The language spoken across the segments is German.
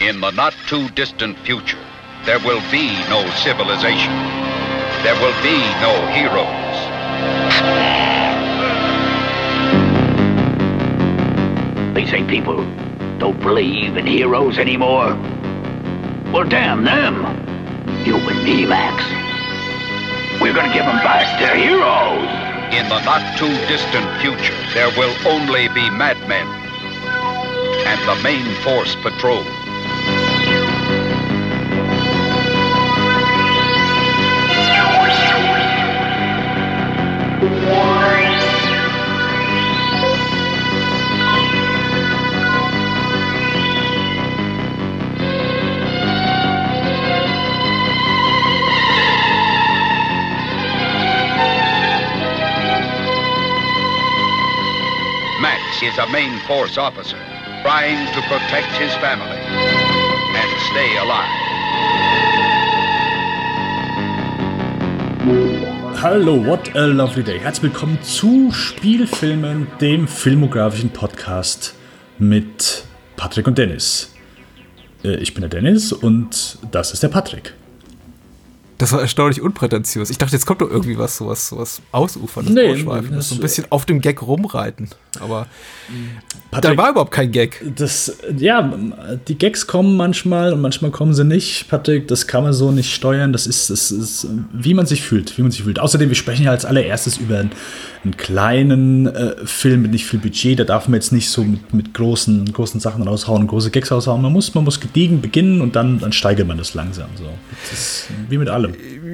In the not too distant future, there will be no civilization. There will be no heroes. They say people don't believe in heroes anymore. Well, damn them. You and me, Max. We're gonna give them back their heroes. In the not too distant future, there will only be madmen and the main force patrol. Max is a main force officer trying to protect his family and stay alive. Hallo, what a lovely day. Herzlich willkommen zu Spielfilmen, dem filmografischen Podcast mit Patrick und Dennis. Äh, Ich bin der Dennis und das ist der Patrick. Das war erstaunlich unprätentiös. Ich dachte, jetzt kommt doch irgendwie was, sowas, sowas ausuferndes, Nee, Ausschweifendes, so ein bisschen auf dem Gag rumreiten. Aber da Patrick, war überhaupt kein Gag. das, ja, die Gags kommen manchmal und manchmal kommen sie nicht. Patrick, das kann man so nicht steuern. Das ist, das ist wie man sich fühlt, wie man sich fühlt. Außerdem, wir sprechen ja als allererstes über einen, einen kleinen äh, Film mit nicht viel Budget. Da darf man jetzt nicht so mit, mit großen, großen Sachen raushauen, große Gags raushauen. Man muss, man muss gediegen beginnen und dann, dann steigert man das langsam. So. Das ist wie mit allem.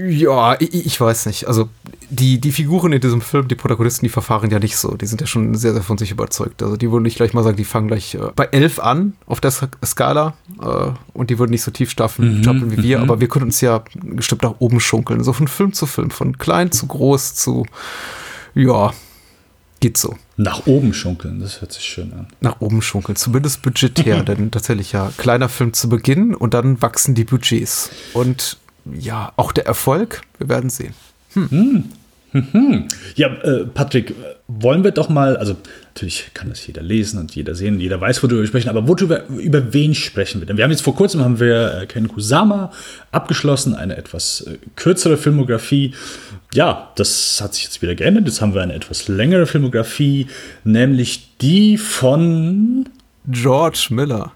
Ja, ich, ich weiß nicht. Also die, die Figuren in diesem Film, die Protagonisten, die verfahren ja nicht so. Die sind ja schon sehr, sehr von sich überzeugt. Also die würden nicht gleich mal sagen, die fangen gleich äh, bei 11 an auf der Sk- Skala äh, und die würden nicht so tief staffeln, stapeln wie wir, aber wir können uns ja bestimmt nach oben schunkeln. So von Film zu Film, von klein zu groß zu, ja, geht so. Nach oben schunkeln, das hört sich schön an. nach oben schunkeln, zumindest budgetär, denn tatsächlich ja kleiner Film zu Beginn und dann wachsen die Budgets. Und ja, auch der Erfolg, wir werden sehen. Ja, äh, Patrick, wollen wir doch mal, also natürlich kann das jeder lesen und jeder sehen, jeder weiß, worüber wir sprechen, aber worüber, über wen sprechen wir denn? Wir haben jetzt vor kurzem haben wir äh, Ken Kusama abgeschlossen, eine etwas äh, kürzere Filmografie. Ja, das hat sich jetzt wieder geändert. Jetzt haben wir eine etwas längere Filmografie, nämlich die von George Miller.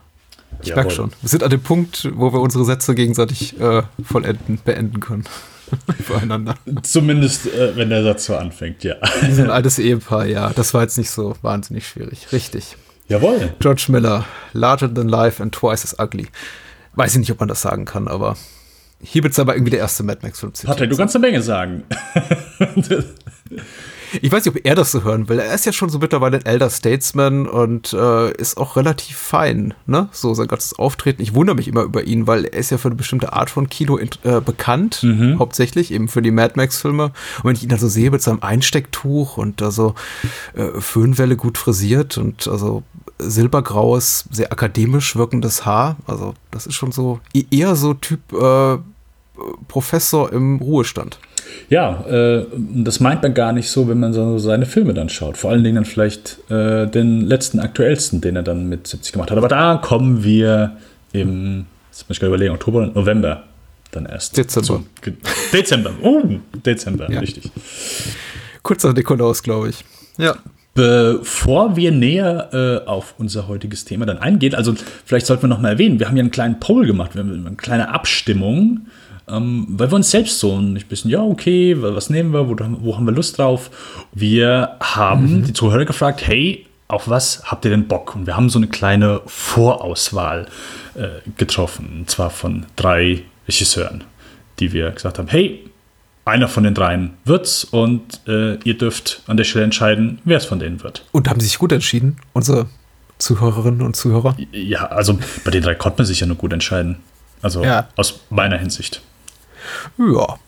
Ich Jawohl. merke schon, wir sind an dem Punkt, wo wir unsere Sätze gegenseitig äh, vollenden, beenden können. Füreinander. zumindest, äh, wenn der Satz so anfängt, ja. Wir sind ein altes Ehepaar, ja. Das war jetzt nicht so wahnsinnig schwierig. Richtig. Jawohl. George Miller, Larger Than Life and Twice as Ugly. Weiß ich nicht, ob man das sagen kann, aber hier wird es aber irgendwie der erste Mad Max-Film. Patrick, du kannst eine Menge sagen. Ich weiß nicht, ob er das so hören will. Er ist ja schon so mittlerweile ein Elder Statesman und äh, ist auch relativ fein, ne? So sein ganzes Auftreten. Ich wundere mich immer über ihn, weil er ist ja für eine bestimmte Art von Kino äh, bekannt, hauptsächlich eben für die Mad Max-Filme. Und wenn ich ihn da so sehe mit seinem Einstecktuch und da so äh, Föhnwelle gut frisiert und also silbergraues, sehr akademisch wirkendes Haar, also das ist schon so e- eher so Typ äh, Professor im Ruhestand. Ja, äh, das meint man gar nicht so, wenn man so seine Filme dann schaut. Vor allen Dingen dann vielleicht äh, den letzten, aktuellsten, den er dann mit 70 gemacht hat. Aber da kommen wir im, jetzt muss ich gerade überlegen, Oktober, November dann erst. Dezember. zu. Ge- Dezember, oh, Dezember, Ja. richtig. Kurzer Nikolaus, glaube ich. Ja. Bevor wir näher äh, auf unser heutiges Thema dann eingehen, also vielleicht sollten wir noch mal erwähnen, wir haben ja einen kleinen Poll gemacht, wir haben eine kleine Abstimmung, ähm, weil wir uns selbst so ein bisschen, ja, okay, was nehmen wir, wo, wo haben wir Lust drauf? Wir haben die Zuhörer gefragt, hey, auf was habt ihr denn Bock? Und wir haben so eine kleine Vorauswahl äh, getroffen, und zwar von drei Regisseuren, die wir gesagt haben, hey, einer von den dreien wird's und äh, ihr dürft an der Stelle entscheiden, wer es von denen wird. Und haben sie sich gut entschieden, unsere Zuhörerinnen und Zuhörer? Ja, also bei den drei konnte man sich ja nur gut entscheiden. Also Ja. aus meiner Hinsicht. Ja.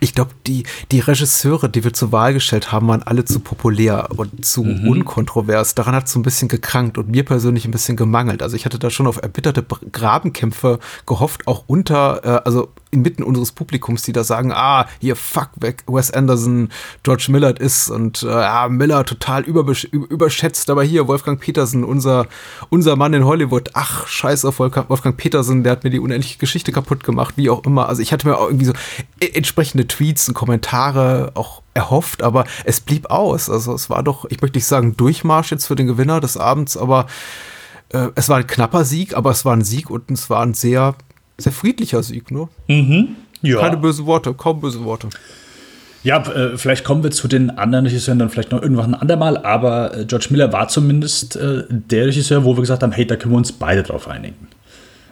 Ich glaube, die, die Regisseure, die wir zur Wahl gestellt haben, waren alle zu populär und zu unkontrovers. Daran hat es so ein bisschen gekrankt und mir persönlich ein bisschen gemangelt. Also ich hatte da schon auf erbitterte Grabenkämpfe gehofft, auch unter, äh, also inmitten unseres Publikums, die da sagen, ah, hier fuck weg, Wes Anderson, George Millard ist und äh, ja, Miller total überschätzt, aber hier Wolfgang Petersen, unser, unser Mann in Hollywood, ach, scheiß auf Wolfgang, Wolfgang Petersen, der hat mir die unendliche Geschichte kaputt gemacht, wie auch immer. Also ich hatte mir auch irgendwie so e, entsprechende Tweets und Kommentare auch erhofft, aber es blieb aus. Also es war doch, ich möchte nicht sagen Durchmarsch jetzt für den Gewinner des Abends, aber äh, es war ein knapper Sieg, aber es war ein Sieg und es war ein sehr, sehr friedlicher Sieg, ne? Mhm. Ja. Keine bösen Worte, kaum böse Worte. Ja, äh, vielleicht kommen wir zu den anderen Regisseuren dann vielleicht noch irgendwann ein andermal, aber äh, George Miller war zumindest äh, der Regisseur, wo wir gesagt haben, hey, da können wir uns beide drauf einigen.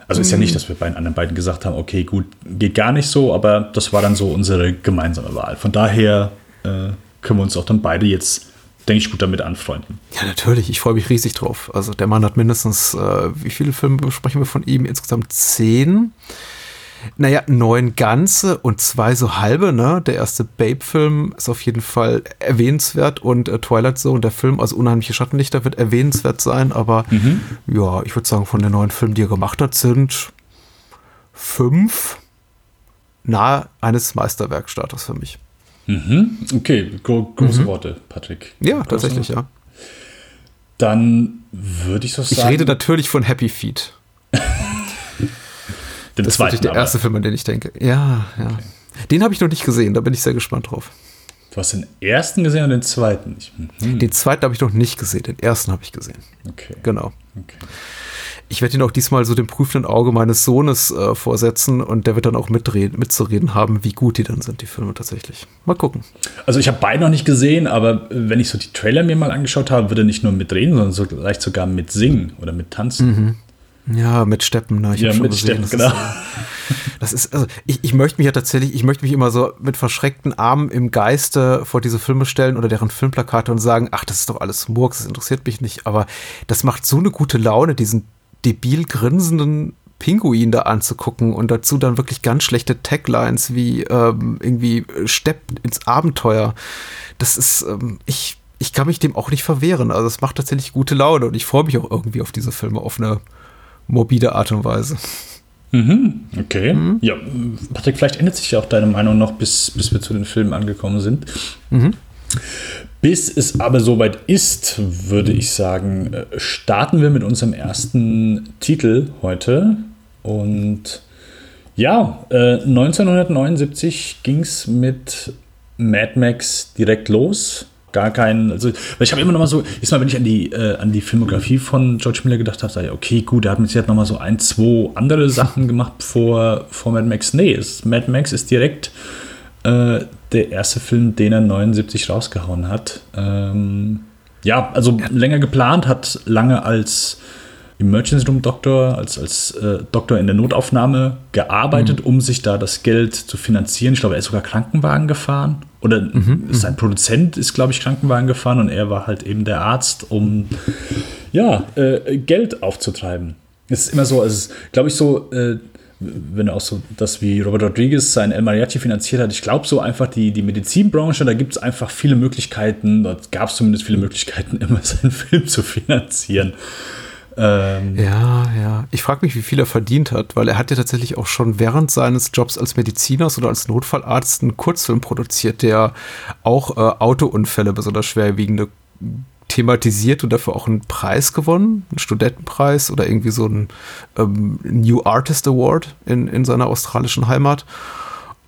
Also ist ja nicht, dass wir bei den anderen beiden gesagt haben, okay, gut, geht gar nicht so, aber das war dann so unsere gemeinsame Wahl. Von daher können wir uns auch dann beide jetzt denke ich, gut damit anfreunden. Ja, natürlich. Ich freue mich riesig drauf. Also der Mann hat mindestens, äh, wie viele Filme besprechen wir von ihm? Insgesamt zehn. Naja, neun ganze und zwei so halbe, ne? Der erste Babe-Film ist auf jeden Fall erwähnenswert und äh, Twilight Zone, der Film, also Unheimliche Schattenlichter, wird erwähnenswert sein, aber mhm. ja, ich würde sagen, von den neuen Filmen, die er gemacht hat, sind fünf nahe eines Meisterwerkstatus für mich. Mhm. Okay, Gro große mhm. Worte, Patrick. Ja, tatsächlich, ja. Dann würde ich so sagen. Ich rede natürlich von Happy Feet. Den das zweiten, ist der erste Film, an den ich denke. Ja, ja. Okay. Den habe ich noch nicht gesehen, da bin ich sehr gespannt drauf. Du hast den ersten gesehen und den zweiten? Mhm. Den zweiten habe ich noch nicht gesehen, den ersten habe ich gesehen. Okay. Genau. Okay ich werde ihn auch diesmal so dem prüfenden Auge meines Sohnes äh, vorsetzen und der wird dann auch mitreden, mitzureden haben, wie gut die dann sind, die Filme tatsächlich. Mal gucken. Also ich habe beide noch nicht gesehen, aber wenn ich so die Trailer mir mal angeschaut habe, würde er nicht nur mitreden, sondern so vielleicht sogar mit singen oder mit tanzen. Mhm. Ja, mit Steppen, ne? Ich ja, mit gesehen, Steppen, genau. Das ist, also ich, ich möchte mich ja tatsächlich, ich möchte mich immer so mit verschreckten Armen im Geiste vor diese Filme stellen oder deren Filmplakate und sagen, ach, das ist doch alles Murks, das interessiert mich nicht, aber das macht so eine gute Laune, diesen debil grinsenden Pinguin da anzugucken und dazu dann wirklich ganz schlechte Taglines wie ähm, irgendwie Stepp ins Abenteuer. Das ist, ähm, ich, ich kann mich dem auch nicht verwehren. Also es macht tatsächlich gute Laune und ich freue mich auch irgendwie auf diese Filme auf eine morbide Art und Weise. Mhm, okay. Mhm. Ja, Patrick, vielleicht ändert sich ja auch deine Meinung noch, bis, bis wir zu den Filmen angekommen sind. Mhm. Bis es aber soweit ist, würde ich sagen, äh, starten wir mit unserem ersten Titel heute. Und ja, 1979 ging es mit Mad Max direkt los. Gar keinen, also, ich habe immer noch mal so, ist mal, wenn ich an die, äh, an die Filmografie von George Miller gedacht habe, sage ich, okay, gut, er hat mit Sicherheit noch mal so ein, zwei andere Sachen gemacht vor, vor Mad Max. Nee, es, Mad Max ist direkt äh, der erste Film, den er 79 rausgehauen hat. Ähm, ja, also ja. länger geplant, hat lange als Emergency Room Doktor, als, als äh, Doktor in der Notaufnahme gearbeitet, mhm. um sich da das Geld zu finanzieren. Ich glaube, er ist sogar Krankenwagen gefahren. Oder mhm. sein Produzent ist, glaube ich, Krankenwagen gefahren und er war halt eben der Arzt, um ja, äh, Geld aufzutreiben. Es ist immer so, also, glaube ich, so, äh, wenn auch so das wie Robert Rodriguez sein El Mariachi finanziert hat, ich glaube so einfach die, die Medizinbranche, da gibt es einfach viele Möglichkeiten, dort gab es zumindest viele Möglichkeiten, immer seinen Film zu finanzieren. Ähm ja, ja. Ich frage mich, wie viel er verdient hat, weil er hat ja tatsächlich auch schon während seines Jobs als Mediziners oder als Notfallarzt einen Kurzfilm produziert, der auch äh, Autounfälle besonders schwerwiegende thematisiert und dafür auch einen Preis gewonnen, einen Studentenpreis oder irgendwie so einen ähm, New Artist Award in, in seiner australischen Heimat.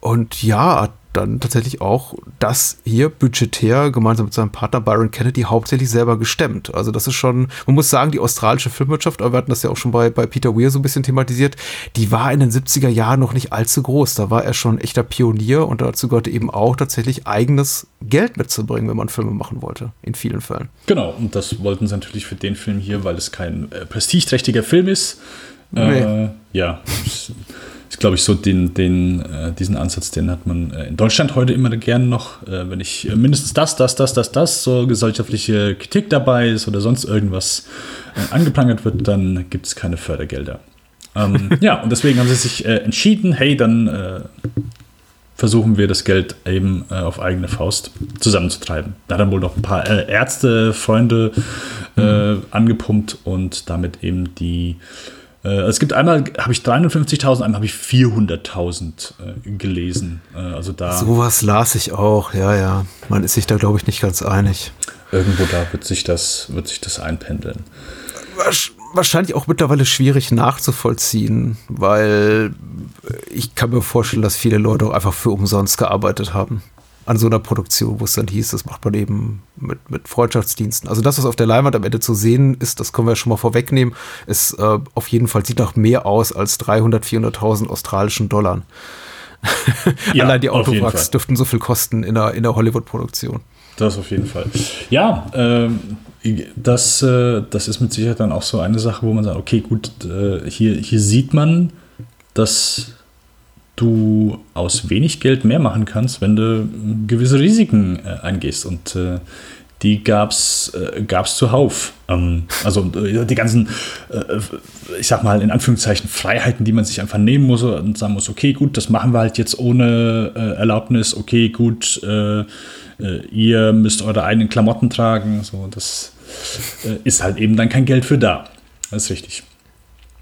Und ja, hat dann tatsächlich auch das hier budgetär gemeinsam mit seinem Partner Byron Kennedy hauptsächlich selber gestemmt. Also das ist schon, man muss sagen, die australische Filmwirtschaft, aber wir hatten das ja auch schon bei, bei Peter Weir so ein bisschen thematisiert, die war in den 70er Jahren noch nicht allzu groß. Da war er schon echter Pionier und dazu gehörte eben auch tatsächlich eigenes Geld mitzubringen, wenn man Filme machen wollte, in vielen Fällen. Genau, und das wollten sie natürlich für den Film hier, weil es kein äh, prestigeträchtiger Film ist. Nee. Äh, ja, ist, glaube ich, so den, den, äh, diesen Ansatz, den hat man äh, in Deutschland heute immer gerne noch. Äh, wenn ich äh, mindestens das, das, das, das, das, so gesellschaftliche Kritik dabei ist oder sonst irgendwas äh, angeprangert wird, dann gibt es keine Fördergelder. Ähm, ja, und deswegen haben sie sich äh, entschieden, hey, dann versuchen wir das Geld eben auf eigene Faust zusammenzutreiben. Da dann wohl noch ein paar Ärzte, Freunde mhm. angepumpt und damit eben die Äh, es gibt einmal, habe ich 350.000, einmal habe ich 400.000 äh, gelesen. Äh, also da. Sowas las ich auch, ja, ja. Man ist sich da, glaube ich, nicht ganz einig. Irgendwo da wird sich das, wird sich das einpendeln. Wahrscheinlich auch mittlerweile schwierig nachzuvollziehen, weil ich kann mir vorstellen, dass viele Leute auch einfach für umsonst gearbeitet haben an so einer Produktion, wo es dann hieß, das macht man eben mit, mit Freundschaftsdiensten. Also das, was auf der Leinwand am Ende zu sehen ist, das können wir schon mal vorwegnehmen, ist äh, auf jeden Fall sieht nach mehr aus als 300, 400.000 australischen Dollar. Ja, Allein die Autowracks dürften so viel kosten in der, in der Hollywood-Produktion. Das auf jeden Fall. Ja, äh, das, äh, das ist mit Sicherheit dann auch so eine Sache, wo man sagt, okay, gut, äh, hier, hier sieht man, dass du aus wenig Geld mehr machen kannst, wenn du gewisse Risiken äh, eingehst. Und äh, die gab es äh, gab's zuhauf. Ähm, also äh, die ganzen, äh, ich sag mal in Anführungszeichen, Freiheiten, die man sich einfach nehmen muss und sagen muss, okay, gut, das machen wir halt jetzt ohne äh, Erlaubnis, okay, gut, ihr müsst eure eigenen Klamotten tragen. So, das ist halt eben dann kein Geld für da. Das ist richtig.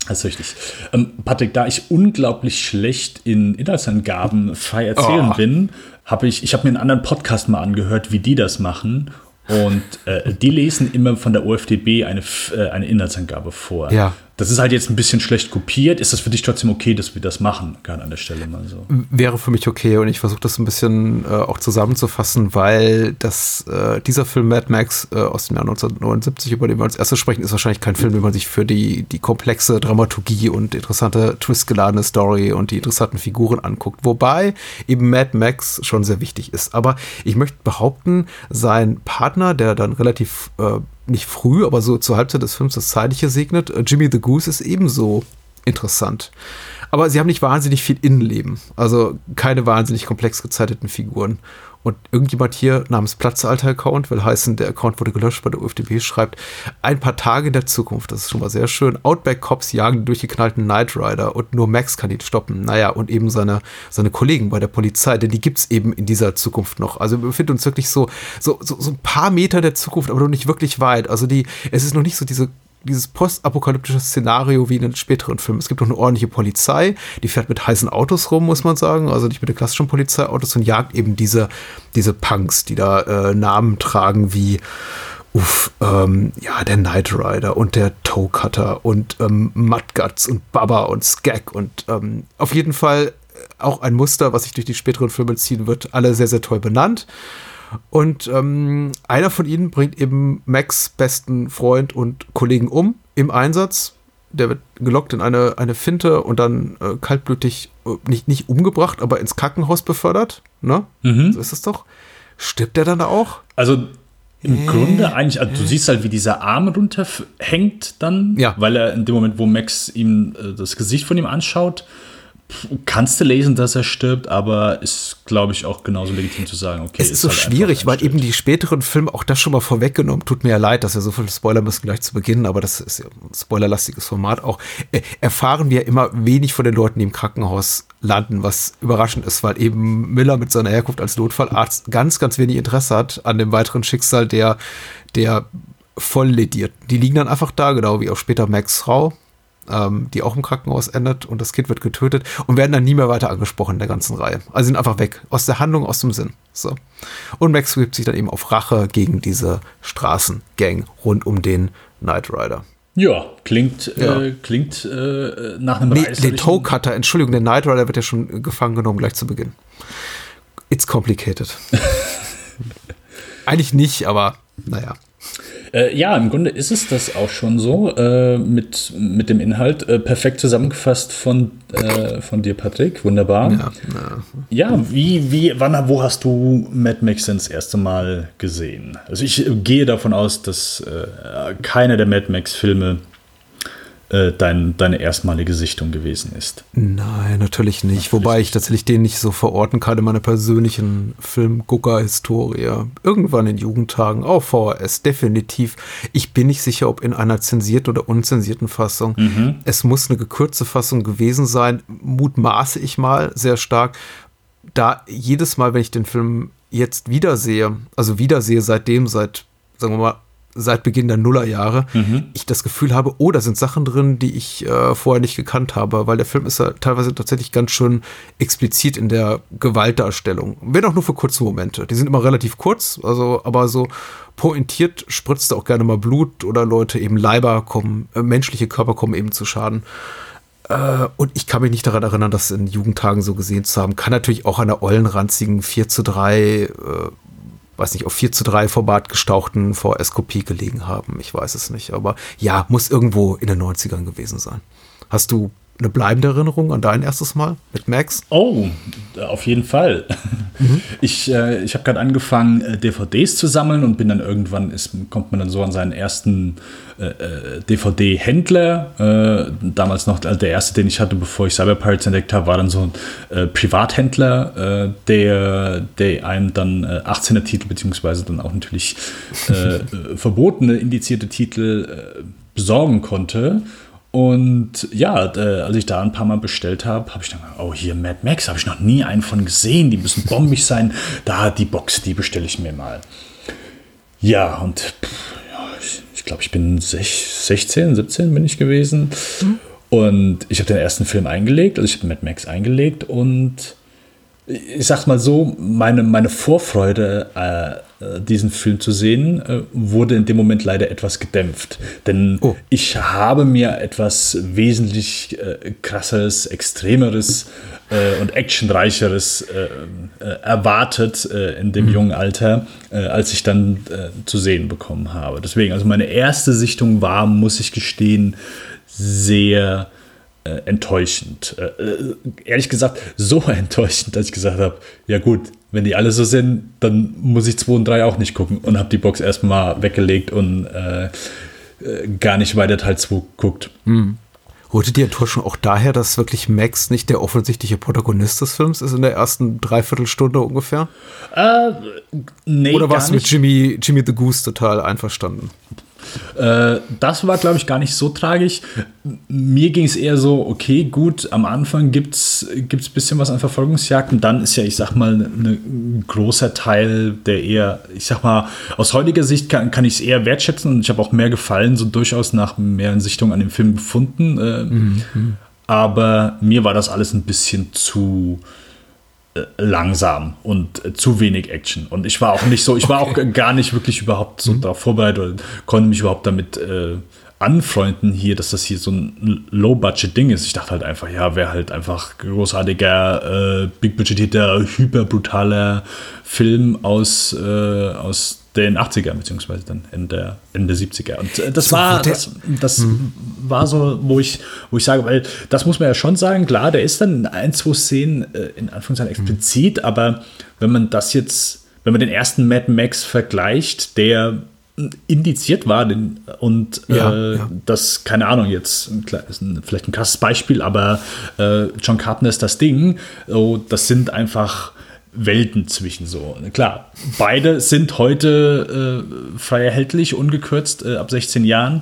Das ist richtig. Ähm, Patrick, da ich unglaublich schlecht in Inhaltsangaben frei erzählen oh. bin, habe ich, ich habe mir einen anderen Podcast mal angehört, wie die das machen. Und äh, die lesen immer von der OFDB eine, äh, eine Inhaltsangabe vor. Ja. Das ist halt jetzt ein bisschen schlecht kopiert. Ist das für dich trotzdem okay, dass wir das machen, gerade an der Stelle mal so? Wäre für mich okay und ich versuche das ein bisschen äh, auch zusammenzufassen, weil das, äh, dieser Film Mad Max äh, aus dem Jahr 1979, über den wir als erstes sprechen, ist wahrscheinlich kein Film, den man sich für die, die komplexe Dramaturgie und interessante twistgeladene Story und die interessanten Figuren anguckt. Wobei eben Mad Max schon sehr wichtig ist. Aber ich möchte behaupten, sein Partner, der dann relativ äh, nicht früh, aber so zur Halbzeit des Films das Zeitliche segnet. Äh, Jimmy the Goose ist ebenso interessant. Aber sie haben nicht wahnsinnig viel Innenleben. Also keine wahnsinnig komplex gezeichneten Figuren. Und irgendjemand hier namens Platzalter-Account, will heißen, der Account wurde gelöscht bei der UFDB, schreibt, ein paar Tage in der Zukunft, das ist schon mal sehr schön, Outback-Cops jagen durchgeknallten Knight Rider und nur Max kann ihn stoppen. Naja, und eben seine, seine Kollegen bei der Polizei, denn die gibt es eben in dieser Zukunft noch. Also wir befinden uns wirklich so, so, so, so ein paar Meter der Zukunft, aber noch nicht wirklich weit. Also die, es ist noch nicht so diese dieses postapokalyptische Szenario wie in den späteren Filmen. Es gibt noch eine ordentliche Polizei, die fährt mit heißen Autos rum, muss man sagen, also nicht mit den klassischen Polizeiautos und jagt eben diese, diese Punks, die da äh, Namen tragen wie uff, ähm, ja, der Knight Rider und der Toe Cutter und ähm, Mudguts und Baba und Skag und ähm, auf jeden Fall auch ein Muster, was sich durch die späteren Filme ziehen wird, alle sehr, sehr toll benannt. Und ähm, einer von ihnen bringt eben Max besten Freund und Kollegen um im Einsatz. Der wird gelockt in eine, eine Finte und dann äh, kaltblütig, äh, nicht, nicht umgebracht, aber ins Krankenhaus befördert. Ne? Mhm. So ist es doch. Stirbt der dann da auch? Also im äh, Grunde eigentlich, also du siehst halt, wie dieser Arm runterhängt dann, ja. weil er in dem Moment, wo Max ihm äh, das Gesicht von ihm anschaut, kannst du lesen, dass er stirbt, aber ist, glaube ich, auch genauso legitim zu sagen, okay. Es ist, ist so halt schwierig, weil eben die späteren Filme auch das schon mal vorweggenommen. Tut mir ja leid, dass wir so viele Spoiler müssen gleich zu Beginn, aber das ist ja ein spoilerlastiges Format auch. Äh, erfahren wir immer wenig von den Leuten, die im Krankenhaus landen, was überraschend ist, weil eben Miller mit seiner Herkunft als Notfallarzt ganz, ganz wenig Interesse hat an dem weiteren Schicksal der, der voll lediert. Die liegen dann einfach da, genau wie auch später Max Frau, ähm, die auch im Krankenhaus endet und das Kind wird getötet und werden dann nie mehr weiter angesprochen in der ganzen Reihe. Also sind einfach weg. Aus der Handlung, aus dem Sinn. So. Und Max gibt sich dann eben auf Rache gegen diese Straßengang rund um den Knight Rider. Ja, klingt, äh, ja. Äh, klingt äh, nach einem nee, Den Toe Cutter, Entschuldigung, der Knight Rider wird ja schon gefangen genommen gleich zu Beginn. It's complicated. Eigentlich nicht, aber naja. Äh, ja, im Grunde ist es das auch schon so äh, mit, mit dem Inhalt. Äh, perfekt zusammengefasst von, äh, von dir, Patrick. Wunderbar. Ja, ja. ja, wie, wie, wann, wo hast du Mad Max denn das erste Mal gesehen? Also ich gehe davon aus, dass äh, keiner der Mad Max-Filme äh, dein, deine erstmalige Sichtung gewesen ist. Nein, natürlich nicht. Wobei ich tatsächlich den nicht so verorten kann in meiner persönlichen Filmgucker-Historie. Irgendwann in Jugendtagen, auf VHS, definitiv. Ich bin nicht sicher, ob in einer zensierten oder unzensierten Fassung. Mhm. Es muss eine gekürzte Fassung gewesen sein, mutmaße ich mal sehr stark. Da jedes Mal, wenn ich den Film jetzt wiedersehe, also wiedersehe seitdem, seit, sagen wir mal, seit Beginn der Nullerjahre, mhm. ich das Gefühl habe, oh, da sind Sachen drin, die ich äh, vorher nicht gekannt habe, weil der Film ist ja teilweise tatsächlich ganz schön explizit in der Gewaltdarstellung. Wenn auch nur für kurze Momente. Die sind immer relativ kurz, also aber so pointiert spritzt auch gerne mal Blut oder Leute eben Leiber kommen, äh, menschliche Körper kommen eben zu Schaden. Äh, und ich kann mich nicht daran erinnern, das in Jugendtagen so gesehen zu haben. Kann natürlich auch an der ollenranzigen 4 zu 3, äh, weiß nicht, auf 4 zu 3 Format gestauchten VS-Kopie gelegen haben. Ich weiß es nicht. Aber ja, muss irgendwo in den 90ern gewesen sein. Hast du eine bleibende Erinnerung an dein erstes Mal mit Max? Oh, auf jeden Fall. Mhm. Ich, äh, ich habe gerade angefangen, äh, DVDs zu sammeln und bin dann irgendwann, ist, kommt man dann so an seinen ersten äh, äh DVD-Händler. Äh, damals noch also der erste, den ich hatte, bevor ich Cyber Pirates entdeckt habe, war dann so ein äh, Privathändler, der, der einem dann 18er Titel, beziehungsweise dann auch natürlich verbotene, indizierte Titel besorgen konnte. Und ja, äh, als ich da ein paar Mal bestellt habe, habe ich dann, oh hier Mad Max, habe ich noch nie einen von gesehen, die müssen bombig sein. Da die Box, die bestelle ich mir mal. Ja, und pff, ja, ich, ich glaube, ich bin 16, 17 bin ich gewesen. Mhm. Und ich habe den ersten Film eingelegt, also ich habe Mad Max eingelegt und ich sag's mal so, meine, meine Vorfreude, äh, äh, diesen Film zu sehen, äh, wurde in dem Moment leider etwas gedämpft. Denn oh. ich habe mir etwas wesentlich äh, krasseres, extremeres äh, und actionreicheres äh, erwartet in dem mhm. jungen Alter, als ich dann zu sehen bekommen habe. Deswegen, also meine erste Sichtung war, muss ich gestehen, sehr äh, enttäuschend. Äh, äh, ehrlich gesagt, so enttäuschend, dass ich gesagt habe, ja gut, wenn die alle so sind, dann muss ich 2 und 3 auch nicht gucken und habe die Box erstmal weggelegt und äh, äh gar nicht weiter Teil 2 guckt. Mhm. Holte die Enttäuschung auch daher, dass wirklich Max nicht der offensichtliche Protagonist des Films ist in der ersten Dreiviertelstunde ungefähr? Äh, nee, Oder warst du mit Jimmy, Jimmy the Goose total einverstanden? Äh, das war, glaube ich, gar nicht so tragisch. Mir ging es eher so, okay, gut, am Anfang gibt es ein bisschen was an Verfolgungsjagden. Dann ist ja, ich sag mal, ein großer Teil, der eher, ich sag mal, aus heutiger Sicht kann, kann ich es eher wertschätzen und ich habe auch mehr Gefallen, so durchaus nach mehreren Sichtungen an dem Film gefunden. Äh, mhm. Aber mir war das alles ein bisschen zu langsam und äh, zu wenig Action. Und ich war auch nicht so, ich war okay. auch gar nicht wirklich überhaupt so mhm. darauf vorbereitet und konnte mich überhaupt damit äh, anfreunden hier, dass das hier so ein Low-Budget-Ding ist. Ich dachte halt einfach, ja, wäre halt einfach großartiger, äh, big-budgetierter, hyperbrutaler Film aus, äh, aus den 80er, beziehungsweise dann Ende, Ende 70er. Und äh, das so, war, das, das mhm. war so, wo ich, wo ich sage, weil das muss man ja schon sagen, klar, der ist dann in ein, zwei Szenen äh, in Anführungszeichen explizit, mhm. aber wenn man das jetzt, wenn man den ersten Mad Max vergleicht, der indiziert war und ja, äh, ja. das, keine Ahnung, jetzt ist ein, vielleicht ein krasses Beispiel, aber äh, John Carpenter ist das Ding, oh, das sind einfach Welten zwischen so. Klar, beide sind heute äh, frei erhältlich, ungekürzt, äh, ab 16 Jahren.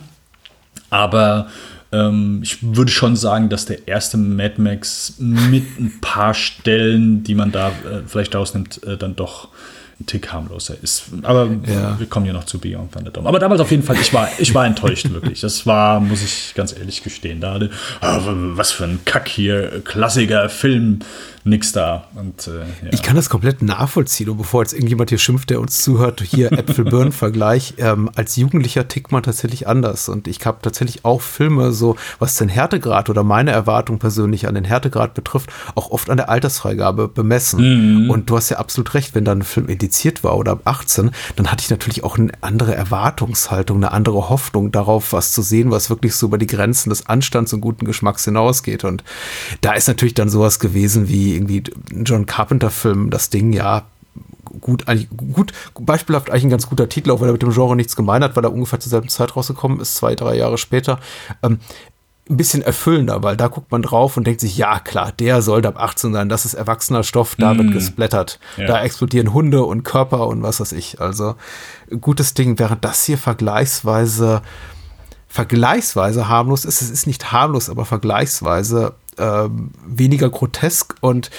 Aber ähm, ich würde schon sagen, dass der erste Mad Max mit ein paar Stellen, die man da äh, vielleicht rausnimmt, äh, dann doch ein Tick harmloser ist. Aber ja. wir kommen ja noch zu Beyond Thunderdome. Aber damals auf jeden Fall, ich war, ich war enttäuscht, wirklich. Das war, muss ich ganz ehrlich gestehen. Da, oh, was für ein Kack hier, Klassiker, Film nix da. Und, äh, ja. Ich kann das komplett nachvollziehen. Und bevor jetzt irgendjemand hier schimpft, der uns zuhört, hier Äpfel-Birnen-Vergleich. Ähm, als Jugendlicher tickt man tatsächlich anders. Und ich habe tatsächlich auch Filme, so was den Härtegrad oder meine Erwartung persönlich an den Härtegrad betrifft, auch oft an der Altersfreigabe bemessen. Mhm. Und du hast ja absolut recht, wenn dann ein Film indiziert war oder ab 18, dann hatte ich natürlich auch eine andere Erwartungshaltung, eine andere Hoffnung darauf, was zu sehen, was wirklich so über die Grenzen des Anstands und guten Geschmacks hinausgeht. Und da ist natürlich dann sowas gewesen wie irgendwie John Carpenter-Film, das Ding, ja, gut, eigentlich gut, beispielhaft eigentlich ein ganz guter Titel, auch wenn er mit dem Genre nichts gemein hat, weil er ungefähr zur selben Zeit rausgekommen ist, zwei, drei Jahre später. Ähm, ein bisschen erfüllender, weil da guckt man drauf und denkt sich, ja klar, der sollte ab 18 sein, das ist erwachsener Stoff, da mm. wird gesplattert. Ja. Da explodieren Hunde und Körper und was weiß ich. Also gutes Ding, während das hier vergleichsweise vergleichsweise harmlos ist. Es ist nicht harmlos, aber vergleichsweise ähm, weniger grotesk und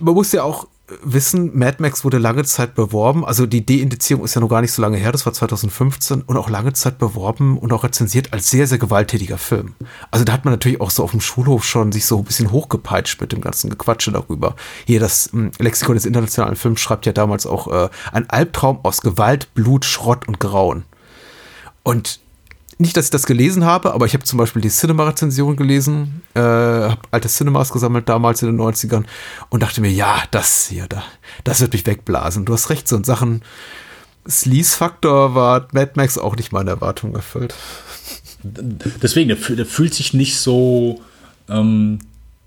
man muss ja auch wissen, Mad Max wurde lange Zeit beworben. Also die Deindizierung ist ja noch gar nicht so lange her, das war 2015 und auch lange Zeit beworben und auch rezensiert als sehr, sehr gewalttätiger Film. Also da hat man natürlich auch so auf dem Schulhof schon sich so ein bisschen hochgepeitscht mit dem ganzen Gequatsche darüber. Hier das hm, Lexikon des internationalen Films schreibt ja damals auch äh, ein Albtraum aus Gewalt, Blut, Schrott und Grauen. Und nicht, dass ich das gelesen habe, aber ich habe zum Beispiel die Cinema-Rezension gelesen, äh, habe alte Cinemas gesammelt damals in den 90ern und dachte mir, ja, das hier, da, das wird mich wegblasen. Du hast recht, so in Sachen Sleaze-Faktor war Mad Max auch nicht meine Erwartung erfüllt. Deswegen, der, der fühlt sich nicht so ähm,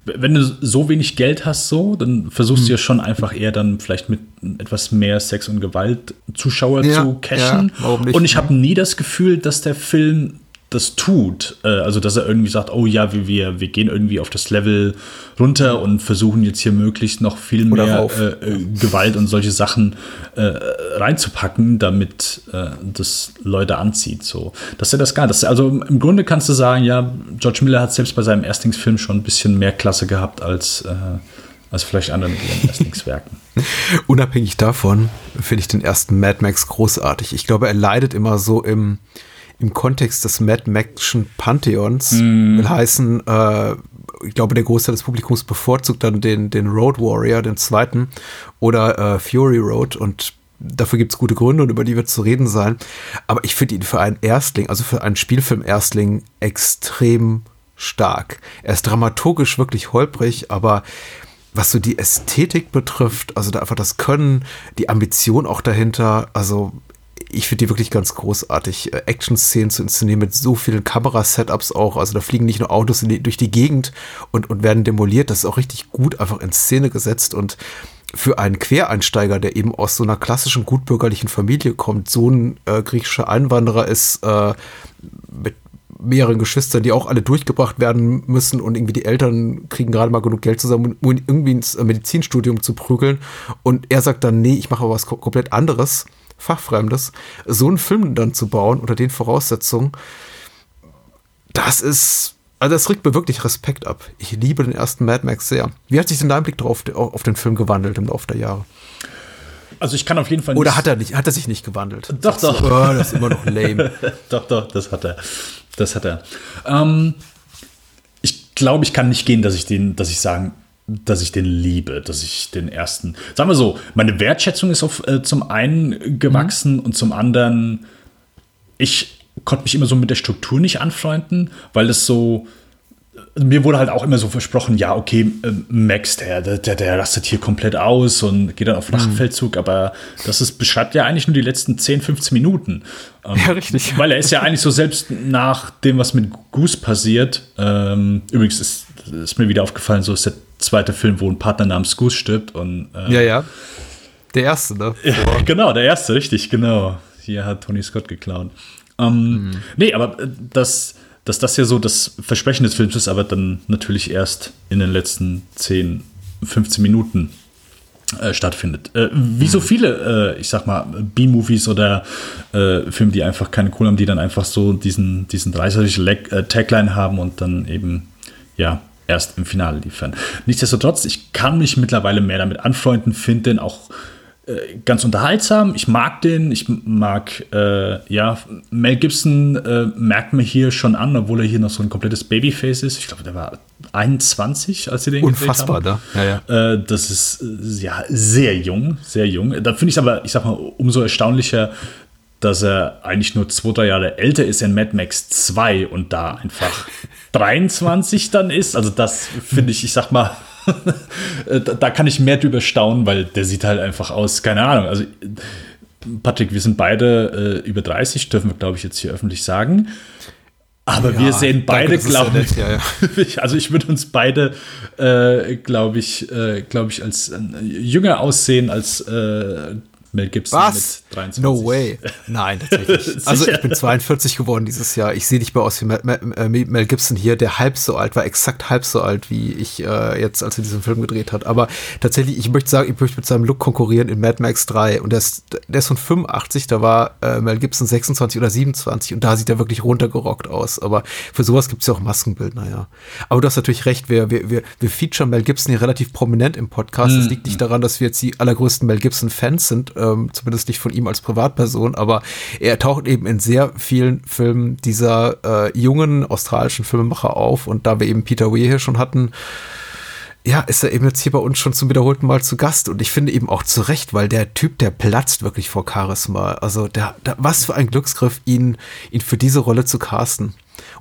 wenn du so wenig Geld hast, so, dann versuchst hm. du ja schon einfach eher dann vielleicht mit etwas mehr Sex und Gewalt Zuschauer ja, zu cashen. Ja, und ich habe nie das Gefühl, dass der Film das tut. Äh, also, dass er irgendwie sagt, oh ja, wir, wir, gehen irgendwie auf das Level runter und versuchen jetzt hier möglichst noch viel mehr äh, äh, Gewalt und solche Sachen äh, reinzupacken, damit äh, das Leute anzieht. So. Dass er das gar nicht. Also im Grunde kannst du sagen, ja, George Miller hat selbst bei seinem Erstlingsfilm schon ein bisschen mehr Klasse gehabt als, äh, als vielleicht andere mit ihren Erstlingswerken. Unabhängig davon finde ich den ersten Mad Max großartig. Ich glaube, er leidet immer so im im Kontext des Mad Max'schen Pantheons mm. will heißen, äh, ich glaube, der Großteil des Publikums bevorzugt dann den, den Road Warrior, den zweiten, oder äh, Fury Road und dafür gibt es gute Gründe und über die wird zu reden sein. Aber ich finde ihn für einen Erstling, also für einen Spielfilm-Erstling, extrem stark. Er ist dramaturgisch wirklich holprig, aber was so die Ästhetik betrifft, also da einfach das Können, die Ambition auch dahinter, also ich finde die wirklich ganz großartig. Äh, Action-Szenen zu inszenieren mit so vielen Kamerasetups auch. Also da fliegen nicht nur Autos die, durch die Gegend und, und werden demoliert. Das ist auch richtig gut einfach in Szene gesetzt und für einen Quereinsteiger, der eben aus so einer klassischen gutbürgerlichen Familie kommt, so ein äh, griechischer Einwanderer ist äh, mit mehreren Geschwistern, die auch alle durchgebracht werden müssen und irgendwie die Eltern kriegen gerade mal genug Geld zusammen, um irgendwie ins Medizinstudium zu prügeln. Und er sagt dann, nee, ich mache was komplett anderes Fachfremdes, so einen Film dann zu bauen unter den Voraussetzungen, das ist, also das regt mir wirklich Respekt ab. Ich liebe den ersten Mad Max sehr. Wie hat sich denn dein Blick drauf auf den Film gewandelt im Laufe der Jahre? Also ich kann auf jeden Fall nicht. Oder hat er nicht, hat er sich nicht gewandelt? Doch, doch. So, oh, das ist immer noch lame. doch, doch, das hat er. Das hat er. Ähm, ich glaube, ich kann nicht gehen, dass ich den, dass ich sagen dass ich den liebe, dass ich den ersten, sagen wir so, meine Wertschätzung ist auf, äh, zum einen gewachsen mhm. und zum anderen, ich konnte mich immer so mit der Struktur nicht anfreunden, weil es so, mir wurde halt auch immer so versprochen, ja, okay, äh, Max, der, der, der rastet hier komplett aus und geht dann auf Flachfeldzug, mhm. aber das ist, beschreibt ja eigentlich nur die letzten 10, 15 Minuten. Ähm, ja, richtig. Weil er ist ja eigentlich so selbst nach dem, was mit Goose passiert, ähm, übrigens ist, ist mir wieder aufgefallen, so ist der zweite Film, wo ein Partner namens Goose stirbt und äh, Ja, ja. Der erste, ne? Ja, genau, der erste, richtig, genau. Hier hat Tony Scott geklaut. Ähm, mhm. Nee, aber äh, das dass das ja so das Versprechen des Films ist, aber dann natürlich erst in den letzten 10, 15 Minuten äh, stattfindet. Äh, wie so viele, äh, ich sag mal, B-Movies oder äh, Filme, die einfach keine Kohle haben, die dann einfach so diesen, diesen 30 äh, Tagline haben und dann eben, ja, erst im Finale liefern. Nichtsdestotrotz, ich kann mich mittlerweile mehr damit anfreunden, finde den auch äh, ganz unterhaltsam. Ich mag den. Ich mag, äh, ja, Mel Gibson äh, merkt mir hier schon an, obwohl er hier noch so ein komplettes Babyface ist. Ich glaube, der war 21, als sie den Unfassbar, da. Ja, ja. Äh, das ist ja sehr jung, sehr jung. Da finde ich es aber, ich sag mal, umso erstaunlicher, dass er eigentlich nur zwei, drei Jahre älter ist in Mad Max 2 und da einfach 23 dann ist. Also das finde ich, ich sag mal, da kann ich mehr drüber staunen, weil der sieht halt einfach aus, keine Ahnung. Also, Patrick, wir sind beide äh, über 30, dürfen wir, glaube ich, jetzt hier öffentlich sagen. Aber ja, wir sehen beide, glaube ich, ja, ja. also ich würde uns beide, äh, glaube ich, äh, glaube ich, als äh, jünger aussehen als äh, Mel Gibson Was? mit 23. No way. Nein, tatsächlich. also ich bin 42 geworden dieses Jahr. Ich sehe nicht mehr aus wie Mel, Mel, Mel, Gibson hier, der halb so alt war, exakt halb so alt wie ich äh, jetzt, als er diesen Film gedreht hat. Aber tatsächlich, ich möchte sagen, ich möchte mit seinem Look konkurrieren in Mad Max 3. Und der ist, der ist von 85, da war äh, Mel Gibson 26 oder 27 und da sieht er wirklich runtergerockt aus. Aber für sowas gibt es ja auch Maskenbildner, ja. Aber du hast natürlich recht, wir, wir, wir, wir featuren Mel Gibson hier relativ prominent im Podcast. Das liegt nicht daran, dass wir jetzt die allergrößten Mel Gibson-Fans sind, ähm, zumindest nicht von ihm als Privatperson, aber er taucht eben in sehr vielen Filmen dieser äh, jungen australischen Filmemacher auf. Und da wir eben Peter Weir hier schon hatten, ja, ist er eben jetzt hier bei uns schon zum wiederholten Mal zu Gast und ich finde eben auch zu Recht, weil der Typ, der platzt wirklich vor Charisma. Also der, der was für ein Glücksgriff, ihn, ihn für diese Rolle zu casten.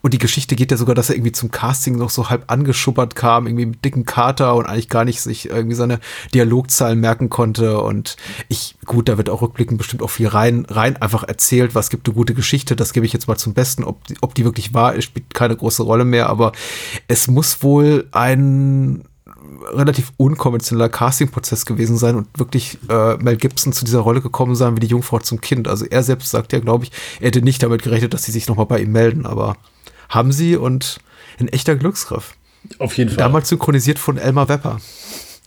Und die Geschichte geht ja sogar, dass er irgendwie zum Casting noch so halb angeschuppert kam, irgendwie mit dicken Kater und eigentlich gar nicht sich irgendwie seine Dialogzahlen merken konnte. Und ich, gut, da wird auch rückblickend bestimmt auch viel rein, rein einfach erzählt, was gibt eine gute Geschichte, das gebe ich jetzt mal zum Besten. Ob die, ob die wirklich wahr ist, spielt keine große Rolle mehr, aber es muss wohl ein relativ unkonventioneller Castingprozess gewesen sein und wirklich äh, Mel Gibson zu dieser Rolle gekommen sein wie die Jungfrau zum Kind. Also er selbst sagt ja, glaube ich, er hätte nicht damit gerechnet, dass sie sich nochmal bei ihm melden, aber haben sie und ein echter Glücksgriff. Auf jeden Fall. Damals synchronisiert von Elmar Wepper.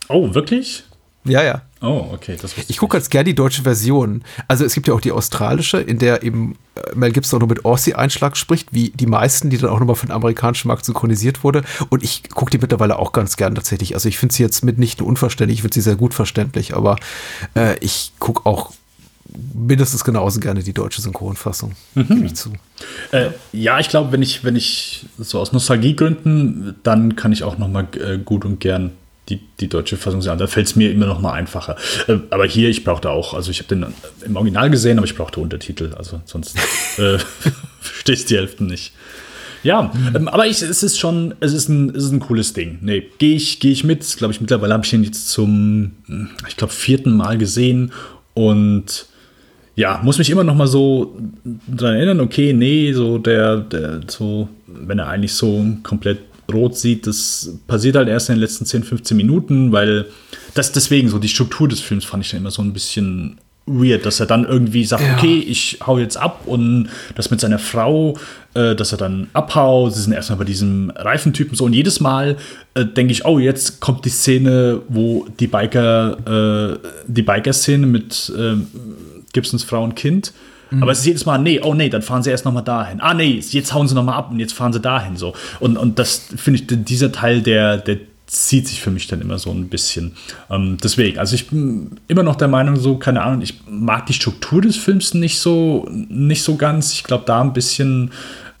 Oh, wirklich? Ja, ja. Oh, okay. Das ich gucke ganz gerne die deutsche Version. Also es gibt ja auch die australische, in der eben äh, Mel Gibson auch nur mit Aussie-Einschlag spricht, wie die meisten, die dann auch nochmal für den amerikanischen Markt synchronisiert wurde. Und ich gucke die mittlerweile auch ganz gern tatsächlich. Also ich finde sie jetzt mitnichten unverständlich, ich finde sie sehr gut verständlich, aber äh, ich gucke auch mindestens genauso gerne die deutsche Synchronfassung. Mhm. Gebe ich zu. Äh, ja, ich glaube, wenn ich, wenn ich so aus Nostalgiegründen, dann kann ich auch nochmal äh, gut und gern die, die deutsche Fassung sehen. Da fällt es mir immer noch mal einfacher. Äh, aber hier, ich brauchte auch, also ich habe den im Original gesehen, aber ich brauchte Untertitel. Also sonst äh, verstehst die Hälfte nicht. Ja, ähm, aber ich, es ist schon, es ist ein, es ist ein cooles Ding. Nee, gehe ich, geh ich mit. Glaube ich, mittlerweile habe ich ihn jetzt zum, ich glaube, vierten Mal gesehen und ja, muss mich immer noch mal so daran erinnern, okay, nee, so der, der, so, wenn er eigentlich so komplett rot sieht, das passiert halt erst in den letzten 10, 15 Minuten, weil das deswegen so die Struktur des Films fand ich dann immer so ein bisschen weird, dass er dann irgendwie sagt, ja. okay, ich hau jetzt ab und das mit seiner Frau, äh, dass er dann abhaut, sie sind erstmal bei diesem Reifentypen so und jedes Mal äh, denke ich, oh, jetzt kommt die Szene, wo die Biker, äh, die Biker-Szene mit ähm, Gibsons Frau und Kind Mhm. Aber es ist jedes Mal, nee, oh nee, dann fahren sie erst nochmal dahin. Ah nee, jetzt hauen sie nochmal ab und jetzt fahren sie dahin so. Und, und das finde ich, dieser Teil, der, der zieht sich für mich dann immer so ein bisschen. Ähm, deswegen, also ich bin immer noch der Meinung, so, keine Ahnung, ich mag die Struktur des Films nicht so, nicht so ganz. Ich glaube, da ein bisschen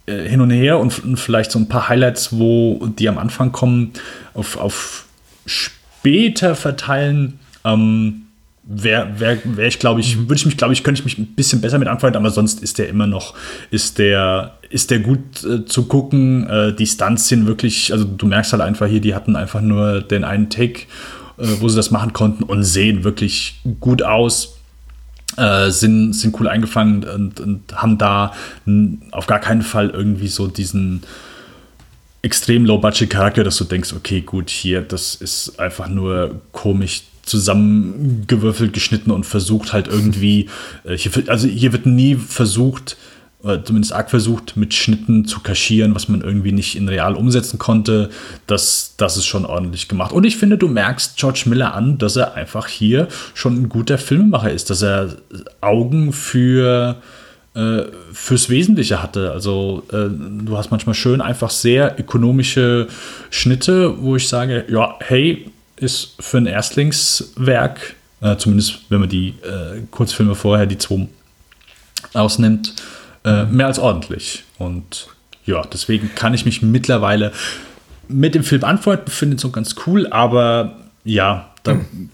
äh, hin und her und, und, vielleicht so ein paar Highlights, wo die am Anfang kommen, auf, auf später verteilen. Ähm, wäre wär, wär ich, glaube ich, würde ich mich, glaube ich, könnte ich mich ein bisschen besser mit anfreunden, aber sonst ist der immer noch, ist der, ist der gut äh, zu gucken. Äh, die Stunts sind wirklich, also du merkst halt einfach hier, die hatten einfach nur den einen Take, äh, wo sie das machen konnten und sehen wirklich gut aus. Äh, sind, sind cool eingefangen und, und haben da auf gar keinen Fall irgendwie so diesen extrem low-budget-Charakter, dass du denkst, okay, gut, hier, das ist einfach nur komisch zusammengewürfelt, geschnitten und versucht halt irgendwie, äh, hier, also hier wird nie versucht, oder zumindest arg versucht, mit Schnitten zu kaschieren, was man irgendwie nicht in real umsetzen konnte. Das, das ist schon ordentlich gemacht. Und ich finde, du merkst George Miller an, dass er einfach hier schon ein guter Filmemacher ist, dass er Augen für äh, fürs Wesentliche hatte. Also äh, du hast manchmal schön einfach sehr ökonomische Schnitte, wo ich sage, ja, hey, ist für ein Erstlingswerk, äh, zumindest wenn man die äh, Kurzfilme vorher, die zwei ausnimmt, äh, mehr als ordentlich. Und ja, deswegen kann ich mich mittlerweile mit dem Film anfreunden, finde es so ganz cool, aber ja, da, mhm.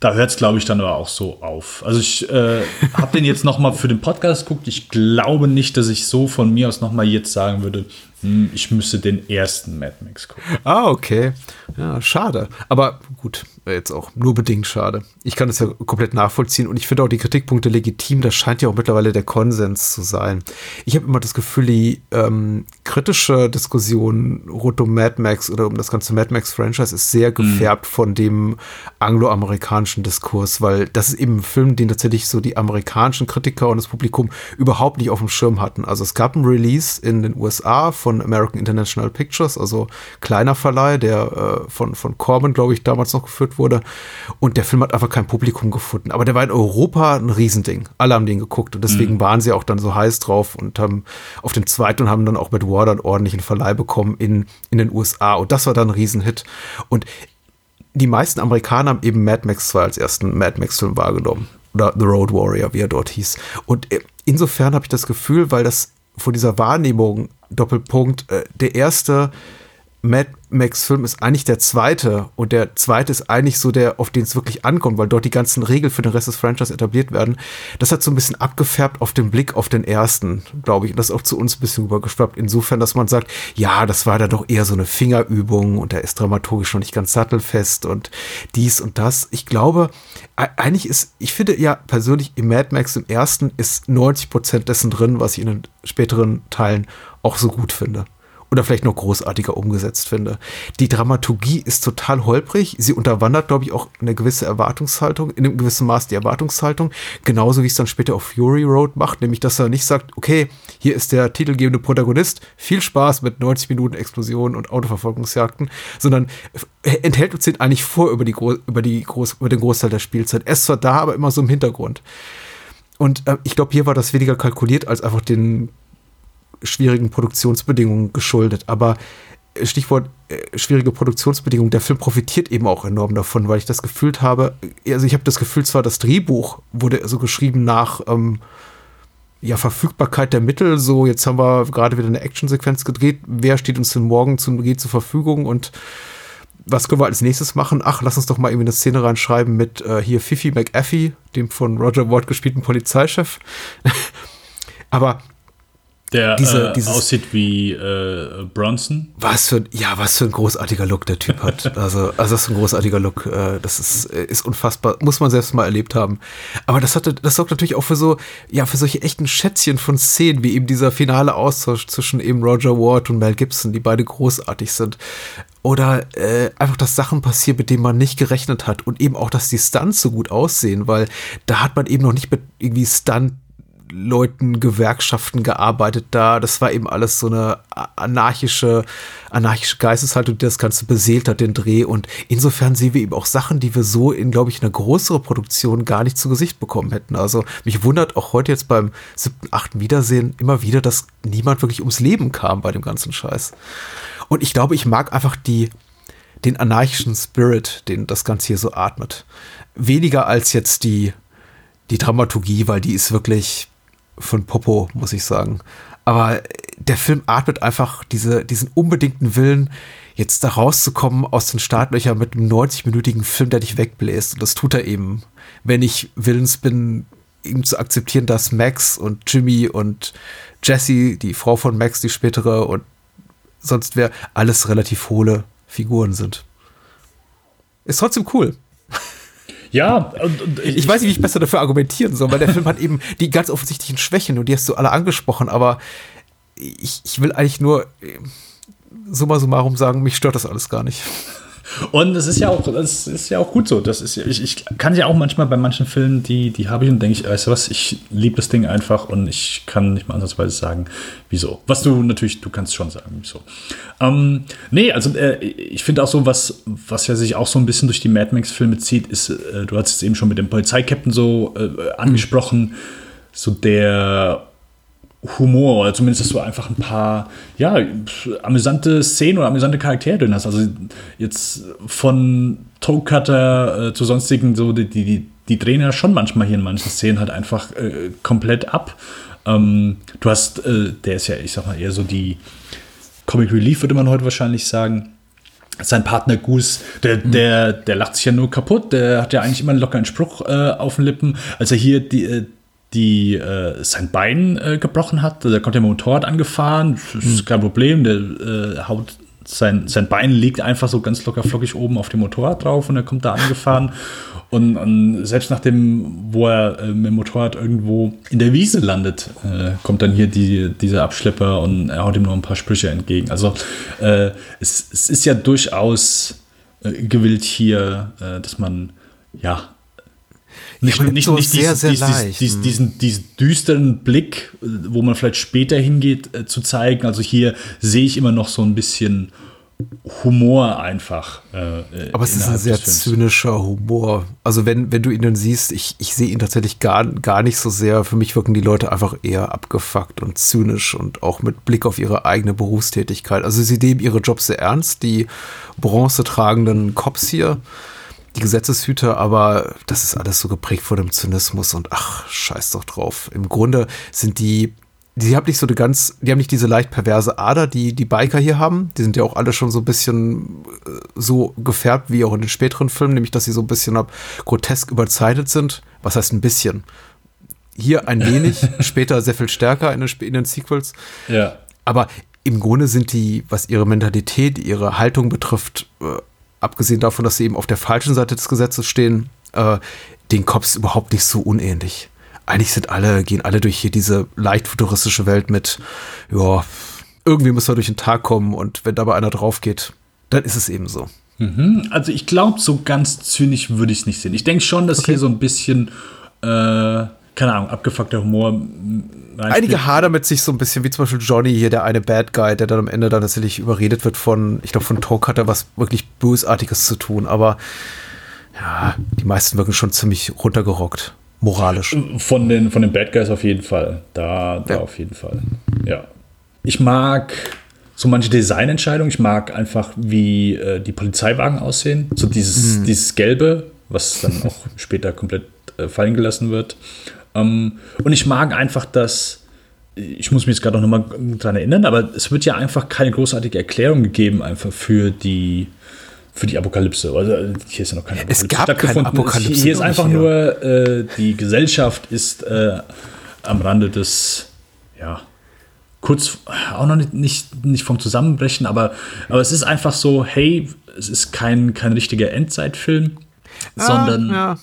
da hört es, glaube ich, dann aber auch so auf. Also ich äh, habe den jetzt noch mal für den Podcast geguckt. Ich glaube nicht, dass ich so von mir aus noch mal jetzt sagen würde, ich müsste den ersten Mad Max gucken. Ah, okay. Ja, schade. Aber gut, jetzt auch nur bedingt schade. Ich kann das ja komplett nachvollziehen und ich finde auch die Kritikpunkte legitim. Das scheint ja auch mittlerweile der Konsens zu sein. Ich habe immer das Gefühl, die ähm, kritische Diskussion rund um Mad Max oder um das ganze Mad Max-Franchise ist sehr gefärbt mhm. von dem angloamerikanischen Diskurs, weil das ist eben ein Film, den tatsächlich so die amerikanischen Kritiker und das Publikum überhaupt nicht auf dem Schirm hatten. Also es gab ein Release in den USA von American International Pictures, also kleiner Verleih, der äh, von, von Corman, glaube ich, damals noch geführt wurde. Und der Film hat einfach kein Publikum gefunden. Aber der war in Europa ein Riesending. Alle haben den geguckt und deswegen mhm. waren sie auch dann so heiß drauf und haben auf den zweiten und haben dann auch mit Warder einen ordentlichen Verleih bekommen in, in den USA. Und das war dann ein Riesenhit. Und die meisten Amerikaner haben eben Mad Max 2 als ersten Mad Max-Film wahrgenommen. Oder The Road Warrior, wie er dort hieß. Und äh, insofern habe ich das Gefühl, weil das von dieser Wahrnehmung, Doppelpunkt, äh, der erste Mad Max-Film ist eigentlich der zweite und der zweite ist eigentlich so der, auf den es wirklich ankommt, weil dort die ganzen Regeln für den Rest des Franchise etabliert werden. Das hat so ein bisschen abgefärbt auf den Blick auf den ersten, glaube ich. Und das ist auch zu uns ein bisschen übergeschwappt. Insofern, dass man sagt, ja, das war da doch eher so eine Fingerübung und der ist dramaturgisch noch nicht ganz sattelfest und dies und das. Ich glaube, eigentlich ist, ich finde ja persönlich im Mad Max im ersten ist 90 Prozent dessen drin, was ich in den späteren Teilen auch so gut finde oder vielleicht noch großartiger umgesetzt finde. Die Dramaturgie ist total holprig. Sie unterwandert, glaube ich, auch eine gewisse Erwartungshaltung, in einem gewissen Maß die Erwartungshaltung. Genauso wie es dann später auf Fury Road macht, nämlich, dass er nicht sagt, okay, hier ist der titelgebende Protagonist, viel Spaß mit 90 Minuten Explosionen und Autoverfolgungsjagden, sondern enthält uns den eigentlich vor über, die, über, die Groß, über den Großteil der Spielzeit. Er ist zwar da, aber immer so im Hintergrund. Und äh, ich glaube, hier war das weniger kalkuliert als einfach den schwierigen Produktionsbedingungen geschuldet. Aber äh, Stichwort äh, schwierige Produktionsbedingungen, der Film profitiert eben auch enorm davon, weil ich das Gefühl habe, also ich habe das Gefühl zwar, das Drehbuch wurde so geschrieben nach ähm, ja, Verfügbarkeit der Mittel, so jetzt haben wir gerade wieder eine Actionsequenz gedreht, wer steht uns denn morgen zum Dreh zur Verfügung und was können wir als nächstes machen? Ach, lass uns doch mal irgendwie eine Szene reinschreiben mit äh, hier Fifi McAfee, dem von Roger Ward gespielten Polizeichef. Aber der diese, äh, aussieht wie äh, Bronson. Was für, ja, was für ein großartiger Look der Typ hat. Also, also das ist ein großartiger Look. Äh, das ist, äh, ist unfassbar. Muss man selbst mal erlebt haben. Aber das hatte, das sorgt natürlich auch für so, ja, für solche echten Schätzchen von Szenen, wie eben dieser finale Austausch zwischen eben Roger Ward und Mel Gibson, die beide großartig sind. Oder äh, einfach, dass Sachen passieren, mit denen man nicht gerechnet hat. Und eben auch, dass die Stunts so gut aussehen, weil da hat man eben noch nicht mit irgendwie Stunt Leuten, Gewerkschaften gearbeitet da. Das war eben alles so eine anarchische, anarchische Geisteshaltung, die das Ganze beseelt hat, den Dreh. Und insofern sehen wir eben auch Sachen, die wir so in, glaube ich, einer größeren Produktion gar nicht zu Gesicht bekommen hätten. Also mich wundert auch heute jetzt beim siebten, achten Wiedersehen immer wieder, dass niemand wirklich ums Leben kam bei dem ganzen Scheiß. Und ich glaube, ich mag einfach die, den anarchischen Spirit, den das Ganze hier so atmet. Weniger als jetzt die, die Dramaturgie, weil die ist wirklich von Popo, muss ich sagen. Aber der Film atmet einfach diese, diesen unbedingten Willen, jetzt da rauszukommen aus den Startlöchern mit einem 90-minütigen Film, der dich wegbläst. Und das tut er eben. Wenn ich willens bin, ihm zu akzeptieren, dass Max und Jimmy und Jesse, die Frau von Max, die spätere und sonst wer, alles relativ hohle Figuren sind. Ist trotzdem cool. Ja, und, und ich, ich, weiß nicht, wie ich besser dafür argumentieren soll, weil der Film hat eben die ganz offensichtlichen Schwächen und die hast du alle angesprochen, aber ich, ich will eigentlich nur summa summarum sagen, mich stört das alles gar nicht. Und es ist ja auch, das ist ja auch gut so. Das ist, ich, ich kann ja auch manchmal bei manchen Filmen, die, die habe ich und denke ich, weißt du was, ich liebe das Ding einfach und ich kann nicht mal ansatzweise sagen, wieso. Was du natürlich, du kannst schon sagen, wieso. Ähm, nee, also äh, ich finde auch so, was, was ja sich auch so ein bisschen durch die Mad Max-Filme zieht, ist, äh, du hast es eben schon mit dem Polizeikapitän so äh, angesprochen, so der Humor oder zumindest, dass du einfach ein paar, ja, amüsante Szenen oder amüsante Charaktere drin hast. Also jetzt von Toe Cutter äh, zu sonstigen, so die, die, die drehen ja schon manchmal hier in manchen Szenen halt einfach äh, komplett ab. Ähm, du hast, äh, der ist ja, ich sag mal, eher so die Comic Relief, würde man heute wahrscheinlich sagen. Sein Partner Goose, der, mhm. der, der lacht sich ja nur kaputt, der hat ja eigentlich immer einen lockeren Spruch äh, auf den Lippen. Als er hier die, äh, die äh, sein Bein äh, gebrochen hat. Der kommt dem Motorrad angefahren, das ist kein Problem, der äh, haut sein, sein Bein liegt einfach so ganz locker flockig oben auf dem Motorrad drauf und er kommt da angefahren. Und, und selbst nachdem, wo er äh, mit dem Motorrad irgendwo in der Wiese landet, äh, kommt dann hier die, dieser Abschlepper und er haut ihm noch ein paar Sprüche entgegen. Also äh, es, es ist ja durchaus äh, gewillt hier, äh, dass man ja nicht, nicht, so nicht sehr, diesen, sehr diesen, leicht. diesen, Hm. diesen, diesen düsteren Blick, wo man vielleicht später hingeht, äh, zu zeigen. Also hier sehe ich immer noch so ein bisschen Humor einfach. Äh, äh, Aber es ist ein sehr zynischer Humor. Also wenn, wenn du ihn dann siehst, ich, ich sehe ihn tatsächlich gar, gar nicht so sehr. Für mich wirken die Leute einfach eher abgefuckt und zynisch und auch mit Blick auf ihre eigene Berufstätigkeit. Also sie nehmen ihre Jobs sehr ernst, die bronzetragenden Cops hier, die Gesetzeshüter, aber das ist alles so geprägt von dem Zynismus und ach, scheiß doch drauf. Im Grunde sind die die haben nicht so eine ganz, die haben nicht diese leicht perverse Ader, die die Biker hier haben. Die sind ja auch alle schon so ein bisschen äh, so gefärbt wie auch in den späteren Filmen, nämlich dass sie so ein bisschen ab grotesk überzeichnet sind. Was heißt ein bisschen? Hier ein wenig, später sehr viel stärker in den, in den Sequels. Ja. Aber im Grunde sind die, was ihre Mentalität, ihre Haltung betrifft, äh, abgesehen davon, dass sie eben auf der falschen Seite des Gesetzes stehen, äh, den Cops überhaupt nicht so unähnlich. Eigentlich sind alle, gehen alle durch hier diese leicht futuristische Welt mit, ja, irgendwie müssen wir durch den Tag kommen und wenn dabei einer drauf geht, dann ist es eben so. Also ich glaube, so ganz zynisch würde ich es nicht sehen. Ich denke schon, dass hier so ein bisschen, äh, keine Ahnung, abgefuckter Humor. Einige hadern mit sich so ein bisschen, wie zum Beispiel Johnny hier, der eine Bad Guy, der dann am Ende dann tatsächlich überredet wird von, ich glaube, von Toke hat er was wirklich Bösartiges zu tun, aber ja, die meisten wirken schon ziemlich runtergerockt, moralisch. Von den, von den Bad Guys auf jeden Fall. Da, da Ja. auf jeden Fall. Ja. Ich mag so manche Designentscheidungen. Ich mag einfach, wie äh, die Polizeiwagen aussehen. So dieses, dieses Gelbe, was dann auch später komplett äh, fallen gelassen wird. Ähm, und ich mag einfach, dass. Ich muss mich jetzt gerade noch mal dran erinnern, aber es wird ja einfach keine großartige Erklärung gegeben, einfach für die, für die Apokalypse. Also hier ist ja noch keine Es gab keine. Apokalypse, Hier ist einfach hier. nur äh, die Gesellschaft ist äh, am Rande des, ja, kurz, auch noch nicht, nicht, nicht vom Zusammenbrechen, aber, aber es ist einfach so, hey, es ist kein, kein richtiger Endzeitfilm, sondern Ah, ja.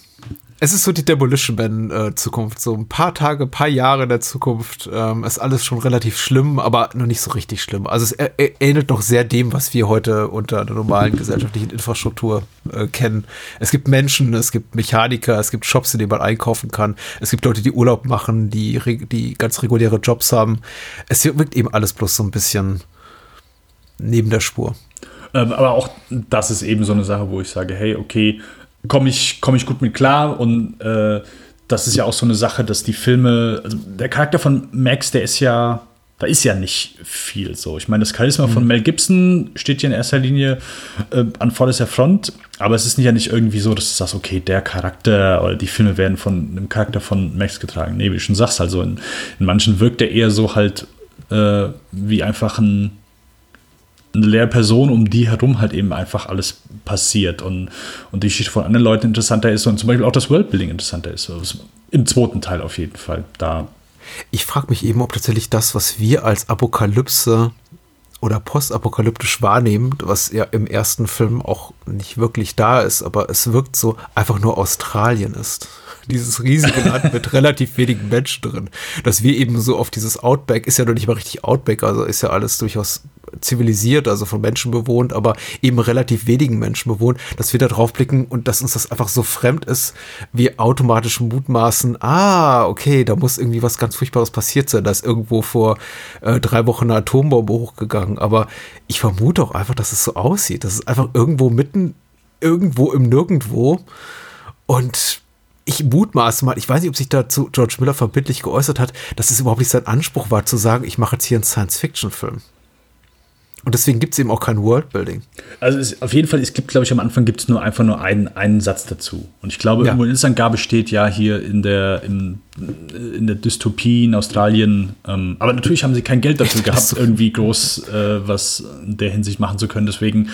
Es ist so die Demolition Man äh. So ein paar Tage, paar Jahre in der Zukunft ähm, ist alles schon relativ schlimm, aber noch nicht so richtig schlimm. Also es ähnelt noch sehr dem, was wir heute unter einer normalen gesellschaftlichen Infrastruktur äh, kennen. Es gibt Menschen, es gibt Mechaniker, es gibt Shops, in denen man einkaufen kann. Es gibt Leute, die Urlaub machen, die, die ganz reguläre Jobs haben. Es wirkt eben alles bloß so ein bisschen neben der Spur. Ähm, aber auch das ist eben so eine Sache, wo ich sage, hey, okay, komme ich, komm ich gut mit klar und äh, das ist ja auch so eine Sache, dass die Filme, also der Charakter von Max, der ist ja, da ist ja nicht viel so. Ich meine, das Charisma von Mel Gibson steht hier in erster Linie äh, an vorderster Front, aber es ist ja nicht irgendwie so, dass du sagst, okay, der Charakter oder die Filme werden von dem Charakter von Max getragen. Nee, wie du schon sagst, also in, in manchen wirkt er eher so halt äh, wie einfach ein eine Lehrperson, um die herum halt eben einfach alles passiert und, und die Geschichte von anderen Leuten interessanter ist und zum Beispiel auch das Worldbuilding interessanter ist. Also Im zweiten Teil auf jeden Fall. Da Ich frage mich eben, ob tatsächlich das, was wir als Apokalypse oder postapokalyptisch wahrnehmen, was ja im ersten Film auch nicht wirklich da ist, aber es wirkt so, einfach nur Australien ist. Dieses riesige Land mit relativ wenigen Menschen drin. Dass wir eben so auf dieses Outback, ist ja noch nicht mal richtig Outback, also ist ja alles durchaus zivilisiert, also von Menschen bewohnt, aber eben relativ wenigen Menschen bewohnt, dass wir da drauf blicken und dass uns das einfach so fremd ist, wir automatisch mutmaßen, ah, okay, da muss irgendwie was ganz Furchtbares passiert sein, da ist irgendwo vor äh, drei Wochen eine Atombombe hochgegangen, aber ich vermute auch einfach, dass es so aussieht, das ist einfach irgendwo mitten, irgendwo im Nirgendwo. Und ich mutmaße mal, ich weiß nicht, ob sich dazu George Miller verbindlich geäußert hat, dass es überhaupt nicht sein Anspruch war, zu sagen, ich mache jetzt hier einen Science-Fiction-Film. Und deswegen gibt es eben auch kein Worldbuilding. Also es, auf jeden Fall, es gibt, glaube ich, am Anfang gibt es nur einfach nur einen, einen Satz dazu. Und ich glaube, Ja. irgendwo in der Instangabe steht ja hier in der, in, in der Dystopie in Australien. Ähm, aber natürlich haben sie kein Geld dafür gehabt, so. irgendwie groß äh, was in der Hinsicht machen zu können. Deswegen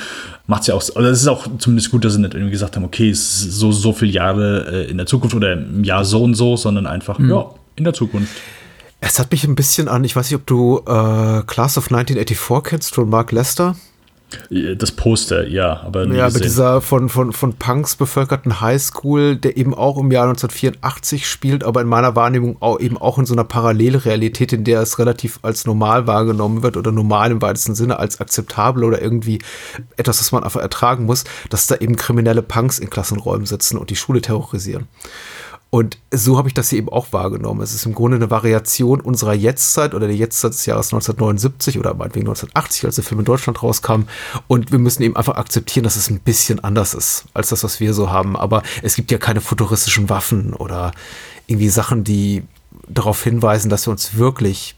macht es ja auch, oder es ist auch zumindest gut, dass sie nicht irgendwie gesagt haben, okay, es ist so, so viele Jahre äh, in der Zukunft oder im Jahr so und so, sondern einfach, ja, in der Zukunft. Es hat mich ein bisschen an, ich weiß nicht, ob du äh, Class of 1984 kennst von Mark Lester. Das Poster, ja, aber ja, mit dieser von, von, von Punks bevölkerten Highschool, der eben auch im Jahr 1984 spielt, aber in meiner Wahrnehmung auch, eben auch in so einer Parallelrealität, in der es relativ als normal wahrgenommen wird oder normal im weitesten Sinne als akzeptabel oder irgendwie etwas, was man einfach ertragen muss, dass da eben kriminelle Punks in Klassenräumen sitzen und die Schule terrorisieren. Und so habe ich das hier eben auch wahrgenommen. Es ist im Grunde eine Variation unserer Jetztzeit oder der Jetztzeit des Jahres 1979 oder meinetwegen 1980, als der Film in Deutschland rauskam. Und wir müssen eben einfach akzeptieren, dass es ein bisschen anders ist als das, was wir so haben. Aber es gibt ja keine futuristischen Waffen oder irgendwie Sachen, die darauf hinweisen, dass wir uns wirklich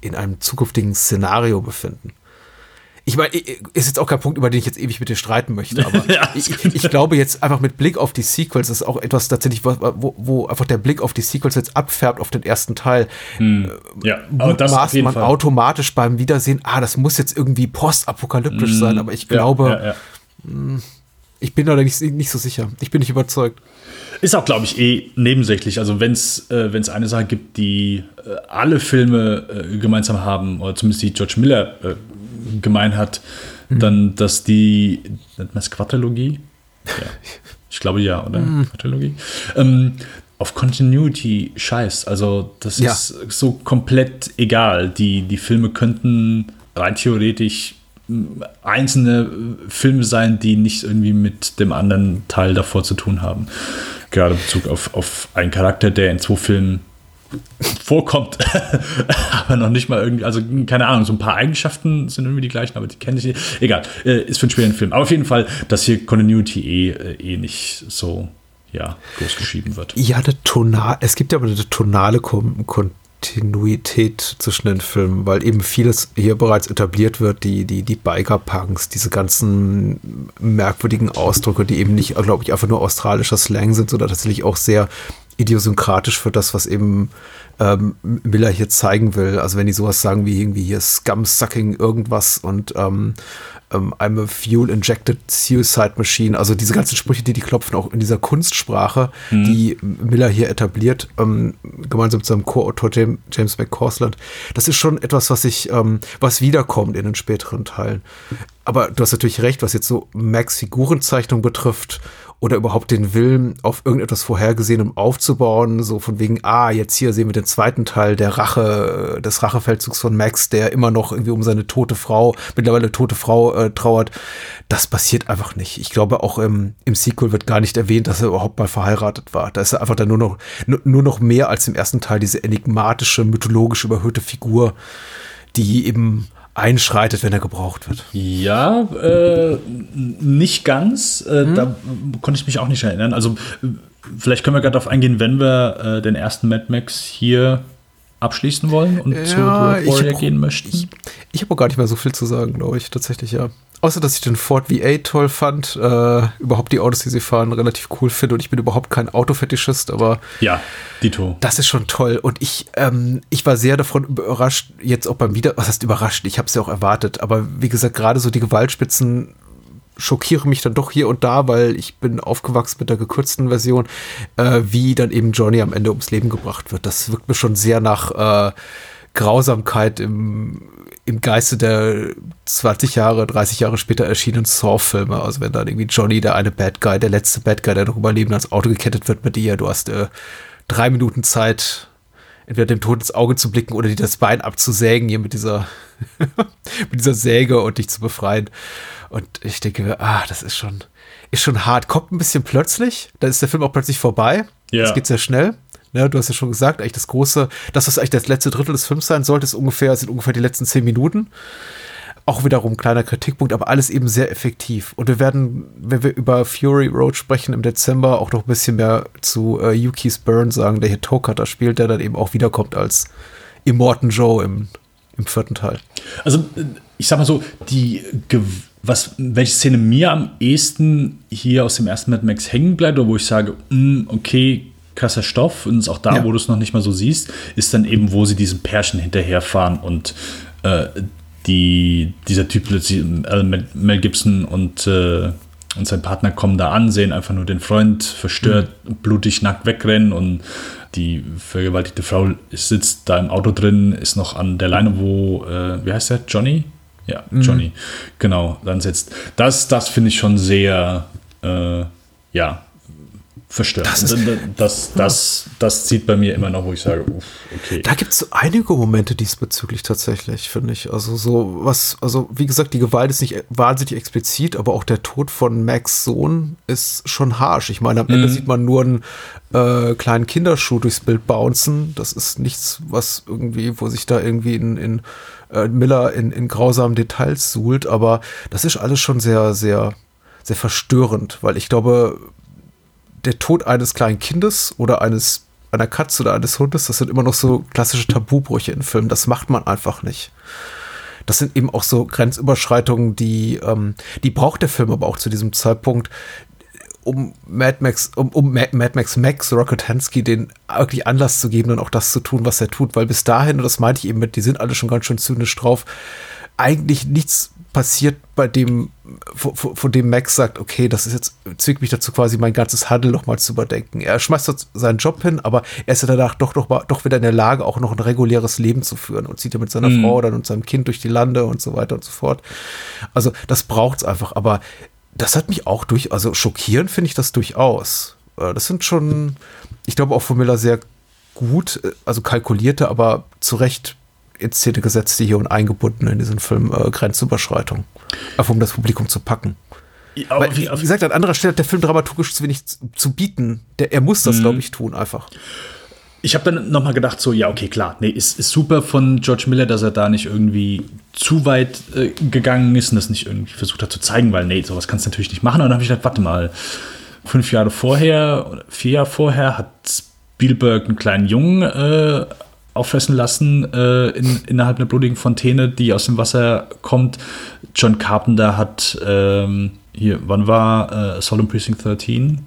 in einem zukünftigen Szenario befinden ich meine, ist jetzt auch kein Punkt, über den ich jetzt ewig mit dir streiten möchte, aber ja, ich, ich, glaube jetzt einfach mit Blick auf die Sequels ist auch etwas tatsächlich, wo, wo einfach der Blick auf die Sequels jetzt abfärbt auf den ersten Teil. Hm. Ja, aber das maßt man Fall. automatisch beim Wiedersehen, ah, das muss jetzt irgendwie postapokalyptisch hm. sein, aber ich glaube, ja, ja, hm, ich bin da nicht, nicht so sicher. Ich bin nicht überzeugt. Ist auch, glaube ich, eh nebensächlich. Also wenn es äh, eine Sache gibt, die äh, alle Filme äh, gemeinsam haben, oder zumindest die George Miller äh, gemein hat, mhm. dann, dass die, nennt man es Quadrilogie? Ja. Ich glaube ja, oder? Mhm. Quadrilogie. Ähm, auf Continuity scheißt. Also das ja. ist so komplett egal. Die, die Filme könnten rein theoretisch einzelne Filme sein, die nicht irgendwie mit dem anderen Teil davor zu tun haben. Gerade in Bezug auf, auf einen Charakter, der in zwei Filmen vorkommt, aber noch nicht mal irgendwie, also keine Ahnung, so ein paar Eigenschaften sind irgendwie die gleichen, aber die kenne ich nicht. Egal, äh, ist für einen späteren Film. Aber auf jeden Fall, dass hier Continuity eh, eh nicht so ja, groß wird. Ja, der Tonal, es gibt ja aber eine tonale Kon Kontinuität zwischen den Filmen, weil eben vieles hier bereits etabliert wird, die, die, die Biker-Punks, diese ganzen merkwürdigen Ausdrücke, die eben nicht, glaube ich, einfach nur australischer Slang sind, sondern tatsächlich auch sehr idiosynkratisch für das, was eben ähm, Miller hier zeigen will. Also wenn die sowas sagen wie irgendwie hier Scum-Sucking irgendwas und ähm, ähm, I'm a Fuel-Injected Suicide Machine, also diese ganzen Sprüche, die die klopfen, auch in dieser Kunstsprache, mhm. die Miller hier etabliert, ähm, gemeinsam mit seinem Co-Autor James McCausland, das ist schon etwas, was ich, ähm, was wiederkommt in den späteren Teilen. Aber du hast natürlich recht, was jetzt so Max Figurenzeichnung betrifft oder überhaupt den Willen, auf irgendetwas Vorhergesehenem aufzubauen, so von wegen, ah, jetzt hier sehen wir den zweiten Teil der Rache, des Rachefeldzugs von Max, der immer noch irgendwie um seine tote Frau, mittlerweile tote Frau äh, trauert. Das passiert einfach nicht. Ich glaube, auch im, im Sequel wird gar nicht erwähnt, dass er überhaupt mal verheiratet war. Da ist er einfach dann nur noch, nur noch mehr als im ersten Teil diese enigmatische, mythologisch überhöhte Figur, die eben einschreitet, wenn er gebraucht wird. Ja, äh, nicht ganz. Äh, hm? Da konnte ich mich auch nicht erinnern. Also vielleicht können wir gerade darauf eingehen, wenn wir äh, den ersten Mad Max hier abschließen wollen und ja, zu Road Warrior gehen möchten. Ich, ich habe auch gar nicht mehr so viel zu sagen, glaube ich, tatsächlich, ja. Außer, dass ich den Ford V8 toll fand, äh, überhaupt die Autos, die sie fahren, relativ cool finde und ich bin überhaupt kein Autofetischist, aber ja, Dito. Das ist schon toll und ich, ähm, ich war sehr davon überrascht, jetzt auch beim Wieder, was heißt überrascht, ich habe es ja auch erwartet, aber wie gesagt, gerade so die Gewaltspitzen schockieren mich dann doch hier und da, weil ich bin aufgewachsen mit der gekürzten Version, äh, wie dann eben Johnny am Ende ums Leben gebracht wird. Das wirkt mir schon sehr nach äh, Grausamkeit im im Geiste der 20 Jahre, 30 Jahre später erschienenen Saw-Filme. Also wenn dann irgendwie Johnny, der eine Bad Guy, der letzte Bad Guy, der noch überleben, ans Auto gekettet wird mit dir, du hast äh, drei Minuten Zeit, entweder dem Tod ins Auge zu blicken oder dir das Bein abzusägen hier mit dieser, mit dieser Säge und dich zu befreien. Und ich denke, ah, das ist schon, ist schon hart. Kommt ein bisschen plötzlich, dann ist der Film auch plötzlich vorbei. Ja. Das geht sehr schnell. Ne, du hast ja schon gesagt, eigentlich das große, das, was eigentlich das letzte Drittel des Films sein sollte, ist ungefähr, sind ungefähr die letzten zehn Minuten. Auch wiederum kleiner Kritikpunkt, aber alles eben sehr effektiv. Und wir werden, wenn wir über Fury Road sprechen im Dezember, auch noch ein bisschen mehr zu äh, Yuki's Burn sagen, der hier Tokutter spielt, der dann eben auch wiederkommt als Immortan Joe im, im vierten Teil. Also, ich sag mal so, die was, welche Szene mir am ehesten hier aus dem ersten Mad Max hängen bleibt, oder wo ich sage, mm, okay, krasser Stoff und auch da, ja. wo du es noch nicht mal so siehst, ist dann eben, wo sie diesem Pärchen hinterherfahren und äh, die, dieser Typ plötzlich, äh, Mel Gibson und, äh, und sein Partner kommen da an, sehen einfach nur den Freund verstört, mhm. blutig nackt wegrennen und die vergewaltigte Frau sitzt da im Auto drin, ist noch an der Leine, wo, äh, wie heißt der, Johnny? Ja, Johnny, mhm. genau, dann sitzt. Das, das finde ich schon sehr, äh, ja, verstört. Das, ist, das, das, das, zieht bei mir immer noch, wo ich sage, uff, okay. Da gibt es einige Momente diesbezüglich tatsächlich, finde ich. Also so was, also wie gesagt, die Gewalt ist nicht wahnsinnig explizit, aber auch der Tod von Max Sohn ist schon harsh. Ich meine, am mhm. Ende sieht man nur einen äh, kleinen Kinderschuh durchs Bild bouncen. Das ist nichts, was irgendwie, wo sich da irgendwie in, in äh, Miller in, in grausamen Details suhlt, aber das ist alles schon sehr, sehr, sehr verstörend, weil ich glaube, der Tod eines kleinen Kindes oder eines einer Katze oder eines Hundes, das sind immer noch so klassische Tabubrüche in Filmen. Das macht man einfach nicht. Das sind eben auch so Grenzüberschreitungen, die, ähm, die braucht der Film aber auch zu diesem Zeitpunkt, um Mad Max, um, um Mad Max Max Rocket Hansky den wirklich Anlass zu geben und auch das zu tun, was er tut, weil bis dahin, und das meinte ich eben mit, die sind alle schon ganz schön zynisch drauf, eigentlich nichts passiert, bei dem, von, von, dem Max sagt, okay, das ist jetzt, zwingt mich dazu quasi mein ganzes Handel nochmal zu überdenken. Er schmeißt seinen Job hin, aber er ist ja danach doch, doch, doch wieder in der Lage, auch noch ein reguläres Leben zu führen und zieht ja mit seiner mhm. Frau dann und seinem Kind durch die Lande und so weiter und so fort. Also, das braucht's einfach, aber das hat mich auch durch, also schockierend finde ich das durchaus. Äh, das sind schon, ich glaube auch von Miller sehr gut, äh, also kalkulierte, aber zu Recht in Szene gesetzte hier und eingebunden in diesen Film äh, Grenzüberschreitung. Einfach um das Publikum zu packen. Ja, Weil, wie, wie, gesagt, an anderer Stelle hat der Film dramaturgisch zu wenig zu, zu bieten. Der, er muss das, mhm. glaube ich, tun einfach. Ich habe dann nochmal gedacht, so, ja, okay, klar, nee, ist, ist super von George Miller, dass er da nicht irgendwie zu weit äh, gegangen ist und das nicht irgendwie versucht hat zu zeigen, weil, nee, sowas kannst du natürlich nicht machen. Und dann habe ich gedacht, warte mal, fünf Jahre vorher oder vier Jahre vorher hat Spielberg einen kleinen Jungen äh, auffressen lassen äh, in, innerhalb einer blutigen Fontäne, die aus dem Wasser kommt. John Carpenter hat ähm, hier, wann war äh, Solemn Precinct 13?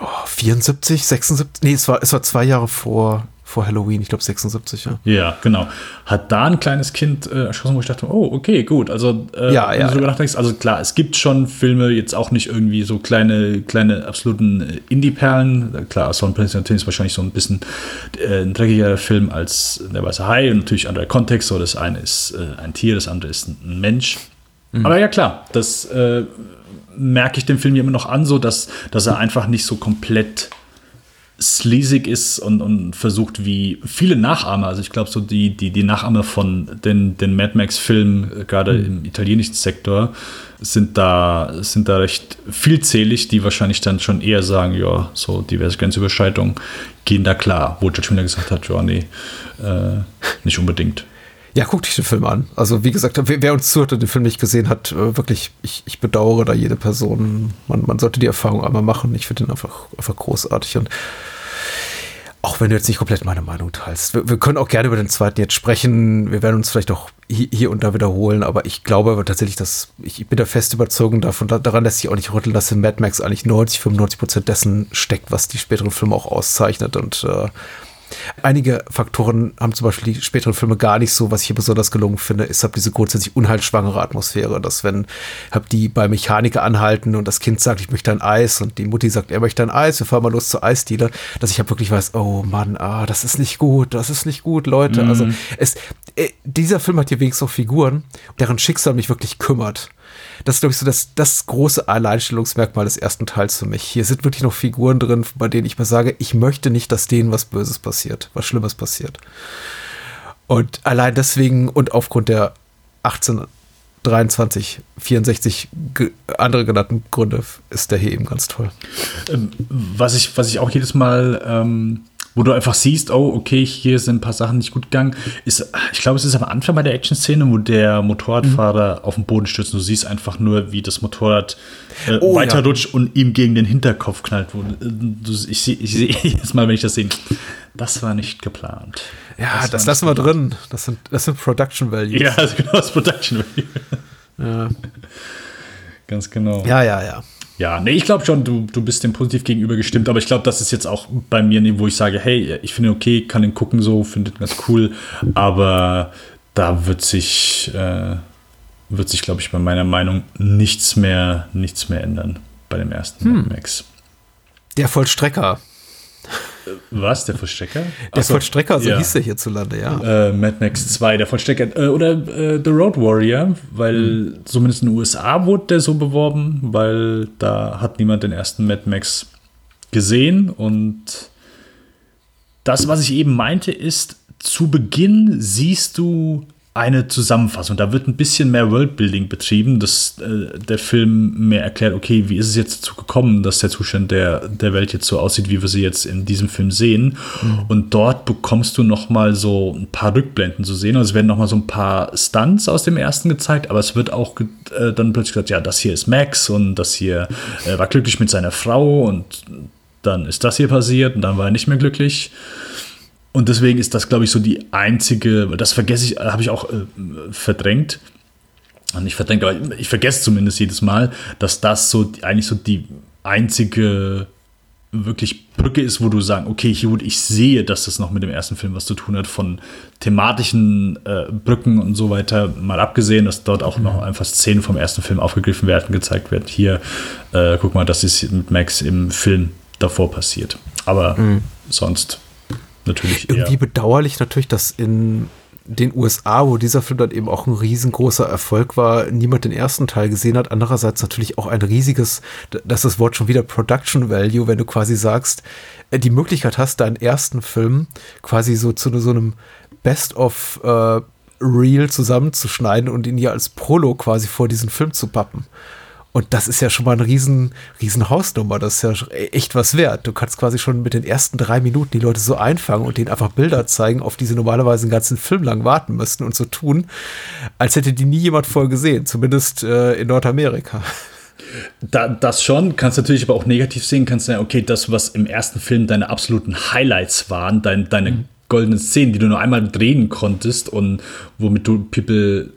Oh, 74, 76? Nee, es war, es war zwei Jahre vor vor Halloween, ich glaube 76, ja. Ja, genau. Hat da ein kleines Kind äh, erschossen, wo ich dachte, oh, okay, gut. Also, äh, ja, ja, so ja. Denkst, also klar, es gibt schon Filme, jetzt auch nicht irgendwie so kleine, kleine absoluten äh, Indie-Perlen. Klar, Sound Prince ist wahrscheinlich so ein bisschen äh, ein dreckiger Film als Der Weiße Hai und natürlich anderer Kontext. So, das eine ist äh, ein Tier, das andere ist ein Mensch. Mhm. Aber ja, klar, das äh, merke ich dem Film immer noch an, so dass, dass er einfach nicht so komplett sleazig ist und, und versucht, wie viele Nachahmer, also ich glaube, so die, die, die Nachahmer von den, den Mad Max-Filmen, gerade mhm. im italienischen Sektor, sind da, sind da recht vielzählig, die wahrscheinlich dann schon eher sagen, ja, so diverse Grenzüberschreitungen gehen da klar, wo Judge Miller gesagt hat, ja, nee, äh, nicht unbedingt. Ja, guck dich den Film an. Also, wie gesagt, wer, wer uns zuhört und den Film nicht gesehen hat, äh, wirklich, ich, ich bedauere da jede Person. Man, man sollte die Erfahrung einmal machen. Ich finde ihn einfach, einfach großartig. Und auch wenn du jetzt nicht komplett meine Meinung teilst. Wir, wir, können auch gerne über den zweiten jetzt sprechen. Wir werden uns vielleicht auch hier, und da wiederholen, aber ich glaube tatsächlich, dass ich, ich bin da fest überzogen davon, daran lässt sich auch nicht rütteln, dass in Mad Max eigentlich 90, 95 Prozent dessen steckt, was die späteren Filme auch auszeichnet und äh, Einige Faktoren haben zum Beispiel die späteren Filme gar nicht so, was ich hier besonders gelungen finde, ist halt diese grundsätzlich unheilschwangere Atmosphäre, dass wenn hab die bei Mechaniker anhalten und das Kind sagt, ich möchte ein Eis und die Mutti sagt, er möchte ein Eis, wir fahren mal los zur Eisdiele, dass ich halt wirklich weiß, oh Mann, ah, das ist nicht gut, das ist nicht gut, Leute. Also mhm. Also es, äh, dieser Film hat hier wenigstens auch Figuren, deren Schicksal mich wirklich kümmert. Das ist, glaube ich, so das, das große Alleinstellungsmerkmal des ersten Teils für mich. Hier sind wirklich noch Figuren drin, bei denen ich mir sage, ich möchte nicht, dass denen was Böses passiert, was Schlimmes passiert. Und allein deswegen und aufgrund der 18, 23, 64 andere genannten Gründe ist der hier eben ganz toll. Ähm, was ich, was ich auch jedes Mal ähm, wo du einfach siehst, oh, okay, hier sind ein paar Sachen nicht gut gegangen. Ist, ich glaube, es ist am Anfang bei der Action-Szene, wo der Motorradfahrer mhm. auf den Boden stürzt. Du siehst einfach nur, wie das Motorrad äh, oh, weiterrutscht ja. und ihm gegen den Hinterkopf knallt. Wo, du, ich sehe jedes Mal, wenn ich das sehe, das war nicht geplant. Ja, das, das lassen wir drin. Das sind, das sind Production Values. Ja, genau, das Production Value. ja. Ganz genau. Ja, ja, ja. Ja, nee, ich glaube schon, du, du bist dem positiv gegenüber gestimmt, aber ich glaube, das ist jetzt auch bei mir, wo ich sage, hey, ich finde okay, kann den gucken so, finde den ganz cool, aber da wird sich, äh, wird sich, glaube ich, bei meiner Meinung nichts mehr, nichts mehr ändern bei dem ersten hm. Max. Der Vollstrecker. Was, der Vollstrecker? Der so, Vollstrecker, so ja. hieß der hierzulande, ja. Äh, Mad Max 2, der Vollstrecker. Äh, oder äh, The Road Warrior, weil mhm. zumindest in den USA wurde der so beworben, weil da hat niemand den ersten Mad Max gesehen. Und das, was ich eben meinte, ist, zu Beginn siehst du eine Zusammenfassung. Da wird ein bisschen mehr Worldbuilding betrieben, dass äh, der Film mehr erklärt, okay, wie ist es jetzt dazu gekommen, dass der Zustand der, der Welt jetzt so aussieht, wie wir sie jetzt in diesem Film sehen. Mhm. Und dort bekommst du noch mal so ein paar Rückblenden zu sehen. Also es werden noch mal so ein paar Stunts aus dem ersten gezeigt, aber es wird auch äh, dann plötzlich gesagt, ja, das hier ist Max und das hier äh, war glücklich mit seiner Frau und dann ist das hier passiert und dann war er nicht mehr glücklich. Und deswegen ist das, glaube ich, so die einzige, das vergesse ich, habe ich auch äh, verdrängt. Nicht verdrängt, aber ich vergesse zumindest jedes Mal, dass das so eigentlich so die einzige wirklich Brücke ist, wo du sagst, okay, hier gut, ich sehe, dass das noch mit dem ersten Film was zu tun hat, von thematischen äh, Brücken und so weiter, mal abgesehen, dass dort auch noch einfach Szenen vom ersten Film aufgegriffen werden, gezeigt werden. Hier, äh, guck mal, das ist mit Max im Film davor passiert. Aber mhm. sonst natürlich Irgendwie bedauerlich natürlich, dass in den USA, wo dieser Film dann eben auch ein riesengroßer Erfolg war, niemand den ersten Teil gesehen hat. Andererseits natürlich auch ein riesiges, das ist das Wort schon wieder Production Value, wenn du quasi sagst, äh, die Möglichkeit hast, deinen ersten Film quasi so zu so einem Best of äh, Reel zusammenzuschneiden und ihn ja als Prolo quasi vor diesen Film zu pappen. Und das ist ja schon mal eine riesen, riesen Hausnummer. Das ist ja echt was wert. Du kannst quasi schon mit den ersten drei Minuten die Leute so einfangen und denen einfach Bilder zeigen, auf die sie normalerweise einen ganzen Film lang warten müssten und so tun, als hätte die nie jemand vorher gesehen. Zumindest äh, in Nordamerika. Da, das schon, kannst natürlich aber auch negativ sehen, kannst sagen, okay, das, was im ersten Film deine absoluten Highlights waren, dein, deine mhm. goldenen Szenen, die du nur einmal drehen konntest und womit du People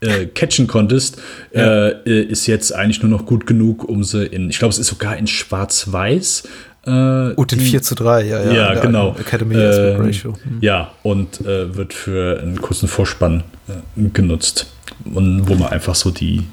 äh, catchen konntest, ja. äh, ist jetzt eigentlich nur noch gut genug, um sie in, ich glaube, es ist sogar in Schwarz-Weiß. Äh, und in 4 zu 3, ja, ja. Ja, genau. Academy äh, Ratio. Hm. Ja, und äh, wird für einen kurzen Vorspann äh, genutzt. Und wo man einfach so die,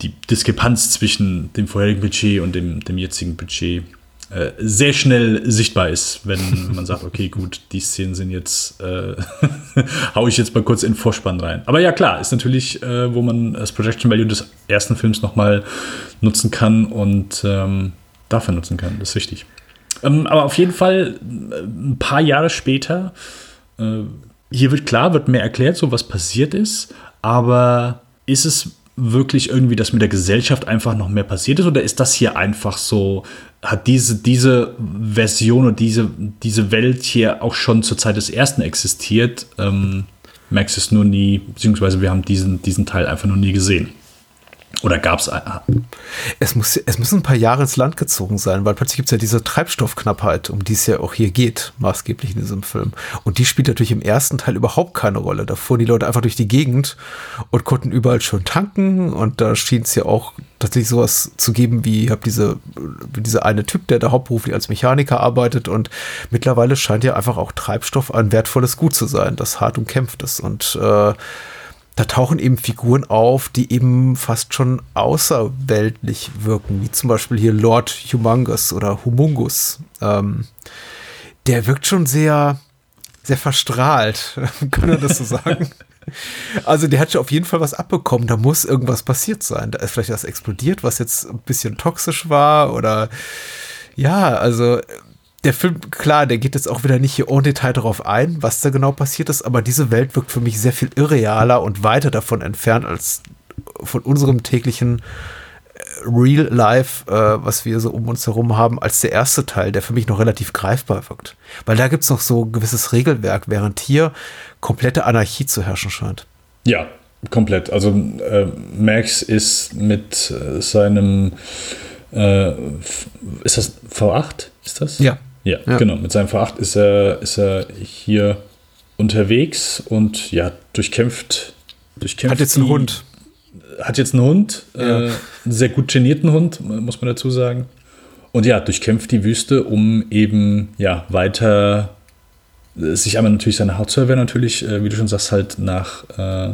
die Diskrepanz zwischen dem vorherigen Budget und dem, dem jetzigen Budget äh, sehr schnell sichtbar ist, wenn man sagt, okay, gut, die Szenen sind jetzt, äh, hau ich jetzt mal kurz in Vorspann rein. Aber ja, klar, ist natürlich, äh, wo man das Projection Value des ersten Films nochmal nutzen kann und ähm, dafür nutzen kann, das ist wichtig. Ähm, aber auf jeden Fall, äh, ein paar Jahre später, äh, hier wird klar, wird mehr erklärt, so was passiert ist, aber ist es wirklich irgendwie, dass mit der Gesellschaft einfach noch mehr passiert ist? Oder ist das hier einfach so, hat diese, diese Version und diese, diese Welt hier auch schon zur Zeit des ersten existiert? Ähm, Max ist nur nie, beziehungsweise wir haben diesen, diesen Teil einfach nur nie gesehen. Oder gab es es muss Es müssen ein paar Jahre ins Land gezogen sein, weil plötzlich gibt es ja diese Treibstoffknappheit, um die es ja auch hier geht, maßgeblich in diesem Film. Und die spielt natürlich im ersten Teil überhaupt keine Rolle. Da fuhren die Leute einfach durch die Gegend und konnten überall schön tanken. Und da schien es ja auch tatsächlich sowas zu geben, wie ich habe diese, diese eine Typ, der da hauptberuflich als Mechaniker arbeitet. Und mittlerweile scheint ja einfach auch Treibstoff ein wertvolles Gut zu sein, das hart umkämpft ist. Und äh, da tauchen eben Figuren auf, die eben fast schon außerweltlich wirken, wie zum Beispiel hier Lord Humongous oder Humungus. Ähm, der wirkt schon sehr, sehr verstrahlt, kann man das so sagen? Also der hat schon auf jeden Fall was abbekommen. Da muss irgendwas passiert sein. Da ist vielleicht was explodiert, was jetzt ein bisschen toxisch war oder ja, also der Film, klar, der geht jetzt auch wieder nicht hier ohne Detail darauf ein, was da genau passiert ist, aber diese Welt wirkt für mich sehr viel irrealer und weiter davon entfernt als von unserem täglichen äh, Real Life, äh, was wir so um uns herum haben, als der erste Teil, der für mich noch relativ greifbar wirkt. Weil da gibt es noch so ein gewisses Regelwerk, während hier komplette Anarchie zu herrschen scheint. Ja, komplett. Also äh, Max ist mit äh, seinem äh, ist das V8? Ist das? Ja. Ja, ja, genau. Mit seinem V8 ist er, ist er hier unterwegs und ja, durchkämpft. durchkämpft hat jetzt einen Hund. Hat jetzt einen Hund, ja. äh, einen sehr gut genierten Hund, muss man dazu sagen. Und ja, durchkämpft die Wüste, um eben ja weiter äh, sich einmal natürlich seine Hauptserver natürlich, äh, wie du schon sagst, halt nach äh,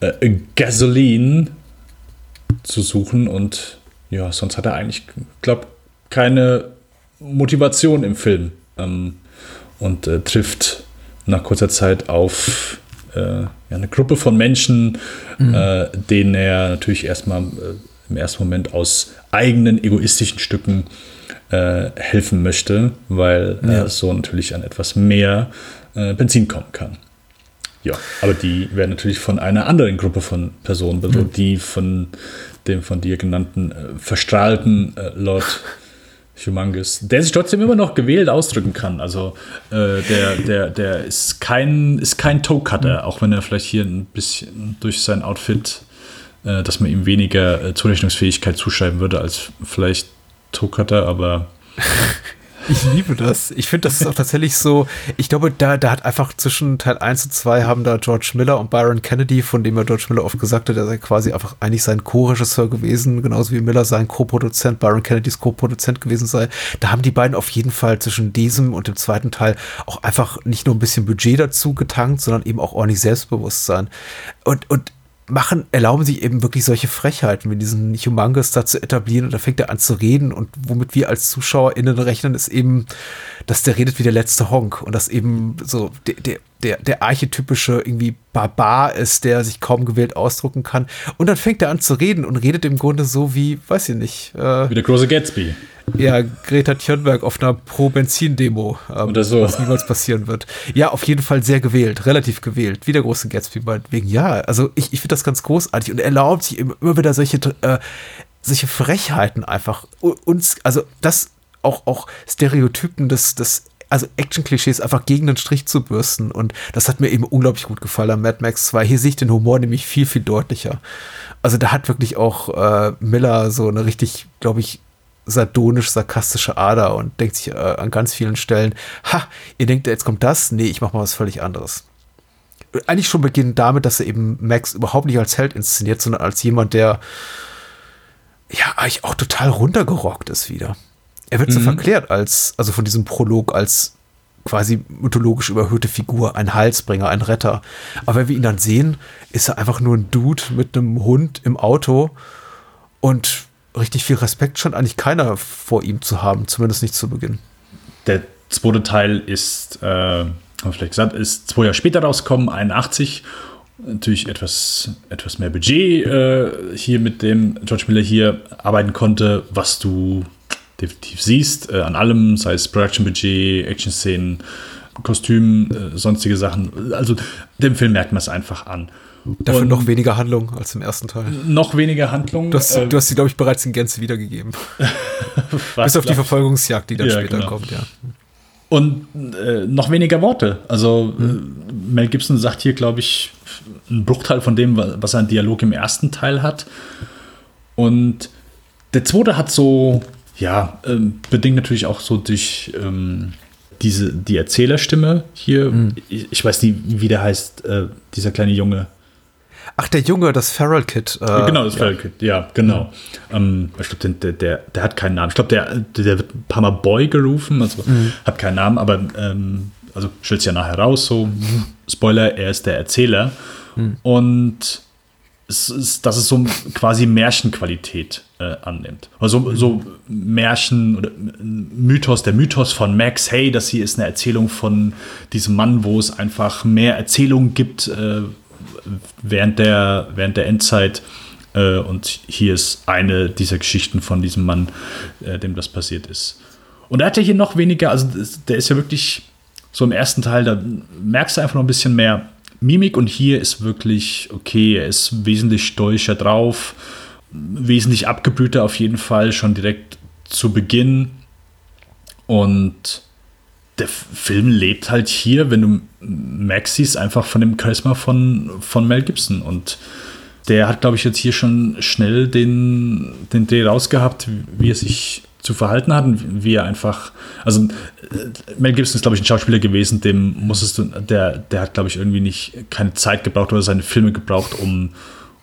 äh, Gasoline zu suchen und ja, sonst hat er eigentlich, glaube keine Motivation im Film. ähm, und äh, trifft nach kurzer Zeit auf äh, ja, eine Gruppe von Menschen, mhm. äh, denen er natürlich erstmal äh, im ersten Moment aus eigenen egoistischen Stücken äh, helfen möchte, weil ja. er so natürlich an etwas mehr äh, Benzin kommen kann. Ja, aber die werden natürlich von einer anderen Gruppe von Personen bedroht, mhm. die von dem von dir genannten äh, verstrahlten äh, Lord Humongous, der sich trotzdem immer noch gewählt ausdrücken kann. Also äh, der, der, der ist kein, ist kein Toe-Cutter, auch wenn er vielleicht hier ein bisschen durch sein Outfit, äh, dass man ihm weniger äh, Zurechnungsfähigkeit zuschreiben würde als vielleicht Toe-Cutter, aber Ich liebe das. Ich finde, das ist auch tatsächlich so. Ich glaube, da, da hat einfach zwischen Teil 1 und 2 haben da George Miller und Byron Kennedy, von dem ja George Miller oft gesagt hat, er sei quasi einfach eigentlich sein Co-Regisseur gewesen, genauso wie Miller sein Co-Produzent, Byron Kennedys Co-Produzent gewesen sei. Da haben die beiden auf jeden Fall zwischen diesem und dem zweiten Teil auch einfach nicht nur ein bisschen Budget dazu getankt, sondern eben auch ordentlich Selbstbewusstsein. Und, und machen, erlauben sich eben wirklich solche Frechheiten, wie diesen Humongous da zu etablieren und da fängt er an zu reden und womit wir als ZuschauerInnen rechnen, ist eben, dass der redet wie der letzte Honk und dass eben so der, der, der, der archetypische irgendwie Barbar ist, der sich kaum gewählt ausdrucken kann und dann fängt er an zu reden und redet im Grunde so wie, weiß ich nicht. Äh, wie der große Gatsby. Ja, Greta Thunberg auf einer Pro-Benzin-Demo, ähm, Oder so. was niemals passieren wird. Ja, auf jeden Fall sehr gewählt, relativ gewählt. Wie der große Gatsby meinetwegen. Ja, also ich, ich finde das ganz großartig und er erlaubt sich immer wieder solche, äh, solche Frechheiten einfach. Uns, also das auch, auch Stereotypen des, des also Action-Klischees einfach gegen den Strich zu bürsten. Und das hat mir eben unglaublich gut gefallen an Mad Max 2. Hier sehe ich den Humor nämlich viel, viel deutlicher. Also da hat wirklich auch äh, Miller so eine richtig, glaube ich, sardonisch-sarkastische Ader und denkt sich äh, an ganz vielen Stellen, ha, ihr denkt, jetzt kommt das? Nee, ich mache mal was völlig anderes. Eigentlich schon beginnend damit, dass er eben Max überhaupt nicht als Held inszeniert, sondern als jemand, der ja eigentlich auch total runtergerockt ist wieder. Er wird mhm. so verklärt als, also von diesem Prolog als quasi mythologisch überhöhte Figur, ein Halsbringer, ein Retter. Aber wenn wir ihn dann sehen, ist er einfach nur ein Dude mit einem Hund im Auto und richtig viel Respekt scheint eigentlich keiner vor ihm zu haben, zumindest nicht zu Beginn. Der zweite Teil ist, äh, haben wir vielleicht gesagt, ist zwei Jahre später rausgekommen, 81. Natürlich etwas, etwas mehr Budget äh, hier mit dem George Miller hier arbeiten konnte, was du definitiv siehst, äh, an allem, sei es Production-Budget, Action-Szenen, Kostüm, äh, sonstige Sachen. Also dem Film merkt man es einfach an. Dafür und noch weniger Handlung als im ersten Teil. Noch weniger Handlung. Du hast, äh, du hast sie, glaube ich, bereits in Gänze wiedergegeben. Bis auf die Verfolgungsjagd, die dann ja, später genau. kommt, ja. Und äh, noch weniger Worte. Also mhm. Mel Gibson sagt hier, glaube ich, einen Bruchteil von dem, was er an Dialog im ersten Teil hat. Und der zweite hat so, ja, ähm, bedingt natürlich auch so durch ähm, diese, die Erzählerstimme hier. Mhm. Ich, ich, weiß nicht, wie der heißt, äh, dieser kleine Junge. Ach, der Junge, das Feral Kid. Äh, genau, das ja. Feral Kid, ja, genau. Mhm. Ähm, ich glaube, der, der, der hat keinen Namen. Ich glaube, der, der wird ein paar Mal Boy gerufen, also mhm. hat keinen Namen, aber ähm, also stellt sich ja nachher raus, so Spoiler, er ist der Erzähler. Mhm. Und es ist, dass es so quasi Märchenqualität äh, annimmt. Also so Märchen oder Mythos, der Mythos von Max, hey, das hier ist eine Erzählung von diesem Mann, wo es einfach mehr Erzählungen gibt, äh, während, der, während der Endzeit. Äh, und hier ist eine dieser Geschichten von diesem Mann, äh, dem das passiert ist. Und er hat ja hier noch weniger, also der ist ja wirklich so im ersten Teil, da merkst du einfach noch ein bisschen mehr Mimik und hier ist wirklich, okay, er ist wesentlich stolzer drauf, wesentlich abgeblühter auf jeden Fall, schon direkt zu Beginn. Und der Film lebt halt hier, wenn du Max siehst, einfach von dem Charisma von, von Mel Gibson. Und der hat, glaube ich, jetzt hier schon schnell den, den Dreh rausgehabt, wie er sich zu verhalten hat und wie er einfach, also Mel Gibson ist, glaube ich, ein Schauspieler gewesen, dem musstest du, der, der hat, glaube ich, irgendwie nicht keine Zeit gebraucht oder seine Filme gebraucht, um,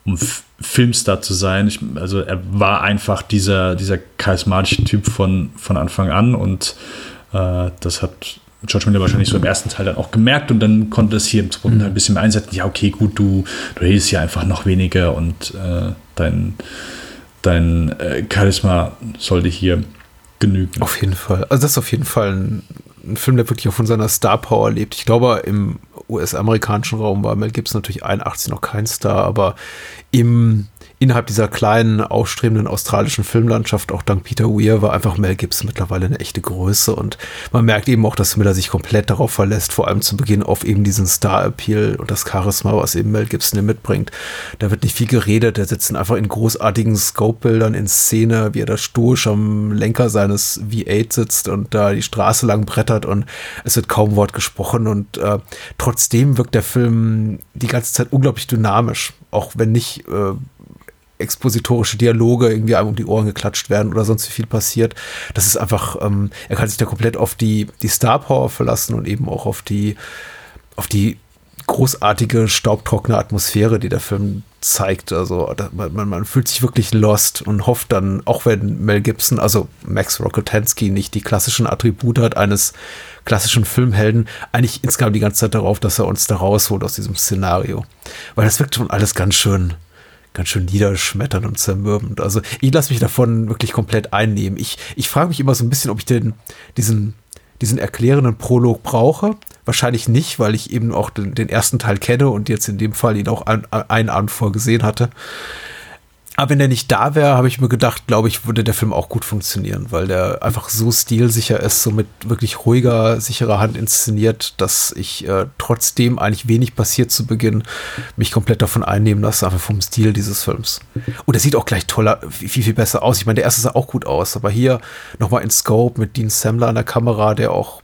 um Filmstar zu sein. Ich, also er war einfach dieser, dieser charismatische Typ von, von Anfang an und äh, das hat George Miller wahrscheinlich so im ersten Teil dann auch gemerkt und dann konnte es hier im zweiten mhm. Teil ein bisschen mehr einsetzen. Ja, okay, gut, du, du redest hier einfach noch weniger und äh, dein, dein äh, Charisma sollte hier genügen. Auf jeden Fall. Also das ist auf jeden Fall ein, ein Film, der wirklich auch von seiner Star Power lebt. Ich glaube, im US-amerikanischen Raum war Mel Gibson natürlich 81 noch kein Star, aber im innerhalb dieser kleinen, aufstrebenden australischen Filmlandschaft, auch dank Peter Weir, war einfach Mel Gibson mittlerweile eine echte Größe. Und man merkt eben auch, dass Miller sich komplett darauf verlässt, vor allem zu Beginn auf eben diesen Star-Appeal und das Charisma, was eben Mel Gibson mitbringt. Da wird nicht viel geredet, der sitzt einfach in großartigen Scope-Bildern in Szene, wie er da stoisch am Lenker seines V8 sitzt und da die Straße lang brettert und es wird kaum Wort gesprochen und äh, trotzdem wirkt der Film die ganze Zeit unglaublich dynamisch, auch wenn nicht äh, expositorische Dialoge irgendwie einem um die Ohren geklatscht werden oder sonst wie viel passiert. Das ist einfach, ähm, er kann sich da komplett auf die, die Star Power verlassen und eben auch auf die, auf die großartige, staubtrockene Atmosphäre, die der Film zeigt. Also man, man, fühlt sich wirklich lost und hofft dann, auch wenn Mel Gibson, also Max Rokotensky, nicht die klassischen Attribute hat eines klassischen Filmhelden, eigentlich insgesamt die ganze Zeit darauf, dass er uns da rausholt aus diesem Szenario. Weil das wirkt schon alles ganz schön ganz schön niederschmetternd und zermürbend. Also ich lasse mich davon wirklich komplett einnehmen. Ich, ich frage mich immer so ein bisschen, ob ich den, diesen, diesen erklärenden Prolog brauche. Wahrscheinlich nicht, weil ich eben auch den, den ersten Teil kenne und jetzt in dem Fall ihn auch ein, einen Abend vorgesehen hatte. Aber wenn er nicht da wäre, habe ich mir gedacht, glaube ich, würde der Film auch gut funktionieren, weil der einfach so stilsicher ist, so mit wirklich ruhiger, sicherer Hand inszeniert, dass ich äh, trotzdem eigentlich wenig passiert zu Beginn, mich komplett davon einnehmen lasse, einfach vom Stil dieses Films. Und er sieht auch gleich toller, viel, viel besser aus. Ich meine, der erste sah auch gut aus, aber hier nochmal in Scope mit Dean Samler an der Kamera, der auch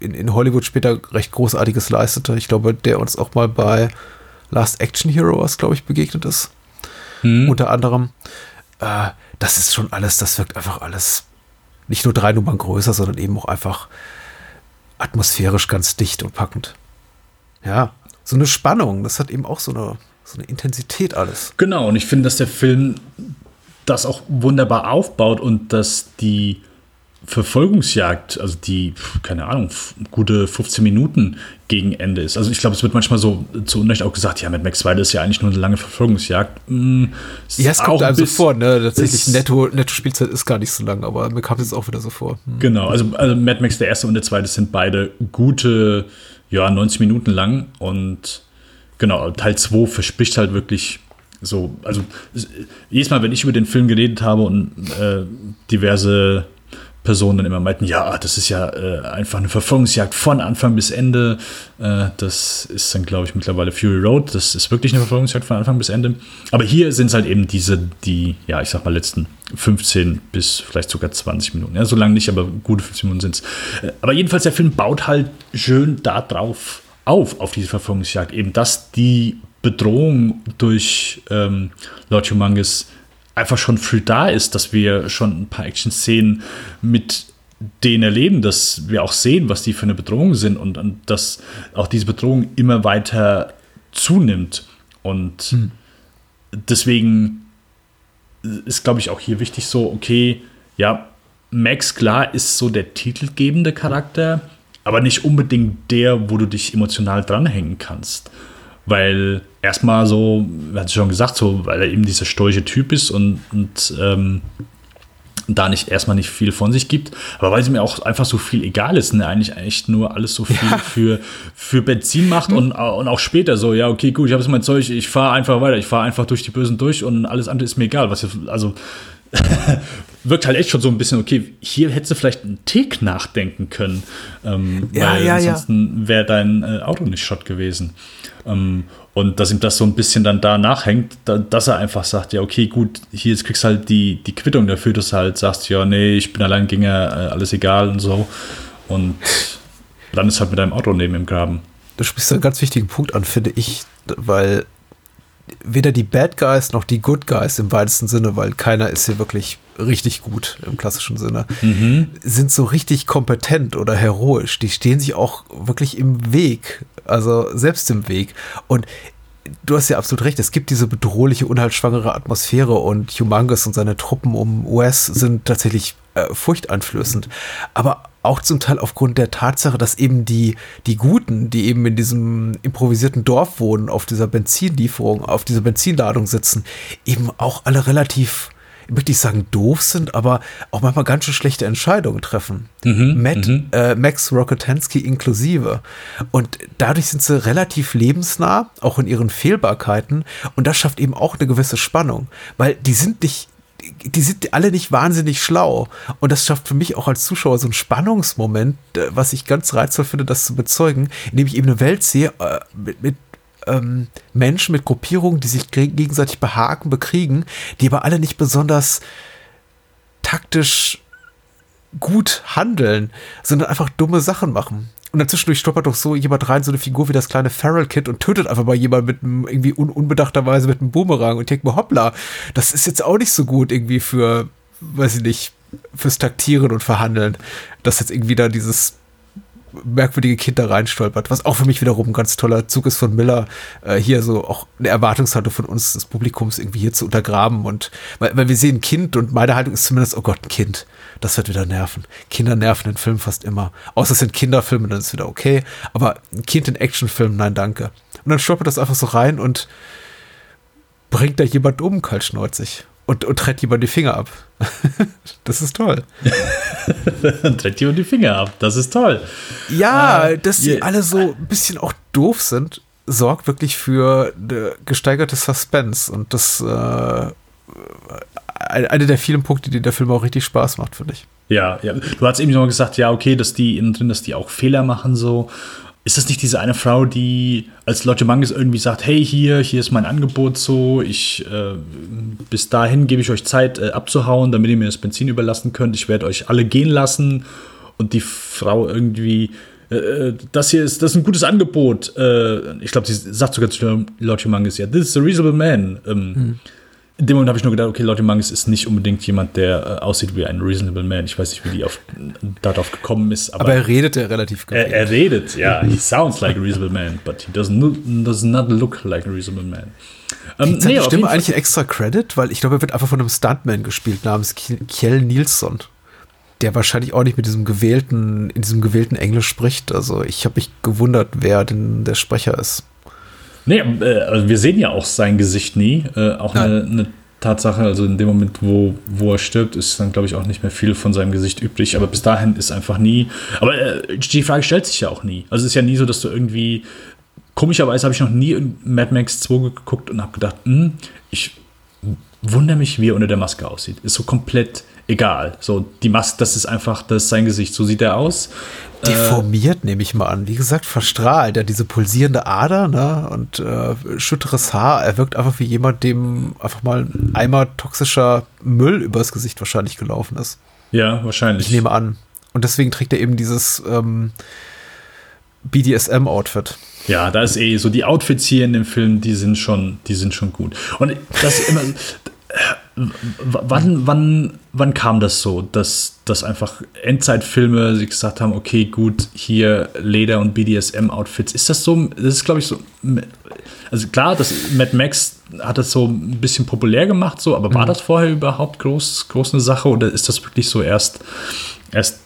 in, in Hollywood später recht Großartiges leistete. Ich glaube, der uns auch mal bei Last Action Heroes, glaube ich, begegnet ist mhm. unter anderem. Äh, das ist schon alles, das wirkt einfach alles nicht nur drei Nummern größer, sondern eben auch einfach atmosphärisch ganz dicht und packend. Ja, so eine Spannung, das hat eben auch so eine, so eine Intensität alles. Genau, und ich finde, dass der Film das auch wunderbar aufbaut und dass die Verfolgungsjagd, also die, keine Ahnung, gute 15 Minuten gegen Ende ist. Also ich glaube, es wird manchmal so zu Unrecht auch gesagt, ja, mit Max Wilder ist ja eigentlich nur eine lange Verfolgungsjagd. Hm, ja, es kommt einem so vor, ne? Tatsächlich netto, netto Spielzeit ist gar nicht so lang, aber mir kam es jetzt auch wieder so vor. Hm. Genau, also, also Mad Max, der erste und der zweite, sind beide gute, ja, 90 Minuten lang und genau, Teil 2 verspricht halt wirklich so, also jedes Mal, wenn ich über den Film geredet habe und äh, diverse Personen dann immer meinten, ja, das ist ja äh, einfach eine Verfolgungsjagd von Anfang bis Ende. Äh, das ist dann, glaube ich, mittlerweile Fury Road. Das ist wirklich eine Verfolgungsjagd von Anfang bis Ende. Aber hier sind es halt eben diese, die, ja, ich sag mal, letzten 15 bis vielleicht sogar 20 Minuten. Ja, so lange nicht, aber gute 15 Minuten sind es. Äh, aber jedenfalls, der Film baut halt schön darauf auf, auf diese Verfolgungsjagd. Eben, dass die Bedrohung durch ähm, Lord Humongous einfach schon früh da ist, dass wir schon ein paar Action-Szenen mit denen erleben, dass wir auch sehen, was die für eine Bedrohung sind und, und dass auch diese Bedrohung immer weiter zunimmt. Und hm. deswegen ist, glaube ich, auch hier wichtig so, okay, ja, Max, klar, ist so der titelgebende Charakter, aber nicht unbedingt der, wo du dich emotional dranhängen kannst weil erstmal so, hat schon gesagt, so, weil er eben dieser stoische Typ ist und, und ähm, da nicht erstmal nicht viel von sich gibt, aber weil es mir auch einfach so viel egal ist er eigentlich echt nur alles so viel ja. für, für Benzin macht und, und auch später so, ja, okay, gut, ich habe jetzt mein Zeug, ich fahre einfach weiter, ich fahre einfach durch die Bösen durch und alles andere ist mir egal, was also wirkt halt echt schon so ein bisschen, okay, hier hättest du vielleicht einen Tick nachdenken können, ähm, ja, weil ja, ansonsten wäre dein äh, Auto nicht Schott gewesen. Ähm, und dass ihm das so ein bisschen dann da nachhängt, da, dass er einfach sagt, ja, okay, gut, hier jetzt kriegst du halt die, die Quittung dafür, dass du halt sagst, ja, nee, ich bin Alleingänger, äh, alles egal und so. Und dann ist halt mit deinem Auto neben im Graben. Du sprichst einen ganz wichtigen Punkt an, finde ich, weil weder die Bad Guys noch die Good Guys im weitesten Sinne, weil keiner ist hier wirklich richtig gut im klassischen Sinne, mhm. sind so richtig kompetent oder heroisch. Die stehen sich auch wirklich im Weg, also selbst im Weg. Und du hast ja absolut recht, es gibt diese bedrohliche, unheilschwangere Atmosphäre und Humongous und seine Truppen um US sind tatsächlich äh, furchteinflößend. Aber auch zum Teil aufgrund der Tatsache, dass eben die, die Guten, die eben in diesem improvisierten Dorf wohnen, auf dieser Benzinlieferung, auf dieser Benzinladung sitzen, eben auch alle relativ ich möchte nicht sagen doof sind, aber auch manchmal ganz schön schlechte Entscheidungen treffen. Mhm, Matt, mhm. äh, Max Rokotensky inklusive. Und dadurch sind sie relativ lebensnah, auch in ihren Fehlbarkeiten. Und das schafft eben auch eine gewisse Spannung, weil die sind nicht die sind alle nicht wahnsinnig schlau. Und das schafft für mich auch als Zuschauer so einen Spannungsmoment, äh, was ich ganz reizvoll finde, das zu bezeugen, indem ich eben eine Welt sehe äh, mit, mit ähm, Menschen, mit Gruppierungen, die sich gegenseitig behaken, bekriegen, die aber alle nicht besonders taktisch gut handeln, sondern einfach dumme Sachen machen. Und dann zwischendurch stolpert doch so jemand rein, so eine Figur wie das kleine Feral Kid und tötet einfach mal jemand mit einem, irgendwie un unbedachterweise mit einem Boomerang und ich denke mir, hoppla, das ist jetzt auch nicht so gut irgendwie für, weiß ich nicht, fürs Taktieren und Verhandeln, dass jetzt irgendwie da dieses merkwürdige Kind da reinstolpert, was auch für mich wiederum ein ganz toller Zug ist von Miller, äh, hier so auch eine Erwartungshaltung von uns, des Publikums irgendwie hier zu untergraben und weil, weil wir sehen ein Kind und meine Haltung ist zumindest, oh Gott, ein Kind, das wird wieder nerven. Kinder nerven in Filmen fast immer. Außer es sind Kinderfilme, dann ist es wieder okay, aber ein Kind in Actionfilmen, nein, danke. Und dann stolpert das einfach so rein und bringt da jemand um, kaltschneuzig und, und trennt jemand die Finger ab. das ist toll. trennt jemand die Finger ab. Das ist toll. Ja, äh, dass sie alle so ein bisschen auch doof sind, sorgt wirklich für eine gesteigerte Suspense. Und das äh, eine der vielen Punkte, die der Film auch richtig Spaß macht, finde ich. Ja, ja. Du hast eben noch gesagt, ja, okay, dass die innen drin, dass die auch Fehler machen so. Ist das nicht diese eine Frau, die als Lotte Manges irgendwie sagt, hey, hier, hier ist mein Angebot so, ich äh, bis dahin gebe ich euch Zeit äh, abzuhauen, damit ihr mir das Benzin überlassen könnt, ich werde euch alle gehen lassen und die Frau irgendwie äh, äh das hier ist, das ist ein gutes Angebot. Äh, ich glaube, sie sagt sogar zu Lotte Manges, ja, this is a reasonable man. Ähm, mhm in dem Moment habe ich nur gedacht, okay, Leute Mangus ist nicht unbedingt jemand, der äh, aussieht wie ein Reasonable Man. Ich weiß nicht, wie die auf, darauf gekommen ist. Aber, aber er redet ja relativ gut. Er, er, redet, ja. He sounds like a reasonable man, but he does not, does not look like a reasonable man. Ähm, nee, Stimme eigentlich einen extra Credit? Weil ich glaube, er wird einfach von einem Stuntman gespielt namens Kjell Nilsson. Der wahrscheinlich auch nicht mit diesem gewählten, in diesem gewählten Englisch spricht. Also ich habe mich gewundert, wer denn der Sprecher ist. Nee, äh, also wir sehen ja auch sein Gesicht nie. Äh, auch eine, eine, Tatsache, also in dem Moment, wo, wo er stirbt, ist dann, glaube ich, auch nicht mehr viel von seinem Gesicht übrig. Aber bis dahin ist einfach nie. Aber äh, die Frage stellt sich ja auch nie. Also es ist ja nie so, dass du irgendwie. Komischerweise habe ich noch nie in Mad Max 2 geguckt und habe gedacht, hm, ich wundere mich, wie er unter der Maske aussieht. Ist so komplett egal. So, die Maske, das ist einfach, das ist sein Gesicht. So sieht er aus. Deformiert, äh, nehme ich mal an. Wie gesagt, verstrahlt. Er hat diese pulsierende Ader ne? und äh, schütteres Haar. Er wirkt einfach wie jemand, dem einfach mal ein Eimer toxischer Müll übers Gesicht wahrscheinlich gelaufen ist. Ja, wahrscheinlich. Ich nehme an. Und deswegen trägt er eben dieses ähm, BDSM-Outfit. Ja, da ist eh so die Outfits hier in dem Film, die sind schon, die sind schon gut. Und das ist immer, wann, wann, wann kam das so, dass, dass einfach Endzeitfilme sich gesagt haben, okay, gut, hier Leder- und BDSM-Outfits. Ist das so, das ist glaube ich so, also klar, das Mad Max hat das so ein bisschen populär gemacht, so, aber war mhm. das vorher überhaupt groß, groß eine Sache oder ist das wirklich so erst, erst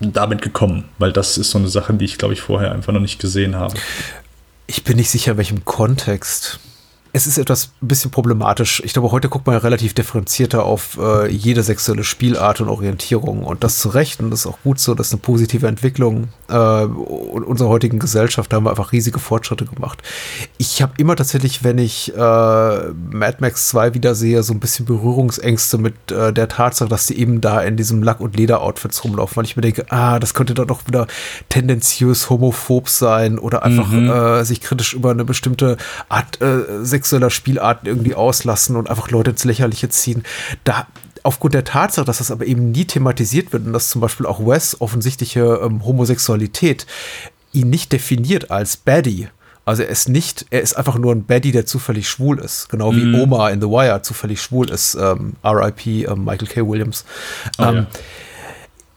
damit gekommen? Weil das ist so eine Sache, die ich glaube ich vorher einfach noch nicht gesehen habe. Ich bin nicht sicher, welchem Kontext es ist etwas ein bisschen problematisch. Ich glaube, heute guckt man ja relativ differenzierter auf äh, jede sexuelle Spielart und Orientierung. Und das zu Recht, und das ist auch gut so, das ist eine positive Entwicklung äh, unserer heutigen Gesellschaft. Da haben wir einfach riesige Fortschritte gemacht. Ich habe immer tatsächlich, wenn ich äh, Mad Max 2 wiedersehe, so ein bisschen Berührungsängste mit äh, der Tatsache, dass die eben da in diesem Lack- und Leder-Outfits rumlaufen, weil ich mir denke, ah, das könnte doch doch wieder tendenziös homophob sein oder einfach mhm. Äh, sich kritisch über eine bestimmte Art äh, sexueller Spielarten irgendwie auslassen und einfach Leute ins Lächerliche ziehen. Da, aufgrund der Tatsache, dass das aber eben nie thematisiert wird und dass zum Beispiel auch Wes offensichtliche ähm, Homosexualität ihn nicht definiert als Baddie. Also er ist nicht, er ist einfach nur ein Baddie, der zufällig schwul ist. Genau wie mm. Oma in The Wire zufällig schwul ist. Ähm, R.I.P. Ähm, Michael K. Williams. Oh, ähm, ja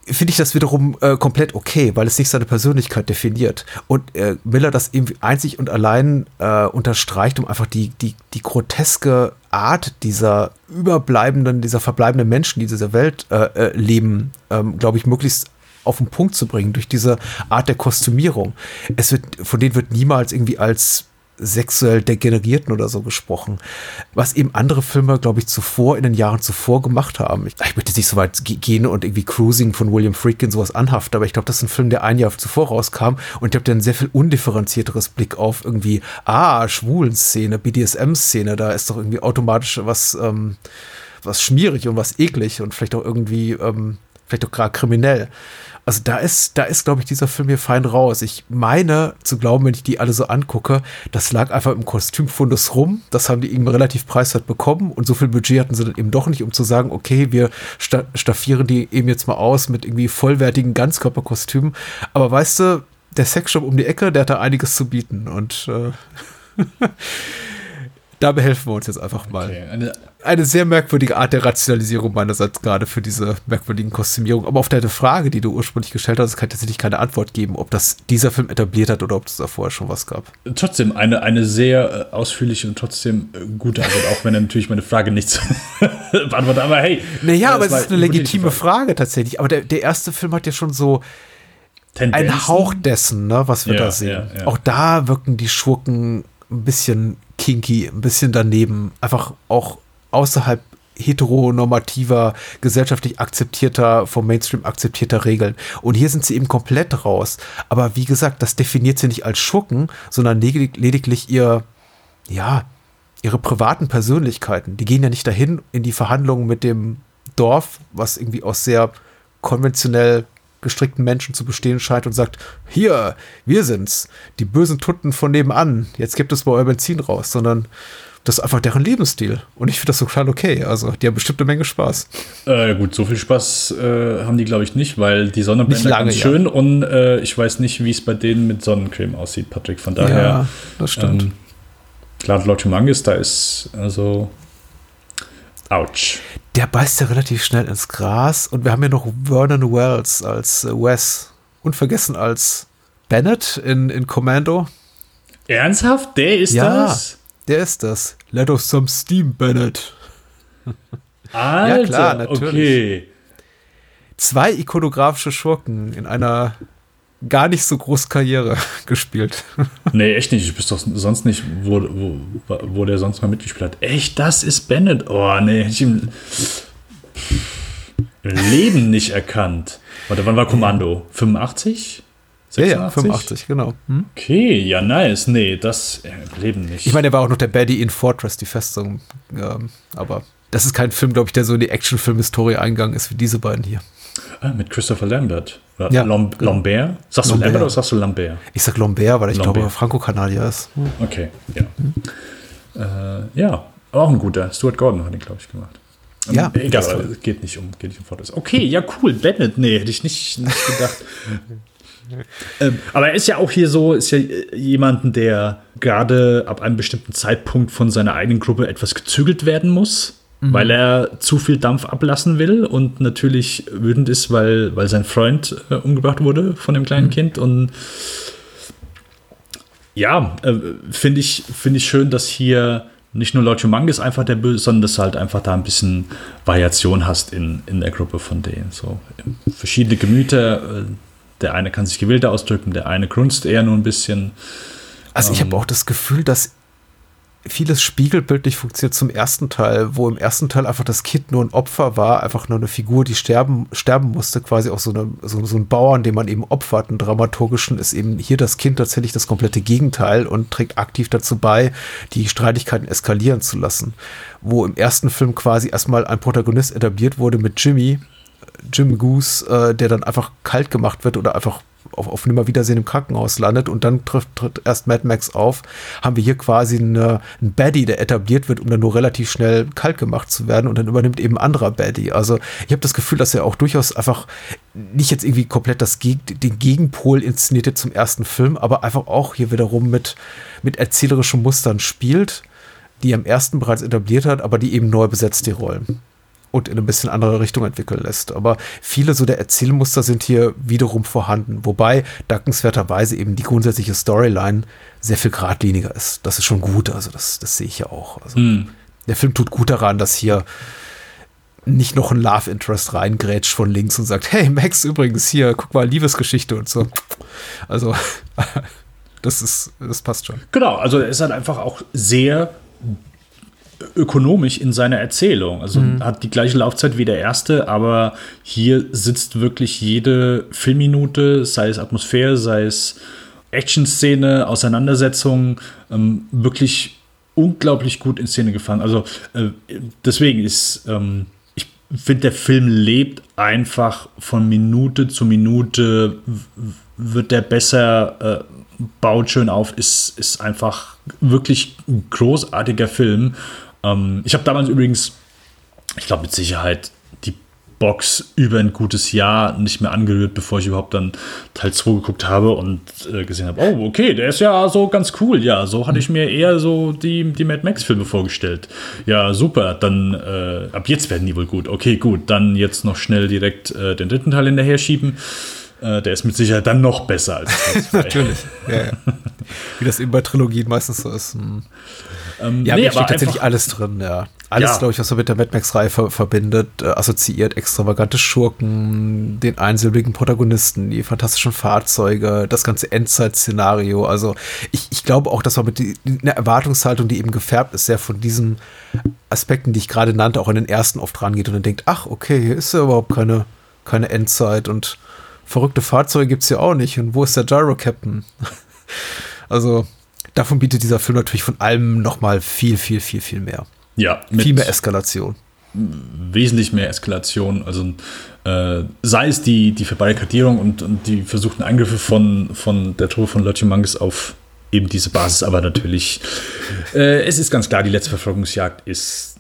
finde ich das wiederum äh, komplett okay, weil es nicht seine Persönlichkeit definiert. Und äh, Miller das irgendwie einzig und allein äh, unterstreicht, um einfach die, die, die groteske Art dieser überbleibenden, dieser verbleibenden Menschen, die in dieser Welt äh, äh, leben, ähm, glaube ich, möglichst auf den Punkt zu bringen durch diese Art der Kostümierung. Es wird, von denen wird niemals irgendwie als sexuell Degenerierten oder so gesprochen. Was eben andere Filme, glaube ich, zuvor, in den Jahren zuvor gemacht haben. Ich, ich möchte nicht so weit gehen und irgendwie Cruising von William Friedkin sowas anhaften, aber ich glaube, das ist ein Film, der ein Jahr zuvor rauskam und ich habe dann sehr viel undifferenzierteres Blick auf irgendwie, ah, Schwulen-Szene, BDSM-Szene, da ist doch irgendwie automatisch was, ähm, was schmierig und was eklig und vielleicht auch irgendwie, ähm, vielleicht auch gerade kriminell. Also da ist, da ist, glaube ich, dieser Film hier fein raus. Ich meine zu glauben, wenn ich die alle so angucke, das lag einfach im Kostümfundus rum. Das haben die eben relativ preiswert bekommen und so viel Budget hatten sie dann eben doch nicht, um zu sagen, okay, wir staffieren die eben jetzt mal aus mit irgendwie vollwertigen Ganzkörperkostümen. Aber weißt du, der Sexshop um die Ecke, der hat da einiges zu bieten und äh, da behelfen wir uns jetzt einfach mal. Okay, eine, eine, sehr merkwürdige Art der Rationalisierung meinerseits gerade für diese merkwürdigen Kostümierungen. Aber auf deine Frage, die du ursprünglich gestellt hast, kann ich tatsächlich keine Antwort geben, ob das dieser Film etabliert hat oder ob es da vorher schon was gab. Trotzdem eine, eine sehr äh, ausführliche und trotzdem äh, gute Antwort, auch wenn natürlich meine Frage nicht beantwortet. Aber hey. Naja, aber es ist eine legitime Frage. Frage. tatsächlich. Aber der, der erste Film hat ja schon so. Tendenzen? Ein Hauch dessen, ne, was wir ja, da sehen. Ja, ja. Auch da wirken die Schurken ein bisschen kinky, ein bisschen daneben, einfach auch außerhalb heteronormativer, gesellschaftlich akzeptierter, vom Mainstream akzeptierter Regeln. Und hier sind sie eben komplett raus. Aber wie gesagt, das definiert sie nicht als Schurken, sondern lediglich ihr, ja, ihre privaten Persönlichkeiten. Die gehen ja nicht dahin in die Verhandlungen mit dem Dorf, was irgendwie aus sehr konventionell gestrickten Menschen zu bestehen scheint und sagt, hier, wir sind's, die bösen Tutten von nebenan, jetzt gibt es mal euer Benzin raus, sondern das ist einfach deren Lebensstil. Und ich finde das klar okay. Also, die haben bestimmt eine Menge Spaß. Äh, gut, so viel Spaß äh, haben die, glaube ich, nicht, weil die Sonne brennt ganz schön ja. und äh, ich weiß nicht, wie es bei denen mit Sonnencreme aussieht, Patrick. Von daher. Ja, das stimmt. Ähm, klar, Lotto Mangis, da ist also. Ouch der beißt ja relativ schnell ins Gras. Und wir haben ja noch Vernon Wells als äh, Wes. Unvergessen als Bennett in, in Commando. Ernsthaft? Der ist ja, das? Der ist das. Let us some steam, Bennett. Alter, ja, klar, natürlich. Okay. Zwei ikonografische Schurken in einer gar nicht so groß Karriere gespielt. Nee, echt nicht. Ich wüsste doch sonst nicht, wo, wo, wo der sonst mal mitgespielt hat. Echt, das ist Bennett. Oh, nee, hätte ich im Leben nicht erkannt. Warte, wann war Kommando? 85? 86? Ja, ja, 85, genau. Hm? Okay, ja, nice. Nee, das äh, im Leben nicht. Ich meine, er war auch noch der Baddie in Fortress, die Festung. Ähm, aber das ist kein Film, glaube ich, der so in die Actionfilm-Historie eingegangen ist wie diese beiden hier. Ah, mit Christopher Lambert. Oder ja, Lom genau. Lambert? Sagst Lambert. du Lambert oder sagst du Lambert? Ich sag Lambert, weil ich Lambert. glaube, Franco-Kanadier ist. Hm. Okay, ja. Hm. Äh, ja, auch ein guter. Stuart Gordon hat ihn, glaube ich, gemacht. Ja, ähm, egal, aber es geht nicht um, geht nicht um Fotos. Okay, ja, cool. Bennett, nee, hätte ich nicht, nicht gedacht. ähm, aber er ist ja auch hier so, ist ja jemanden, der gerade ab einem bestimmten Zeitpunkt von seiner eigenen Gruppe etwas gezügelt werden muss mhm. weil er zu viel Dampf ablassen will und natürlich wütend ist, weil, weil sein Freund äh, umgebracht wurde von dem kleinen mhm. Kind. Und ja, äh, finde ich, find ich schön, dass hier nicht nur Lord Humongous einfach der Böse, sondern dass du halt einfach da ein bisschen Variation hast in, in der Gruppe von denen. So verschiedene Gemüter. Äh, der eine kann sich gewillter ausdrücken, der eine grunzt eher nur ein bisschen. Also ich habe ähm, auch das Gefühl, dass vieles spiegelbildlich funktioniert zum ersten Teil, wo im ersten Teil einfach das Kind nur ein Opfer war, einfach nur eine Figur, die sterben, sterben musste, quasi auch so, eine, so, so ein Bauern, den man eben opfert. Ein dramaturgischen ist eben hier das Kind tatsächlich das komplette Gegenteil und trägt aktiv dazu bei, die Streitigkeiten eskalieren zu lassen. Wo im ersten Film quasi erstmal ein Protagonist etabliert wurde mit Jimmy, Jim Goose, äh, der dann einfach kalt gemacht wird oder einfach auf, auf Nimmerwiedersehen im Krankenhaus landet und dann trifft, tritt erst Mad Max auf, haben wir hier quasi eine, einen Baddie, der etabliert wird, um dann nur relativ schnell kalt gemacht zu werden und dann übernimmt eben anderer Baddie. Also ich habe das Gefühl, dass er auch durchaus einfach nicht jetzt irgendwie komplett das den Gegenpol inszenierte zum ersten Film, aber einfach auch hier wiederum mit, mit erzählerischen Mustern spielt, die er im ersten bereits etabliert hat, aber die eben neu besetzt, die Rollen und in ein bisschen andere Richtung entwickeln lässt. Aber viele so der Erzählmuster sind hier wiederum vorhanden, wobei dankenswerterweise eben die grundsätzliche Storyline sehr viel geradliniger ist. Das ist schon gut, also das, das sehe ich ja auch. Also mm. Der Film tut gut daran, dass hier nicht noch ein Love Interest reingrätscht von links und sagt, hey Max, übrigens hier, guck mal, Liebesgeschichte und so. Also Das ist, das passt schon. Genau, also er ist halt einfach auch sehr ökonomisch in seiner Erzählung. Also mhm. hat die gleiche Laufzeit wie der erste, aber hier sitzt wirklich jede Filmminute, sei es Atmosphäre, sei es Action-Szene, Auseinandersetzung, ähm, wirklich unglaublich gut in Szene gefangen. Also äh, deswegen ist, ähm, ich finde, der Film lebt einfach von Minute zu Minute, wird der besser, äh, baut schön auf, ist, ist einfach wirklich ein großartiger Film. Ähm, ich habe damals übrigens, ich glaube mit Sicherheit, die Box über ein gutes Jahr nicht mehr angerührt, bevor ich überhaupt dann Teil 2 geguckt habe und äh, gesehen habe, oh, okay, der ist ja so ganz cool. Ja, so hatte ich mir eher so die, die Mad Max-Filme vorgestellt. Ja, super, dann äh, ab jetzt werden die wohl gut. Okay, gut, dann jetzt noch schnell direkt äh, den dritten Teil hinterher schieben. Äh, der ist mit Sicherheit dann noch besser als Teil 2. Natürlich, ja, ja. Wie das eben bei Trilogien meistens so ist. Hm. Ähm, ja, nee, mir steht tatsächlich alles drin, ja. Alles, ja. glaube ich, was man mit der Mad Max-Reihe ver verbindet, äh, assoziiert, extravagante Schurken, den einsilbigen Protagonisten, die fantastischen Fahrzeuge, das ganze Endzeit-Szenario. Also ich, ich glaube auch, dass man mit einer Erwartungshaltung, die eben gefärbt ist, sehr von diesen Aspekten, die ich gerade nannte, auch in den ersten oft rangeht und dann denkt, ach, okay, hier ist ja überhaupt keine, keine Endzeit und verrückte Fahrzeuge gibt es ja auch nicht. Und wo ist der Gyro-Captain? also davon bietet dieser Film natürlich von allem nochmal viel, viel, viel, viel mehr. Ja, viel mehr Eskalation. Wesentlich mehr Eskalation. Also äh, sei es die, die Verbarrikadierung und, und die versuchten Angriffe von, von der Truppe von Lottimangus auf eben diese Basis, aber natürlich, äh, es ist ganz klar, die letzte Verfolgungsjagd ist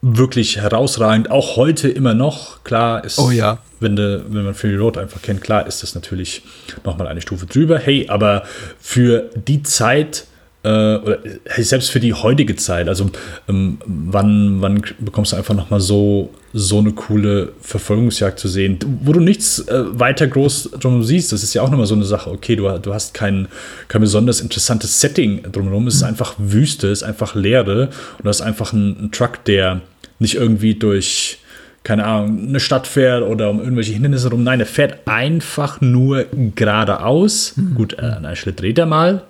wirklich herausragend, auch heute immer noch. Klar ist, oh ja. wenn, de, wenn man Fury Road einfach kennt, klar ist das natürlich nochmal eine Stufe drüber. Hey, aber für die Zeit, oder hey, selbst für die heutige Zeit, also ähm, wann, wann bekommst du einfach nochmal so, so eine coole Verfolgungsjagd zu sehen, wo du nichts äh, weiter groß drum siehst. Das ist ja auch nochmal so eine Sache. Okay, du, du hast kein, kein besonders interessantes Setting drumherum. Es ist einfach Wüste, es ist einfach Leere und du hast einfach einen, einen Truck, der nicht irgendwie durch, keine Ahnung, eine Stadt fährt oder um irgendwelche Hindernisse rum. Nein, er fährt einfach nur geradeaus. Mhm. Gut, äh, an einer Stelle dreht er mal.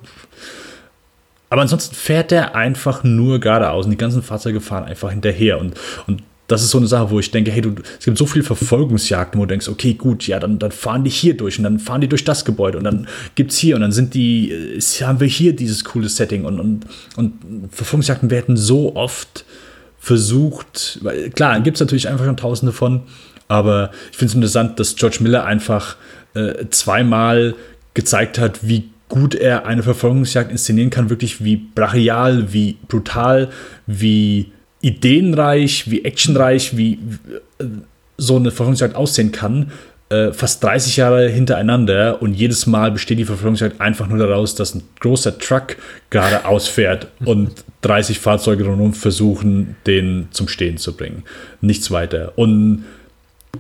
Aber ansonsten fährt er einfach nur geradeaus und die ganzen Fahrzeuge fahren einfach hinterher. Und, und das ist so eine Sache, wo ich denke, hey, du, es gibt so viele Verfolgungsjagden, wo du denkst, okay, gut, ja, dann, dann fahren die hier durch und dann fahren die durch das Gebäude und dann gibt es hier und dann sind die, ist, haben wir hier dieses coole Setting und, und, und Verfolgungsjagden werden so oft versucht, weil klar, gibt es natürlich einfach schon tausende von, aber ich finde es interessant, dass George Miller einfach äh, zweimal gezeigt hat, wie gut er eine Verfolgungsjagd inszenieren kann, wirklich wie brachial, wie brutal, wie ideenreich, wie actionreich, wie äh, so eine Verfolgungsjagd aussehen kann äh, fast 30 Jahre hintereinander und jedes Mal besteht die Verfolgungsjagd einfach nur daraus, dass ein großer Truck gerade ausfährt und 30 Fahrzeuge rundherum versuchen, den zum Stehen zu bringen. Nichts weiter. Und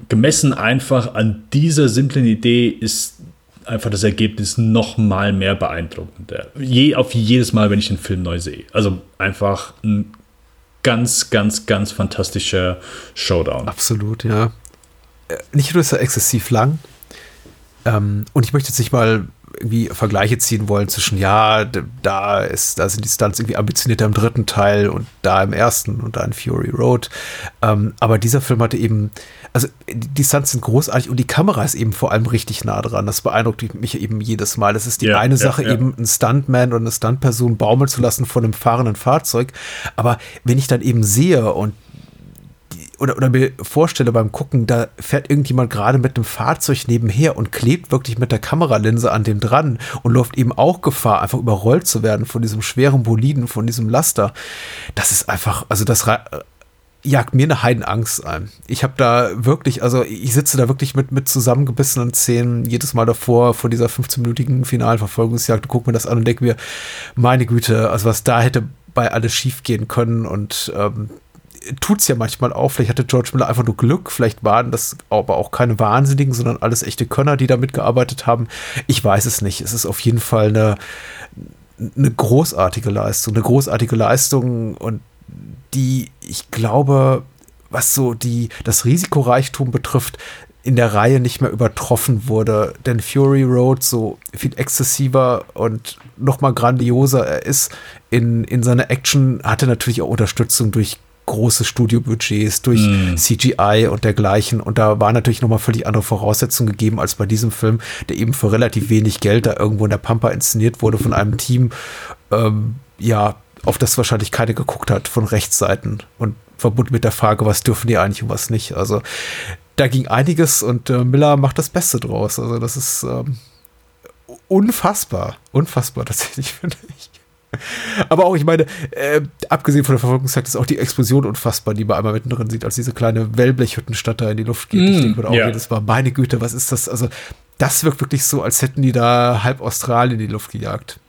gemessen einfach an dieser simplen Idee ist einfach das Ergebnis noch mal mehr beeindruckender. Je, auf jedes Mal, wenn ich den Film neu sehe. Also einfach ein ganz, ganz, ganz fantastischer Showdown. Absolut, ja. Äh, nicht nur ist er exzessiv lang. Ähm, und ich möchte jetzt nicht mal irgendwie Vergleiche ziehen wollen zwischen, ja, da ist, da sind die Stunts irgendwie ambitionierter im dritten Teil und da im ersten und da in Fury Road. Ähm, aber dieser Film hatte eben, also die Stunts sind großartig und die Kamera ist eben vor allem richtig nah dran. Das beeindruckt mich eben jedes Mal. Das ist die ja, eine ja, Sache, ja. eben einen Stuntman oder eine Stuntperson baumeln zu lassen von einem fahrenden Fahrzeug. Aber wenn ich dann eben sehe und oder, oder mir vorstelle beim Gucken, da fährt irgendjemand gerade mit einem Fahrzeug nebenher und klebt wirklich mit der Kameralinse an dem dran und läuft eben auch Gefahr, einfach überrollt zu werden von diesem schweren Boliden, von diesem Laster. Das ist einfach, also das jagt mir eine Heidenangst ein. Ich habe da wirklich, also ich sitze da wirklich mit, mit zusammengebissenen Zähnen jedes Mal davor, vor dieser 15-minütigen finalen Verfolgungsjagd, gucke mir das an und denke mir, meine Güte, also was da hätte bei alles schief gehen können und ähm, tut es ja manchmal auch. Vielleicht hatte George Miller einfach nur Glück. Vielleicht waren das aber auch keine Wahnsinnigen, sondern alles echte Könner, die da mitgearbeitet haben. Ich weiß es nicht. Es ist auf jeden Fall eine, eine großartige Leistung. Eine großartige Leistung und die, ich glaube, was so die, das Risikoreichtum betrifft, in der Reihe nicht mehr übertroffen wurde. Denn Fury Road so viel exzessiver und noch mal grandioser er ist in, in seiner Action, hatte natürlich auch Unterstützung durch große Studiobudgets, durch mm. CGI und dergleichen. Und da war natürlich nochmal völlig andere Voraussetzungen gegeben als bei diesem Film, der eben für relativ wenig Geld da irgendwo in der Pampa inszeniert wurde von einem Team, ähm, ja, auf das wahrscheinlich keine geguckt hat von Rechtsseiten und verbunden mit der Frage, was dürfen die eigentlich und was nicht. Also da ging einiges und äh, Miller macht das Beste draus. Also das ist ähm, unfassbar, unfassbar tatsächlich, finde ich. Aber auch, ich meine, äh, abgesehen von der Verfolgungszeit ist auch die Explosion unfassbar, die man einmal mittendrin sieht, als diese kleine Wellblechhüttenstadt da in die Luft geht. Mm, ich denke mir auch ja. jedes Mal, meine Güte, was ist das? Also, das wirkt wirklich so, als hätten die da halb Australien in die Luft gejagt.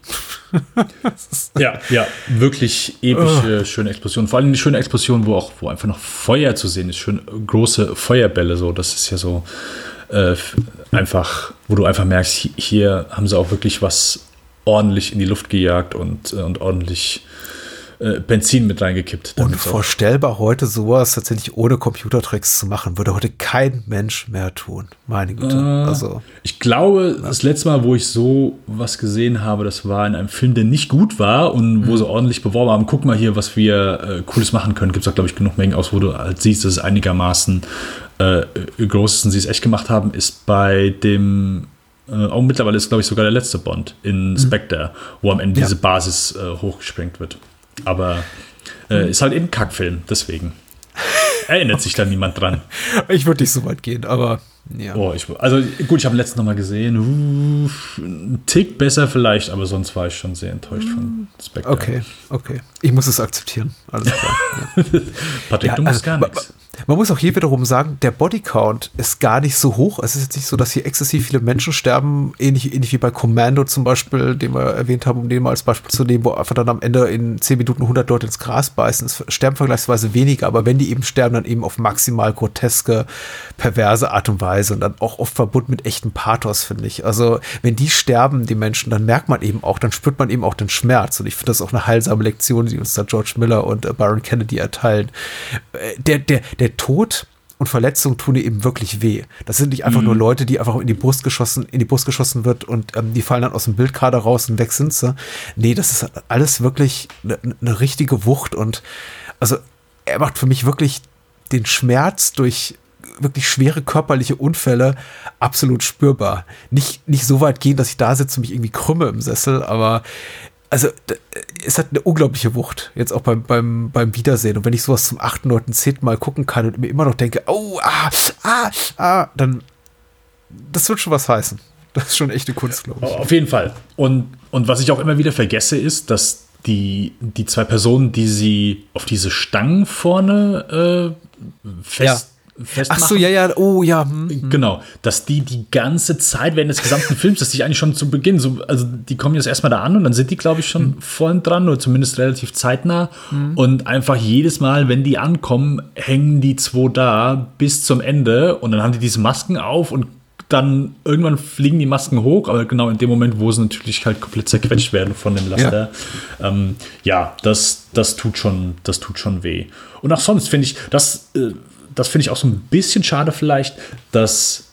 ja, ja, wirklich epische, oh. schöne Explosion. Vor allem eine schöne Explosion, wo auch, wo einfach noch Feuer zu sehen ist. Schön große Feuerbälle, so. Das ist ja so äh, einfach, wo du einfach merkst, hier haben sie auch wirklich was ordentlich in die Luft gejagt und, äh, und ordentlich äh, Benzin mit reingekippt. Unvorstellbar heute sowas tatsächlich ohne Computertricks zu machen, würde heute kein Mensch mehr tun. Meine Güte. Äh, also, ich glaube, ja. das letzte Mal, wo ich so was gesehen habe, das war in einem Film, der nicht gut war und wo mhm. sie ordentlich beworben haben, guck mal hier, was wir äh, Cooles machen können. Gibt es auch, glaube ich, genug Mengen aus, wo du halt siehst, dass es einigermaßen äh, groß ist und sie es echt gemacht haben, ist bei dem äh, auch mittlerweile ist, glaube ich, sogar der letzte Bond in mhm. Spectre, wo am Ende ja. diese Basis äh, hochgesprengt wird. Aber äh, mhm. ist halt eben ein Kackfilm, deswegen. Erinnert sich da niemand dran. Ich würde nicht so weit gehen, aber ja. Oh, ich, also gut, ich habe letzten noch mal gesehen. Uh, ein Tick besser vielleicht, aber sonst war ich schon sehr enttäuscht von Spectre. Okay, okay. Ich muss es akzeptieren. Alles klar. Ja. Patrick, ja, du musst also, gar nichts. Man muss auch hier wiederum sagen, der Bodycount ist gar nicht so hoch. Es ist jetzt nicht so, dass hier exzessiv viele Menschen sterben, ähnlich, ähnlich wie bei Commando zum Beispiel, den wir erwähnt haben, um den mal als Beispiel zu nehmen, wo einfach dann am Ende in 10 Minuten 100 Leute ins Gras beißen. Es sterben vergleichsweise weniger, aber wenn die eben sterben, dann eben auf maximal groteske, perverse Art und Weise und dann auch oft verbunden mit echtem Pathos, finde ich. Also, wenn die sterben, die Menschen, dann merkt man eben auch, dann spürt man eben auch den Schmerz. Und ich finde das auch eine heilsame Lektion, die uns da George Miller und äh, Byron Kennedy erteilen. Äh, der, der, der Tod und Verletzungen tun dir eben wirklich weh. Das sind nicht einfach mhm. nur Leute, die einfach in die Brust geschossen, in die Brust geschossen wird und ähm, die fallen dann aus dem Bildkader raus und weg sind sie. Nee, das ist alles wirklich eine ne richtige Wucht und also er macht für mich wirklich den Schmerz durch wirklich schwere körperliche Unfälle absolut spürbar. Nicht, nicht so weit gehen, dass ich da sitze und mich irgendwie krümme im Sessel, aber also es hat eine unglaubliche Wucht, jetzt auch beim, beim, beim Wiedersehen. Und wenn ich sowas zum achten oder zehnten Mal gucken kann und mir immer noch denke, oh, ah, ah, ah, dann das wird schon was heißen. Das ist schon echte Kunst, glaube ich. Auf jeden Fall. Und, und was ich auch immer wieder vergesse, ist, dass die, die zwei Personen, die sie auf diese Stangen vorne äh, fest festmachen. Ach so, ja, ja, oh ja. Hm, hm. Genau, dass die die ganze Zeit während des gesamten Films, dass die eigentlich schon zu Beginn, so, also die kommen jetzt erstmal da an und dann sind die, glaube ich, schon hm. vorn dran oder zumindest relativ zeitnah. Hm. Und einfach jedes Mal, wenn die ankommen, hängen die zwei da bis zum Ende und dann haben die diese Masken auf und dann irgendwann fliegen die Masken hoch, aber genau in dem Moment, wo sie natürlich halt komplett zerquetscht werden von dem Laster. Ja, ähm, ja das, das, tut schon, das tut schon weh. Und auch sonst finde ich, das äh, das finde ich auch so ein bisschen schade vielleicht, dass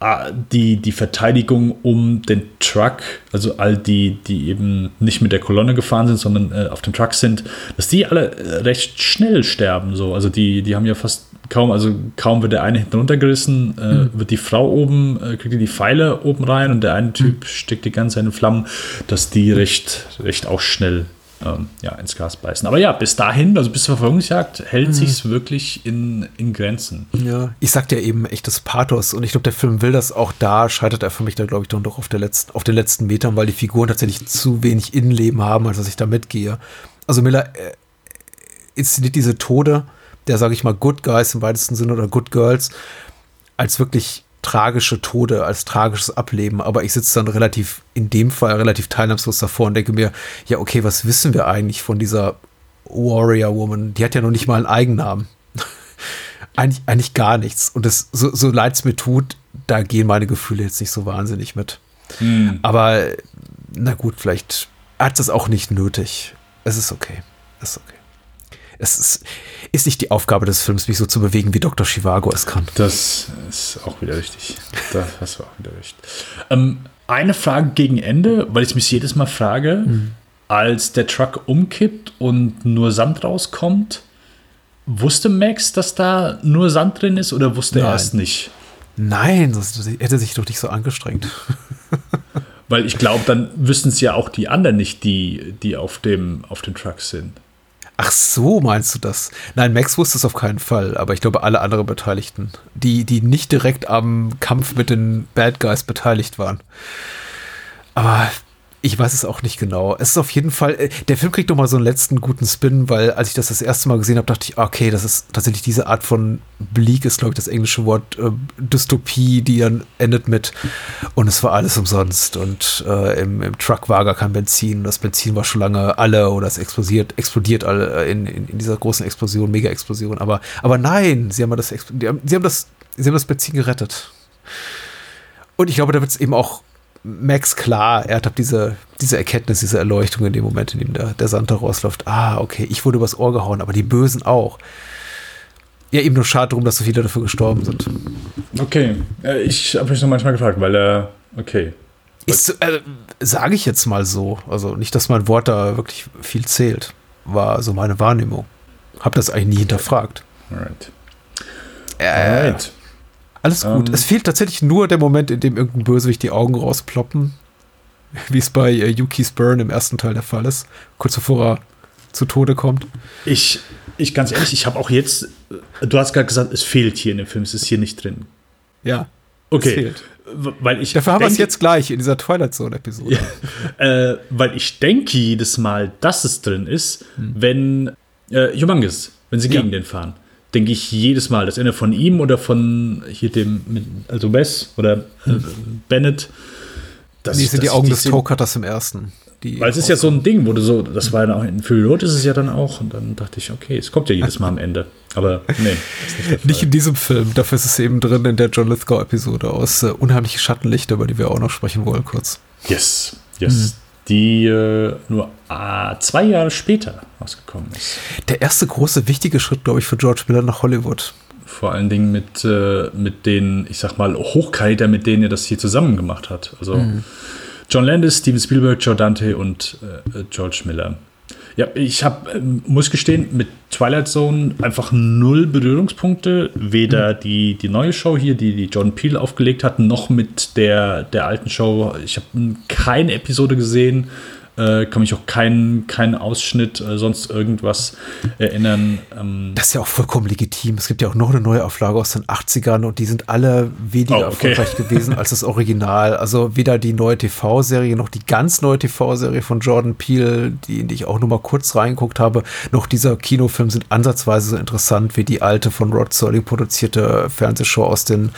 ah, die, die Verteidigung um den Truck, also all die, die eben nicht mit der Kolonne gefahren sind, sondern äh, auf dem Truck sind, dass die alle äh, recht schnell sterben. So. Also die, die haben ja fast kaum, also kaum wird der eine hinten runtergerissen, äh, mhm. wird die Frau oben, äh, kriegt die, die Pfeile oben rein und der eine Typ mhm. steckt die ganze Zeit in Flammen, dass die recht, recht auch schnell ähm, ja, ins Gas beißen. Aber ja, bis dahin, also bis zur Verfolgungsjagd, hält mhm. sich wirklich in, in Grenzen. Ja, ich sagte ja eben echtes Pathos und ich glaube, der Film will das auch da, scheitert er für mich da, glaube ich, dann doch auf, der letzten, auf den letzten Metern, weil die Figuren tatsächlich zu wenig Innenleben haben, als dass ich da mitgehe. Also Miller äh, inszeniert diese Tode der, sage ich mal, Good Guys im weitesten Sinne oder Good Girls als wirklich tragische Tode, als tragisches Ableben, aber ich sitze dann relativ, in dem Fall relativ teilnahmslos davor und denke mir, ja, okay, was wissen wir eigentlich von dieser Warrior Woman? Die hat ja noch nicht mal einen Eigennamen. eigentlich, eigentlich gar nichts. Und das, so, so leid es mir tut, da gehen meine Gefühle jetzt nicht so wahnsinnig mit. Hm. Aber na gut, vielleicht hat es auch nicht nötig. Es ist okay. Es ist okay. Es ist, ist nicht die Aufgabe des Films, mich so zu bewegen, wie Dr. Chivago es kann. Das ist auch wieder richtig. Da hast du auch wieder recht. Ähm, eine Frage gegen Ende, weil ich mich jedes Mal frage, mhm. als der Truck umkippt und nur Sand rauskommt, wusste Max, dass da nur Sand drin ist oder wusste er es nicht? Nein, sonst hätte er sich doch nicht so angestrengt. Weil ich glaube, dann wüssten es ja auch die anderen nicht, die, die auf, dem, auf dem Truck sind. Ach so, meinst du das? Nein, Max wusste es auf keinen Fall, aber ich glaube, alle anderen Beteiligten, die, die nicht direkt am Kampf mit den Bad Guys beteiligt waren. Aber ich weiß es auch nicht genau. Es ist auf jeden Fall, äh, der Film kriegt noch mal so einen letzten guten Spin, weil als ich das das erste Mal gesehen habe, dachte ich, okay, das ist tatsächlich diese Art von Bleak, ist glaube ich das englische Wort äh, Dystopie, die dann endet mit und es war alles umsonst und äh, im, im, Truck war gar kein Benzin, das Benzin war schon lange alle oder es explodiert, explodiert alle in, in, in dieser großen Explosion, Mega-Explosion. Aber, aber nein, sie haben das, sie haben das, sie haben das Benzin gerettet. Und ich glaube, da wird es eben auch Max klar, er hat diese, diese Erkenntnis, diese Erleuchtung in dem Moment, in dem der, der Sand rausläuft. Ah, okay, ich wurde übers Ohr gehauen, aber die Bösen auch. Ja, eben nur schade drum, dass so viele dafür gestorben sind. Okay, äh, ich habe mich noch manchmal gefragt, weil er, äh, okay. Ist, äh, sage ich jetzt mal so. Also nicht, dass mein Wort da wirklich viel zählt. War so meine Wahrnehmung. Hab das eigentlich nie hinterfragt. Alright. Äh, Alright. Alles gut. Ähm, es fehlt tatsächlich nur der Moment, in dem irgendein Bösewicht die Augen rausploppen. Wie es bei äh, Yuki's Burn im ersten Teil der Fall ist. Kurz bevor er zu Tode kommt. Ich, ich ganz ehrlich, ich habe auch jetzt, äh, du hast gerade gesagt, es fehlt hier in dem Film, es ist hier nicht drin. Ja. Okay. Weil ich Dafür haben wir es jetzt gleich in dieser Twilight Zone-Episode. Ja, äh, weil ich denke jedes Mal, dass es drin ist, hm. wenn äh, Humongous, wenn sie gegen ja. den fahren denke ich jedes Mal, das Ende von ihm oder von hier dem, also Wes oder äh, Bennett. Das, die sind die Augen die des Toe-Cutters im ersten. Weil es ist ja so ein Ding, wo du so, das war ja auch in Fury Road ist es ja dann auch und dann dachte ich, okay, es kommt ja jedes Mal am Ende. Aber nee, nicht, nicht, in diesem Film, dafür ist es eben drin in der John Lithgow-Episode aus äh, Unheimliche Schattenlichter, über die wir auch noch sprechen wollen, kurz. Yes, yes. Mhm die äh, nur äh, zwei Jahre später rausgekommen ist. Der erste große, wichtige Schritt, glaube ich, für George Miller nach Hollywood. Vor allen Dingen mit, äh, mit den, ich sag mal, Hochkaräter, mit denen er das hier zusammen gemacht hat. Also mhm. John Landis, Steven Spielberg, Joe Dante und äh, George Miller. Ja, ich habe, ähm, muss gestehen, mit Twilight Zone einfach null Berührungspunkte. Weder mhm. die, die neue Show hier, die, die John Peel aufgelegt hat, noch mit der, der alten Show. Ich habe keine Episode gesehen. Äh, kann mich auch keinen kein Ausschnitt, äh, sonst irgendwas erinnern. Ähm das ist ja auch vollkommen legitim. Es gibt ja auch noch eine neue Auflage aus den 80ern und die sind alle weniger oh, okay. erfolgreich gewesen als das Original. Also weder die neue TV-Serie noch die ganz neue TV-Serie von Jordan Peele, die, in die ich auch nur mal kurz reingeguckt habe, noch dieser Kinofilm sind ansatzweise so interessant wie die alte von Rod Serling produzierte Fernsehshow aus den,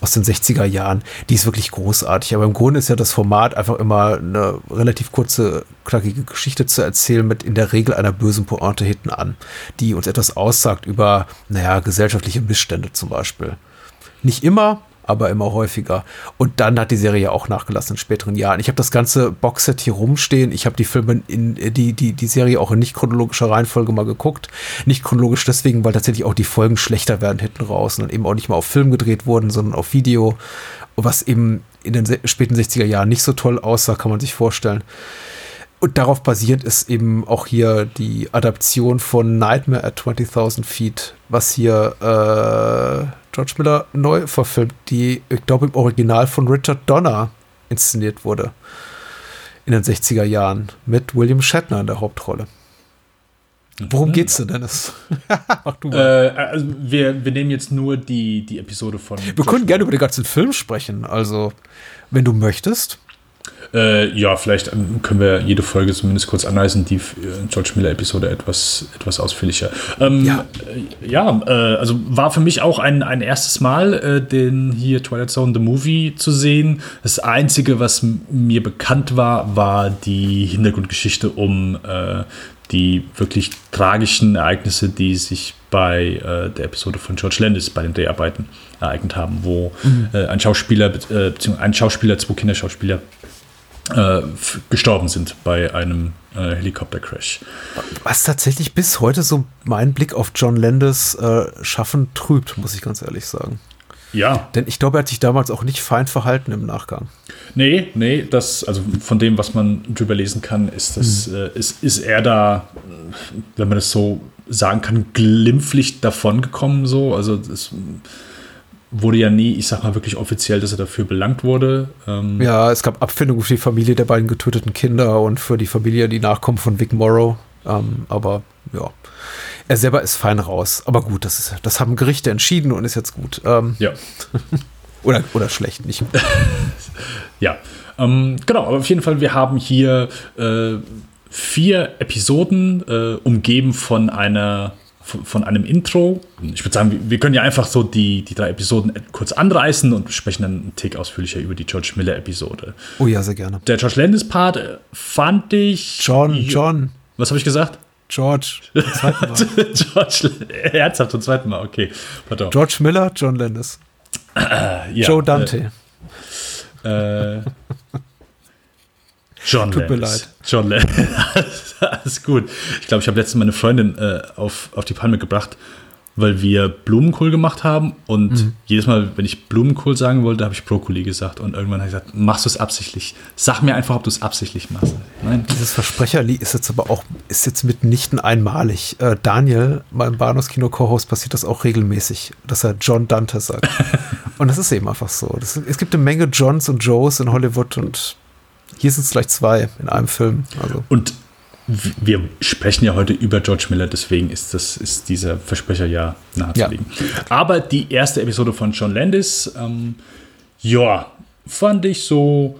aus den 60er Jahren. Die ist wirklich großartig. Aber im Grunde ist ja das Format einfach immer eine relativ kurze knackige Geschichte zu erzählen mit in der Regel einer bösen Pointe hinten an, die uns etwas aussagt über, naja, gesellschaftliche Missstände zum Beispiel. Nicht immer, aber immer häufiger. Und dann hat die Serie auch nachgelassen in späteren Jahren. Ich habe das ganze Boxset hier rumstehen. Ich habe die Filme in die, die, die Serie auch in nicht chronologischer Reihenfolge mal geguckt. Nicht chronologisch deswegen, weil tatsächlich auch die Folgen schlechter werden hinten raus und eben auch nicht mal auf Film gedreht wurden, sondern auf Video. Was eben in den späten 60er Jahren nicht so toll aussah, kann man sich vorstellen. Und darauf basierend ist eben auch hier die Adaption von Nightmare at 20.000 Feet, was hier äh, George Miller neu verfilmt, die, ich glaube, im Original von Richard Donner inszeniert wurde. In den 60er Jahren mit William Shatner in der Hauptrolle. Worum geht's denn, Dennis? Mach du mal. Äh, also wir, wir nehmen jetzt nur die, die Episode von. Wir George können gerne über den ganzen Film sprechen. Also, wenn du möchtest. Äh, ja, vielleicht ähm, können wir jede Folge zumindest kurz anreißen, die äh, George Miller-Episode etwas, etwas ausführlicher. Ähm, ja, äh, ja äh, also war für mich auch ein, ein erstes Mal, äh, den hier Twilight Zone The Movie zu sehen. Das Einzige, was mir bekannt war, war die Hintergrundgeschichte um äh, die wirklich tragischen Ereignisse, die sich bei der Episode von George Landis bei den Dreharbeiten ereignet haben, wo mhm. ein Schauspieler, beziehungsweise ein Schauspieler, zwei Kinderschauspieler äh, gestorben sind bei einem äh, Helikoptercrash. Was tatsächlich bis heute so meinen Blick auf John Landis äh, Schaffen trübt, muss ich ganz ehrlich sagen. Ja. Denn ich glaube, er hat sich damals auch nicht fein verhalten im Nachgang. Nee, nee, das, also von dem, was man drüber lesen kann, ist das, mhm. äh, ist, ist er da, wenn man das so sagen kann, glimpflich davongekommen so. Also das wurde ja nie, ich sag mal wirklich offiziell, dass er dafür belangt wurde. Ähm ja, es gab Abfindungen für die Familie der beiden getöteten Kinder und für die Familie, die Nachkommen von Vic Morrow. Ähm, aber ja, er selber ist fein raus. Aber gut, das, ist, das haben Gerichte entschieden und ist jetzt gut. Ähm, ja. oder, oder schlecht, nicht. ja, ähm, genau, aber auf jeden Fall, wir haben hier äh, vier Episoden äh, umgeben von einer von einem Intro. Ich würde sagen, wir können ja einfach so die, die drei Episoden kurz anreißen und sprechen dann einen Tick ausführlicher über die George Miller-Episode. Oh ja, sehr gerne. Der George Landis-Part äh, fand ich. John, John. Was habe ich gesagt? George. George, herzhaft zum zweiten Mal, okay. Pardon. George Miller, John Landis. Äh, ja, Joe Dante. Äh, äh, John Tut Landis. mir leid. John Landis. Alles gut. Ich glaube, ich habe letztens meine Freundin äh, auf, auf die Palme gebracht, weil wir Blumenkohl gemacht haben. Und mhm. jedes Mal, wenn ich Blumenkohl sagen wollte, habe ich Brokkoli gesagt. Und irgendwann habe ich gesagt, machst du es absichtlich? Sag mir einfach, ob du es absichtlich machst. Nein. Dieses Versprecherlied ist jetzt aber auch, ist jetzt mitnichten einmalig. Äh, Daniel, meinem Bahnhofskino Co-Host, passiert das auch regelmäßig, dass er John Dante sagt. und das ist eben einfach so. Das, es gibt eine Menge Johns und Joes in Hollywood und hier sind es gleich zwei in einem Film. Also. Und wir sprechen ja heute über George Miller, deswegen ist, das, ist dieser Versprecher ja nahezulegen. Ja. Aber die erste Episode von John Landis, ähm, ja, fand ich so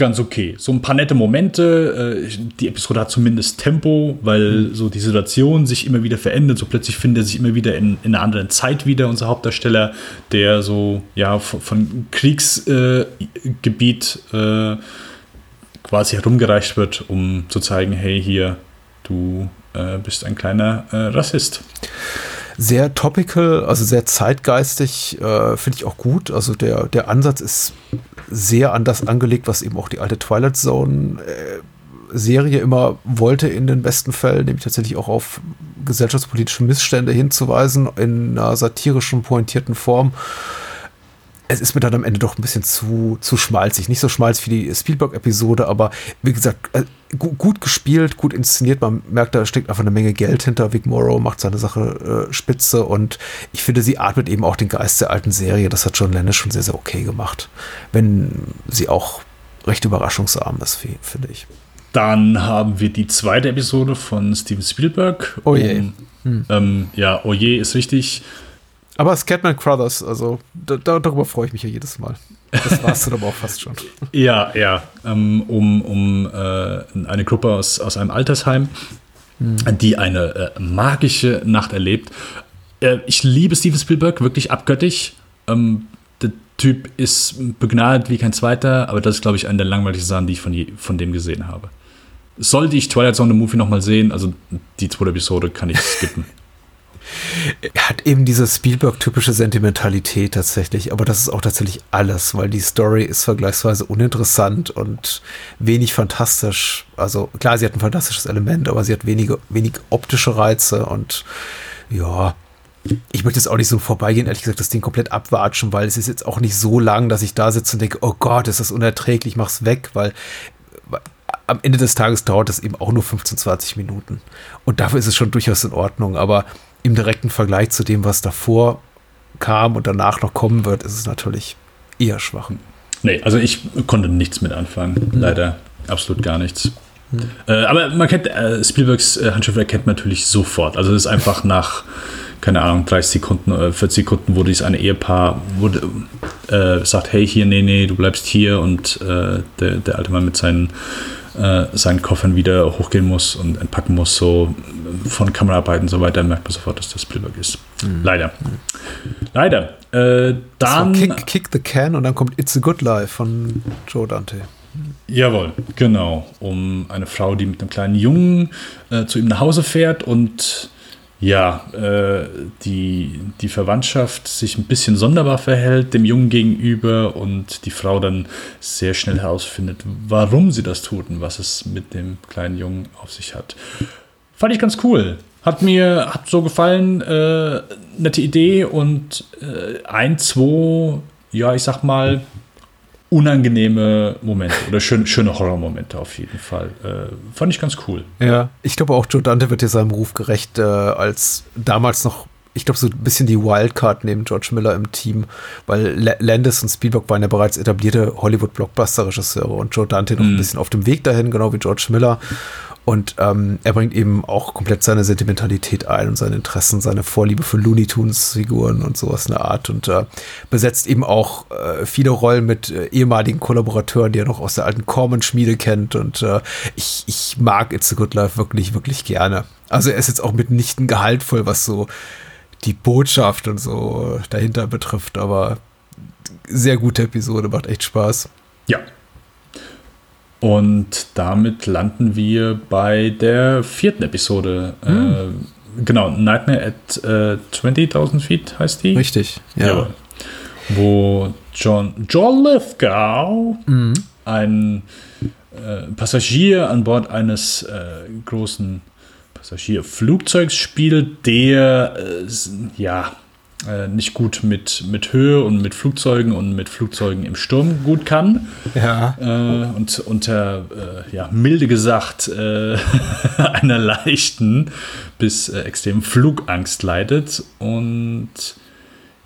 ganz okay. So ein paar nette Momente. Äh, die Episode hat zumindest Tempo, weil mhm. so die Situation sich immer wieder verändert. So plötzlich findet er sich immer wieder in, in einer anderen Zeit wieder, unser Hauptdarsteller, der so ja von, von Kriegsgebiet äh, äh, quasi herumgereicht wird, um zu zeigen, hey, hier, du äh, bist ein kleiner äh, Rassist. Sehr topical, also sehr zeitgeistig, äh, finde ich auch gut. Also der, der Ansatz ist sehr an das angelegt, was eben auch die alte Twilight Zone äh, Serie immer wollte in den besten Fällen, nämlich tatsächlich auch auf gesellschaftspolitische Missstände hinzuweisen in einer satirischen, pointierten Form es ist mir dann am Ende doch ein bisschen zu, zu schmalzig. Nicht so schmalzig wie die Spielberg-Episode, aber wie gesagt, äh, gut gespielt, gut inszeniert. Man merkt, da steckt einfach eine Menge Geld hinter. Vic Morrow macht seine Sache äh, spitze und ich finde, sie atmet eben auch den Geist der alten Serie. Das hat John Lennon schon sehr, sehr okay gemacht. Wenn sie auch recht überraschungsarm ist, finde ich. Dann haben wir die zweite Episode von Steven Spielberg. Oh je. Um, hm. ähm, ja, oh je ist richtig. Aber Scatman Crothers, also da, darüber freue ich mich ja jedes Mal. Das war es dann aber auch fast schon. Ja, ja. Ähm, um um äh, eine Gruppe aus, aus einem Altersheim, hm. die eine äh, magische Nacht erlebt. Äh, ich liebe Steven Spielberg, wirklich abgöttig. Ähm, der Typ ist begnadet wie kein zweiter, aber das ist, glaube ich, eine der langweiligsten Sachen, die ich von, je, von dem gesehen habe. Sollte ich Twilight Zone Movie nochmal sehen, also die zweite Episode kann ich skippen. Er hat eben diese Spielberg-typische Sentimentalität tatsächlich, aber das ist auch tatsächlich alles, weil die Story ist vergleichsweise uninteressant und wenig fantastisch. Also klar, sie hat ein fantastisches Element, aber sie hat wenige, wenig optische Reize und ja, ich möchte jetzt auch nicht so vorbeigehen, ehrlich gesagt, das Ding komplett abwatschen, weil es ist jetzt auch nicht so lang, dass ich da sitze und denke, oh Gott, ist das unerträglich, mach's weg, weil am Ende des Tages dauert das eben auch nur 15, 20 Minuten. Und dafür ist es schon durchaus in Ordnung, aber im direkten Vergleich zu dem, was davor kam und danach noch kommen wird, ist es natürlich eher schwach. Nee, also ich konnte nichts mit anfangen. Mhm. Leider absolut gar nichts. Mhm. Äh, aber man kennt äh, Spielbergs äh, Handschrift erkennt man natürlich sofort. Also es ist einfach nach, keine Ahnung, 30 Sekunden, oder 40 Sekunden, wo dieses eine Ehepaar wurde, äh, sagt, hey, hier, nee, nee, du bleibst hier und äh, der, der alte Mann mit seinen äh, seinen Koffern wieder hochgehen muss und entpacken muss, so von Kameraarbeiten und so weiter, merkt man sofort, dass das Spielberg ist. Mhm. Leider. Leider. Äh, dann. Kick, Kick, the Can und dann kommt It's a Good Life von Joe Dante. Jawohl, genau. Um eine Frau, die mit einem kleinen Jungen äh, zu ihm nach Hause fährt und ja, äh, die, die Verwandtschaft sich ein bisschen sonderbar verhält dem Jungen gegenüber und die Frau dann sehr schnell herausfindet, warum sie das tut und was es mit dem kleinen Jungen auf sich hat. Fand ich ganz cool. Hat mir hat so gefallen, äh, nette Idee und äh, ein, zwei, ja, ich sag mal, unangenehme Momente oder schön, schöne Horrormomente auf jeden Fall. Äh, fand ich ganz cool. Ja, ich glaube auch Joe Dante wird dir seinem Ruf gerecht, äh, als damals noch, ich glaube, so ein bisschen die Wildcard neben George Miller im Team, weil Landis und Spielberg waren ja bereits etablierte Hollywood-Blockbuster-Regisseure und Joe Dante noch mm. ein mhm. bisschen auf dem Weg dahin, genau wie George Miller. Und ähm, er bringt eben auch komplett seine Sentimentalität ein und seine Interessen, seine Vorliebe für Looney Tunes-Figuren und sowas in der Art. Und äh, besetzt eben auch äh, viele Rollen mit äh, ehemaligen Kollaborateuren, die er noch aus der alten Corman-Schmiede kennt. Und äh, ich, ich mag It's a Good Life wirklich, wirklich gerne. Also er ist jetzt auch mitnichten gehaltvoll, was so die Botschaft und so dahinter betrifft. Aber sehr gute Episode, macht echt Spaß. Ja, und damit landen wir bei der vierten Episode. Hm. Äh, genau, Nightmare at äh, 20.000 Feet heißt die. Richtig, ja. ja. Wo John, John Lithgow, mhm. ein äh, Passagier an Bord eines äh, großen Passagierflugzeugs spielt, der äh, ja äh, nicht gut mit, mit Höhe und mit Flugzeugen und mit Flugzeugen im Sturm gut kann. Ja. Äh, und unter, äh, ja, milde gesagt, äh, einer leichten bis äh, extremen Flugangst leidet. Und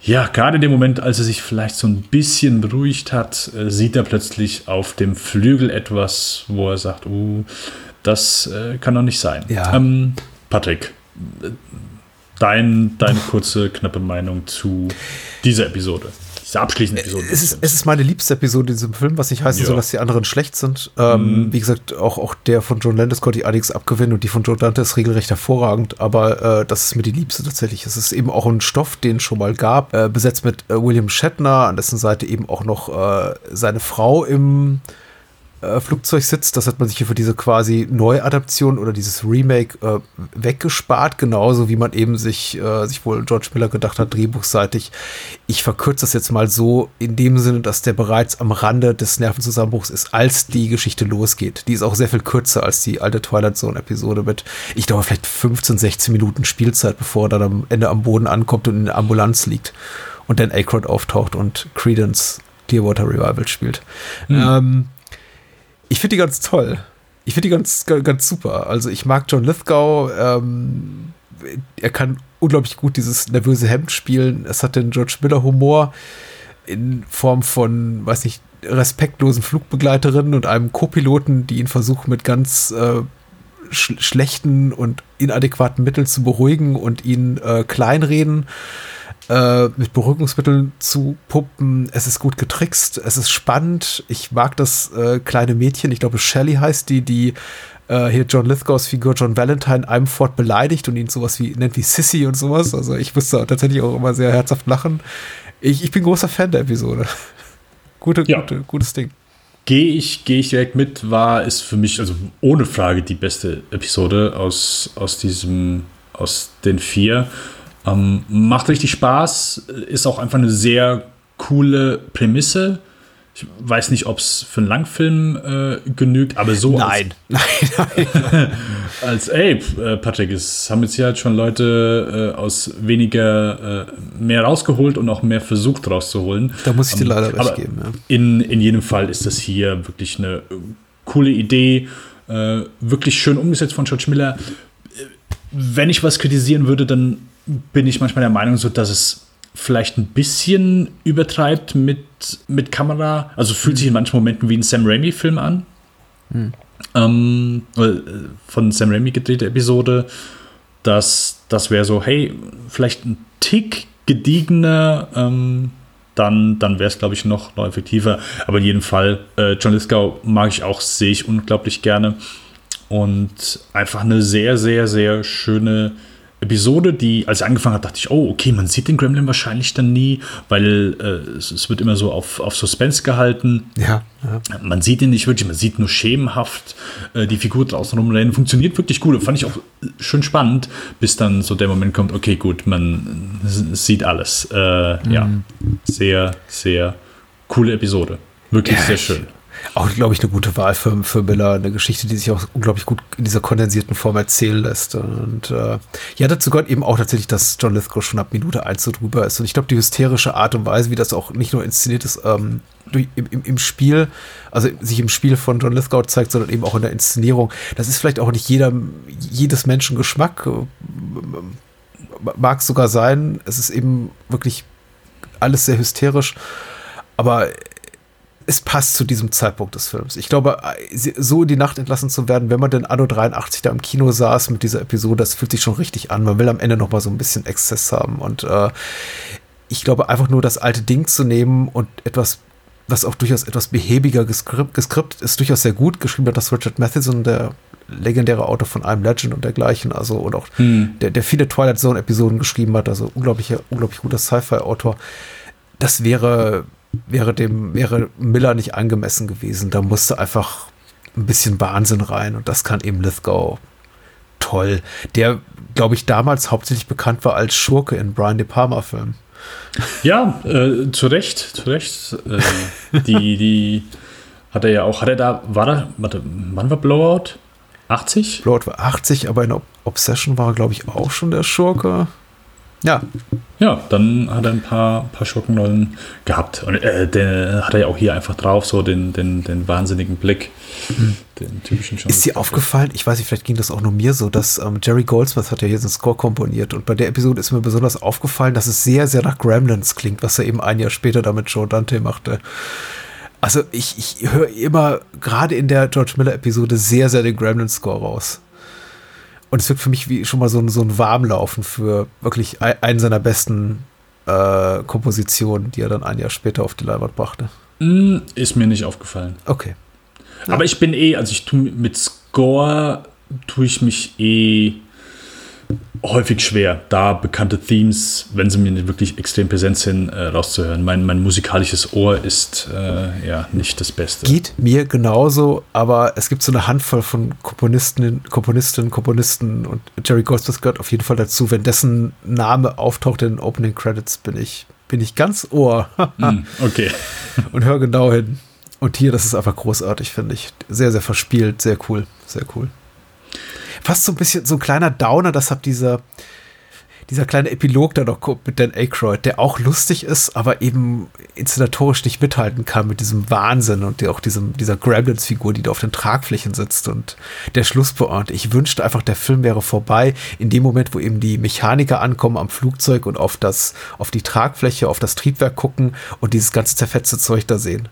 ja, gerade in dem Moment, als er sich vielleicht so ein bisschen beruhigt hat, sieht er plötzlich auf dem Flügel etwas, wo er sagt, uh, das kann doch nicht sein. Ja. Ähm, Patrick, dein, deine kurze, knappe Meinung zu dieser Episode. Diese abschließende Episode. Es ist, es ist meine liebste Episode in diesem Film, was nicht heißen ja. soll, dass die anderen schlecht sind. Ähm, mhm. Wie gesagt, auch, auch der von John Landis konnte ich einiges abgewinnen und die von Joe Dante ist regelrecht hervorragend, aber äh, das ist mir die liebste tatsächlich. Es ist eben auch ein Stoff, den es schon mal gab, äh, besetzt mit äh, William Shatner, an dessen Seite eben auch noch äh, seine Frau im äh, Flugzeug sitzt. Das hat man sich hier für diese quasi Neuadaption oder dieses Remake äh, weggespart, genauso wie man eben sich, äh, sich wohl George Miller gedacht hat, drehbuchseitig. Ich verkürze das jetzt mal so in dem Sinne, dass der bereits am Rande des Nervenzusammenbruchs ist, als die Geschichte losgeht. Die ist auch sehr viel kürzer als die alte Twilight Zone Episode mit, ich glaube, vielleicht 15, 16 Minuten Spielzeit, bevor er dann am Ende am Boden ankommt und in der Ambulanz liegt und dann Aykroyd auftaucht und Credence Clearwater Revival spielt. Mhm. Ähm, ich finde die ganz toll. Ich finde die ganz, ganz super. Also ich mag John Lithgow. Ähm, er kann unglaublich gut dieses nervöse Hemd spielen. Es hat den George Miller Humor in Form von, weiß nicht, respektlosen Flugbegleiterinnen und einem Co-Piloten, die ihn versuchen mit ganz äh, sch schlechten und inadäquaten Mitteln zu beruhigen und ihn äh, kleinreden äh, mit Beruhigungsmitteln zu puppen. Es ist gut getrickst, es ist spannend. Ich mag das äh, kleine Mädchen, ich glaube Shelly heißt die, die äh, hier John Lithgows Figur John Valentine einem fort beleidigt und ihn sowas wie nennt wie Sissy und sowas. Also ich musste tatsächlich auch immer sehr herzhaft lachen. Ich, ich bin großer Fan der Episode. Gute, ja. gute, gutes Ding. Gehe ich, geh ich direkt mit, war, ist für mich, also ohne Frage, die beste Episode aus, aus diesem, aus den vier. Ähm, macht richtig Spaß, ist auch einfach eine sehr coole Prämisse. Ich weiß nicht, ob es für einen Langfilm äh, genügt, aber so. Nein, als, nein, nein. als, ey, äh, Patrick, es haben jetzt hier halt schon Leute äh, aus weniger äh, mehr rausgeholt und auch mehr versucht rauszuholen. Da muss ich dir ähm, leider recht geben. Ja. In, in jedem Fall ist das hier wirklich eine coole Idee, äh, wirklich schön umgesetzt von George Miller. Wenn ich was kritisieren würde, dann bin ich manchmal der Meinung, so dass es vielleicht ein bisschen übertreibt mit, mit Kamera. Also fühlt sich in manchen Momenten wie ein Sam Raimi-Film an. Mhm. Ähm, äh, von Sam Raimi gedrehte Episode. Das, das wäre so, hey, vielleicht ein Tick gediegener, ähm, dann, dann wäre es, glaube ich, noch, noch effektiver. Aber in jedem Fall, äh, John Lithgow mag ich auch, sehe ich unglaublich gerne. Und einfach eine sehr, sehr, sehr schöne Episode, die, als ich angefangen habe, dachte ich, oh, okay, man sieht den Gremlin wahrscheinlich dann nie, weil äh, es, es, wird immer so auf, auf Suspense gehalten. Ja, ja. Man sieht ihn nicht wirklich, man sieht nur schemenhaft äh, die Figur draußen rumrennen. Funktioniert wirklich gut. Fand ich auch schön spannend, bis dann so der Moment kommt, okay, gut, man sieht alles. Äh, mhm. Ja, sehr, sehr coole Episode. Wirklich ja, sehr schön. Auch, glaube ich, eine gute Wahl für, für Miller. Eine Geschichte, die sich auch unglaublich gut in dieser kondensierten Form erzählen lässt. Und äh, ja, dazu gehört eben auch tatsächlich, dass John Lithgow schon ab Minute 1 so drüber ist. Und ich glaube, die hysterische Art und Weise, wie das auch nicht nur inszeniert ist, ähm, durch, im, im, im, Spiel, also sich im Spiel von John Lithgow zeigt, sondern eben auch in der Inszenierung. Das ist vielleicht auch nicht jeder, jedes Menschen Geschmack. Mag sogar sein. Es ist eben wirklich alles sehr hysterisch. Aber es passt zu diesem Zeitpunkt des Films. Ich glaube, so in die Nacht entlassen zu werden, wenn man denn Anno 83 da im Kino saß mit dieser Episode, das fühlt sich schon richtig an. Man will am Ende noch mal so ein bisschen Exzess haben. Und äh, ich glaube, einfach nur das alte Ding zu nehmen und etwas, was auch durchaus etwas behäbiger geskript, geskript ist, durchaus sehr gut. Geschrieben hat das Richard Matheson, der legendäre Autor von I'm Legend und dergleichen, also und auch hm. der, der viele Twilight Zone Episoden geschrieben hat, also unglaublicher, unglaublich guter Sci-Fi-Autor. Das wäre wäre dem, wäre Miller nicht angemessen gewesen. Da musste einfach ein bisschen Wahnsinn rein und das kann eben Lithgow toll. Der, glaube ich, damals hauptsächlich bekannt war als Schurke in Brian De Palma-Filmen. Ja, äh, zu Recht, zu Recht. Äh, die, die hat er ja auch, hat er da, war da, warte, wann war Blowout? 80? Blowout war 80, aber in Obsession war er, glaube ich, auch schon der Schurke. Ja. Ja, dann hat er ein paar, paar Schurkenrollen gehabt. Und äh, den hat er ja auch hier einfach drauf, so den, den, den wahnsinnigen Blick. Hm. Den typischen Ist dir aufgefallen, ich weiß nicht, vielleicht ging das auch nur mir so, dass ähm, Jerry Goldsmith hat ja hier so einen Score komponiert und bei der Episode ist mir besonders aufgefallen, dass es sehr, sehr nach Gremlins klingt, was er eben ein Jahr später damit Joe Dante machte. Also ich, ich höre immer, gerade in der George Miller-Episode, sehr, sehr den Gremlins-Score raus. Und es wirkt für mich wie schon mal so ein, so ein Warmlaufen für wirklich einen seiner besten äh, Kompositionen, die er dann ein Jahr später auf die Leinwand brachte. Mm, ist mir nicht aufgefallen. Okay. Ja. Aber ich bin eh, also ich tue mit Score tue ich mich eh häufig schwer, da bekannte Themes, wenn sie mir nicht wirklich extrem präsent sind, äh, rauszuhören. Mein, mein musikalisches Ohr ist äh, ja nicht das Beste. Geht mir genauso, aber es gibt so eine Handvoll von Komponisten, Komponistinnen, Komponisten und Jerry Goldsmith gehört auf jeden Fall dazu. Wenn dessen Name auftaucht in den Opening Credits, bin ich, bin ich ganz Ohr. mm, okay. und hör genau hin. Und hier, das ist einfach großartig, finde ich. Sehr, sehr verspielt, sehr cool, sehr cool fast so ein bisschen so ein kleiner Downer, das hat dieser, dieser kleine Epilog da noch mit Dan Aykroyd, der auch lustig ist, aber eben inszenatorisch nicht mithalten kann mit diesem Wahnsinn und auch diesem, dieser Gremlins-Figur, die da auf den Tragflächen sitzt und der Schlussbeort. Ich wünschte einfach, der Film wäre vorbei in dem Moment, wo eben die Mechaniker ankommen am Flugzeug und auf das, auf die Tragfläche, auf das Triebwerk gucken und dieses ganze zerfetzte Zeug da sehen.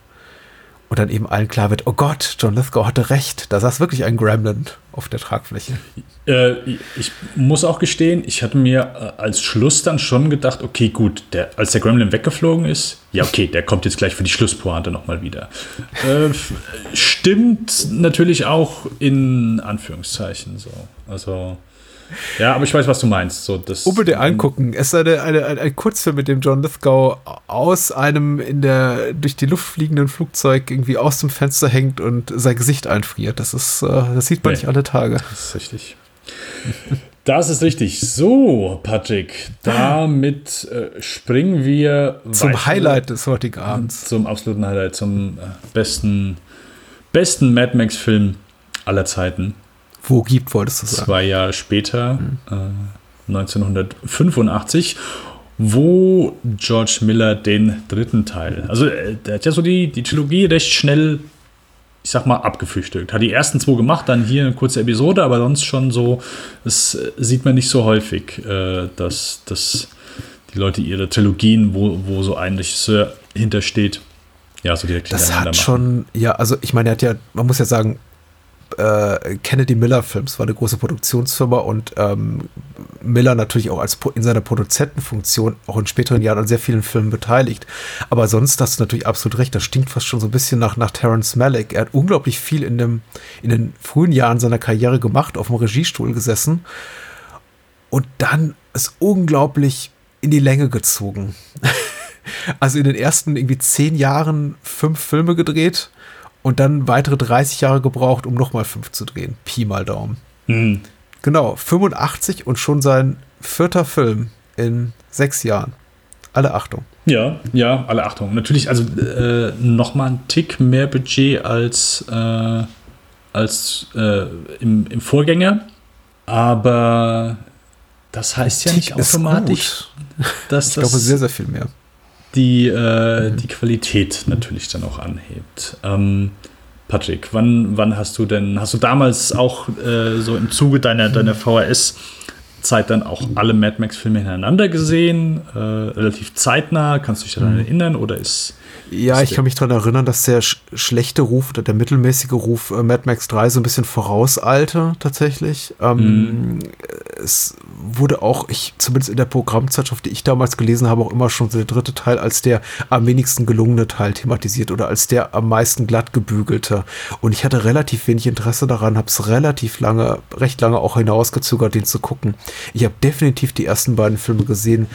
Und dann eben allen klar wird, oh Gott, John Lithgow hatte recht, da saß wirklich ein Gremlin auf der Tragfläche. Äh, ich muss auch gestehen, ich hatte mir äh, als Schluss dann schon gedacht, okay, gut, der, als der Gremlin weggeflogen ist, ja, okay, der kommt jetzt gleich für die Schlusspointe nochmal wieder. Äh, stimmt natürlich auch in Anführungszeichen so. Also. Ja, aber ich weiß, was du meinst. So, das, Unbedingt angucken. Es ist eine, eine, ein, ein Kurzfilm mit dem John Lithgow aus einem in der durch die Luft fliegenden Flugzeug irgendwie aus dem Fenster hängt und sein Gesicht einfriert. Das ist, äh, das sieht man nee, nicht alle Tage. Das ist richtig. Das ist richtig. So, Patrick, damit äh, springen wir zum Highlight des heutigen Abends. Zum absoluten Highlight, zum äh, besten, besten Mad Max-Film aller Zeiten. Wo gibt, wolltest du sagen? Zwei Jahre später, mhm. äh, 1985, wo George Miller den dritten Teil, also äh, der hat ja so die, die Trilogie recht schnell, ich sag mal, abgefrühstückt. Hat die ersten zwei gemacht, dann hier eine kurze Episode, aber sonst schon so, das äh, sieht man nicht so häufig, äh, dass, dass die Leute ihre Trilogien, wo, wo so ein Regisseur hintersteht, ja, so direkt Das hat machen. schon, ja, also ich meine, er hat ja, man muss ja sagen, äh, Kennedy Miller Films war eine große Produktionsfirma und ähm, Miller natürlich auch als in seiner Produzentenfunktion auch in späteren Jahren an sehr vielen Filmen beteiligt. Aber sonst hast du natürlich absolut recht, das stinkt fast schon so ein bisschen nach, nach Terence Malick. Er hat unglaublich viel in, dem, in den frühen Jahren seiner Karriere gemacht, auf dem Regiestuhl gesessen und dann ist unglaublich in die Länge gezogen. also in den ersten irgendwie zehn Jahren fünf Filme gedreht und dann weitere 30 Jahre gebraucht, um nochmal fünf zu drehen. Pi mal Daumen. Mhm. Genau, 85 und schon sein vierter Film in sechs Jahren. Alle Achtung. Ja, ja, alle Achtung. Natürlich, also äh, nochmal ein Tick mehr Budget als, äh, als äh, im, im Vorgänger. Aber das heißt ja nicht automatisch, dass ich das. Ich glaube, sehr, sehr viel mehr. Die, äh, die Qualität natürlich dann auch anhebt. Ähm, Patrick, wann, wann hast du denn, hast du damals auch äh, so im Zuge deiner, deiner VHS Zeit dann auch alle Mad Max-Filme hintereinander gesehen, äh, relativ zeitnah. Kannst du dich daran mhm. erinnern oder ist ja, ich kann mich daran erinnern, dass der sch schlechte Ruf oder der mittelmäßige Ruf äh, Mad Max 3 so ein bisschen vorausalte, tatsächlich. Ähm, mm. Es wurde auch, ich, zumindest in der Programmzeitschrift, die ich damals gelesen habe, auch immer schon so der dritte Teil als der am wenigsten gelungene Teil thematisiert oder als der am meisten glatt gebügelte. Und ich hatte relativ wenig Interesse daran, habe es relativ lange, recht lange auch hinausgezögert, den zu gucken. Ich habe definitiv die ersten beiden Filme gesehen.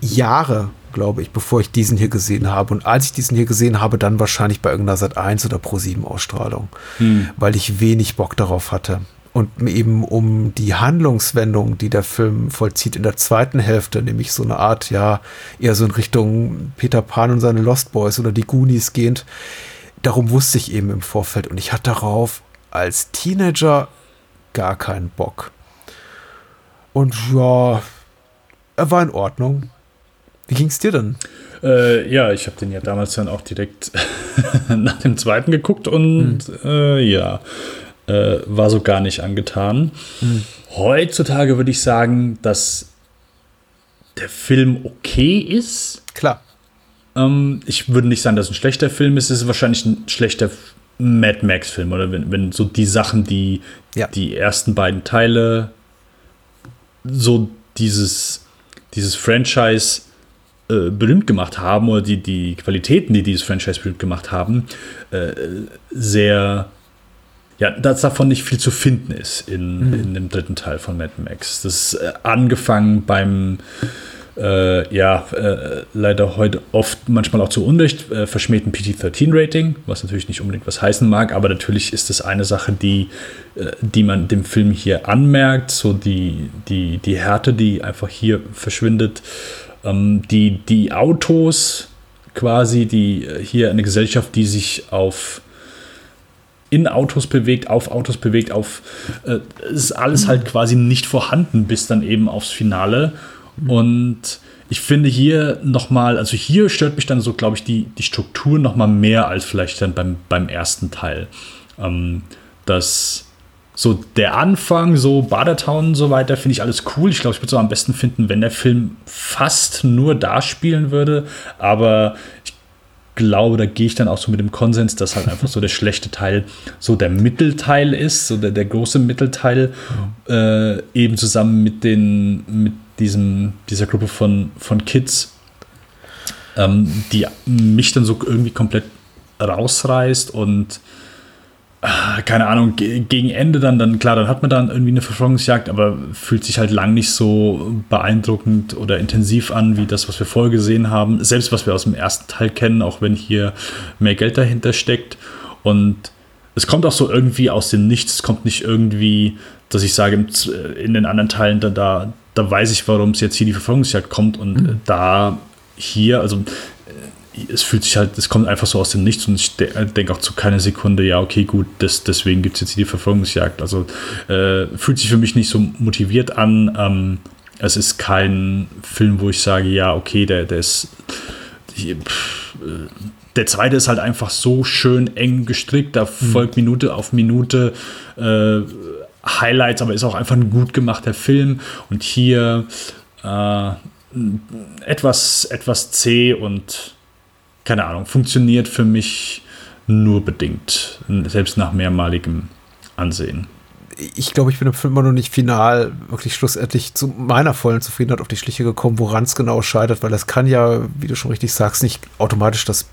Jahre glaube ich, bevor ich diesen hier gesehen habe. Und als ich diesen hier gesehen habe, dann wahrscheinlich bei irgendeiner Sat 1 oder Pro 7 Ausstrahlung, hm. weil ich wenig Bock darauf hatte. Und eben um die Handlungswendung, die der Film vollzieht in der zweiten Hälfte, nämlich so eine Art, ja, eher so in Richtung Peter Pan und seine Lost Boys oder die Goonies gehend, darum wusste ich eben im Vorfeld. Und ich hatte darauf als Teenager gar keinen Bock. Und ja, er war in Ordnung. Wie ging es dir denn? Äh, ja, ich habe den ja damals dann auch direkt nach dem zweiten geguckt und hm. äh, ja, äh, war so gar nicht angetan. Hm. Heutzutage würde ich sagen, dass der Film okay ist. Klar. Ähm, ich würde nicht sagen, dass es ein schlechter Film ist. Es ist wahrscheinlich ein schlechter Mad Max-Film oder wenn, wenn so die Sachen, die ja. die ersten beiden Teile so dieses, dieses Franchise äh, berühmt gemacht haben oder die, die Qualitäten, die dieses Franchise berühmt gemacht haben, äh, sehr, ja, dass davon nicht viel zu finden ist in, mhm. in dem dritten Teil von Mad Max. Das ist äh, angefangen beim äh, ja, äh, leider heute oft manchmal auch zu Unrecht äh, verschmähten PT-13-Rating, was natürlich nicht unbedingt was heißen mag, aber natürlich ist das eine Sache, die, die man dem Film hier anmerkt, so die, die, die Härte, die einfach hier verschwindet. Ähm, die, die Autos quasi, die äh, hier eine Gesellschaft, die sich auf in Autos bewegt, auf Autos bewegt, auf äh, ist alles halt quasi nicht vorhanden bis dann eben aufs Finale. Und ich finde hier nochmal, also hier stört mich dann so, glaube ich, die, die Struktur nochmal mehr als vielleicht dann beim, beim ersten Teil. Ähm, dass so der Anfang, so Badertown und so weiter, finde ich alles cool. Ich glaube, ich würde es am besten finden, wenn der Film fast nur da spielen würde. Aber ich glaube, da gehe ich dann auch so mit dem Konsens, dass halt einfach so der schlechte Teil so der Mittelteil ist, so der, der große Mittelteil, mhm. äh, eben zusammen mit den, mit diesem, dieser Gruppe von, von Kids, ähm, die mich dann so irgendwie komplett rausreißt und keine Ahnung, gegen Ende dann, dann klar, dann hat man dann irgendwie eine Verfolgungsjagd, aber fühlt sich halt lang nicht so beeindruckend oder intensiv an, wie das, was wir vorher gesehen haben. Selbst was wir aus dem ersten Teil kennen, auch wenn hier mehr Geld dahinter steckt. Und es kommt auch so irgendwie aus dem Nichts. Es kommt nicht irgendwie, dass ich sage, in den anderen Teilen, da, da, da weiß ich, warum es jetzt hier die Verfolgungsjagd kommt und mhm. da hier, also es fühlt sich halt, es kommt einfach so aus dem Nichts und ich denke auch zu keiner Sekunde, ja, okay, gut, das, deswegen gibt es jetzt die Verfolgungsjagd. Also äh, fühlt sich für mich nicht so motiviert an. Ähm, es ist kein Film, wo ich sage, ja, okay, der, der ist. Die, pff, äh, der zweite ist halt einfach so schön eng gestrickt, da mhm. folgt Minute auf Minute äh, Highlights, aber ist auch einfach ein gut gemachter Film. Und hier äh, etwas, etwas zäh und keine Ahnung, funktioniert für mich nur bedingt, selbst nach mehrmaligem Ansehen. Ich glaube, ich bin im Film immer noch nicht final wirklich schlussendlich zu meiner vollen Zufriedenheit auf die Schliche gekommen, woran es genau scheitert, weil das kann ja, wie du schon richtig sagst, nicht automatisch das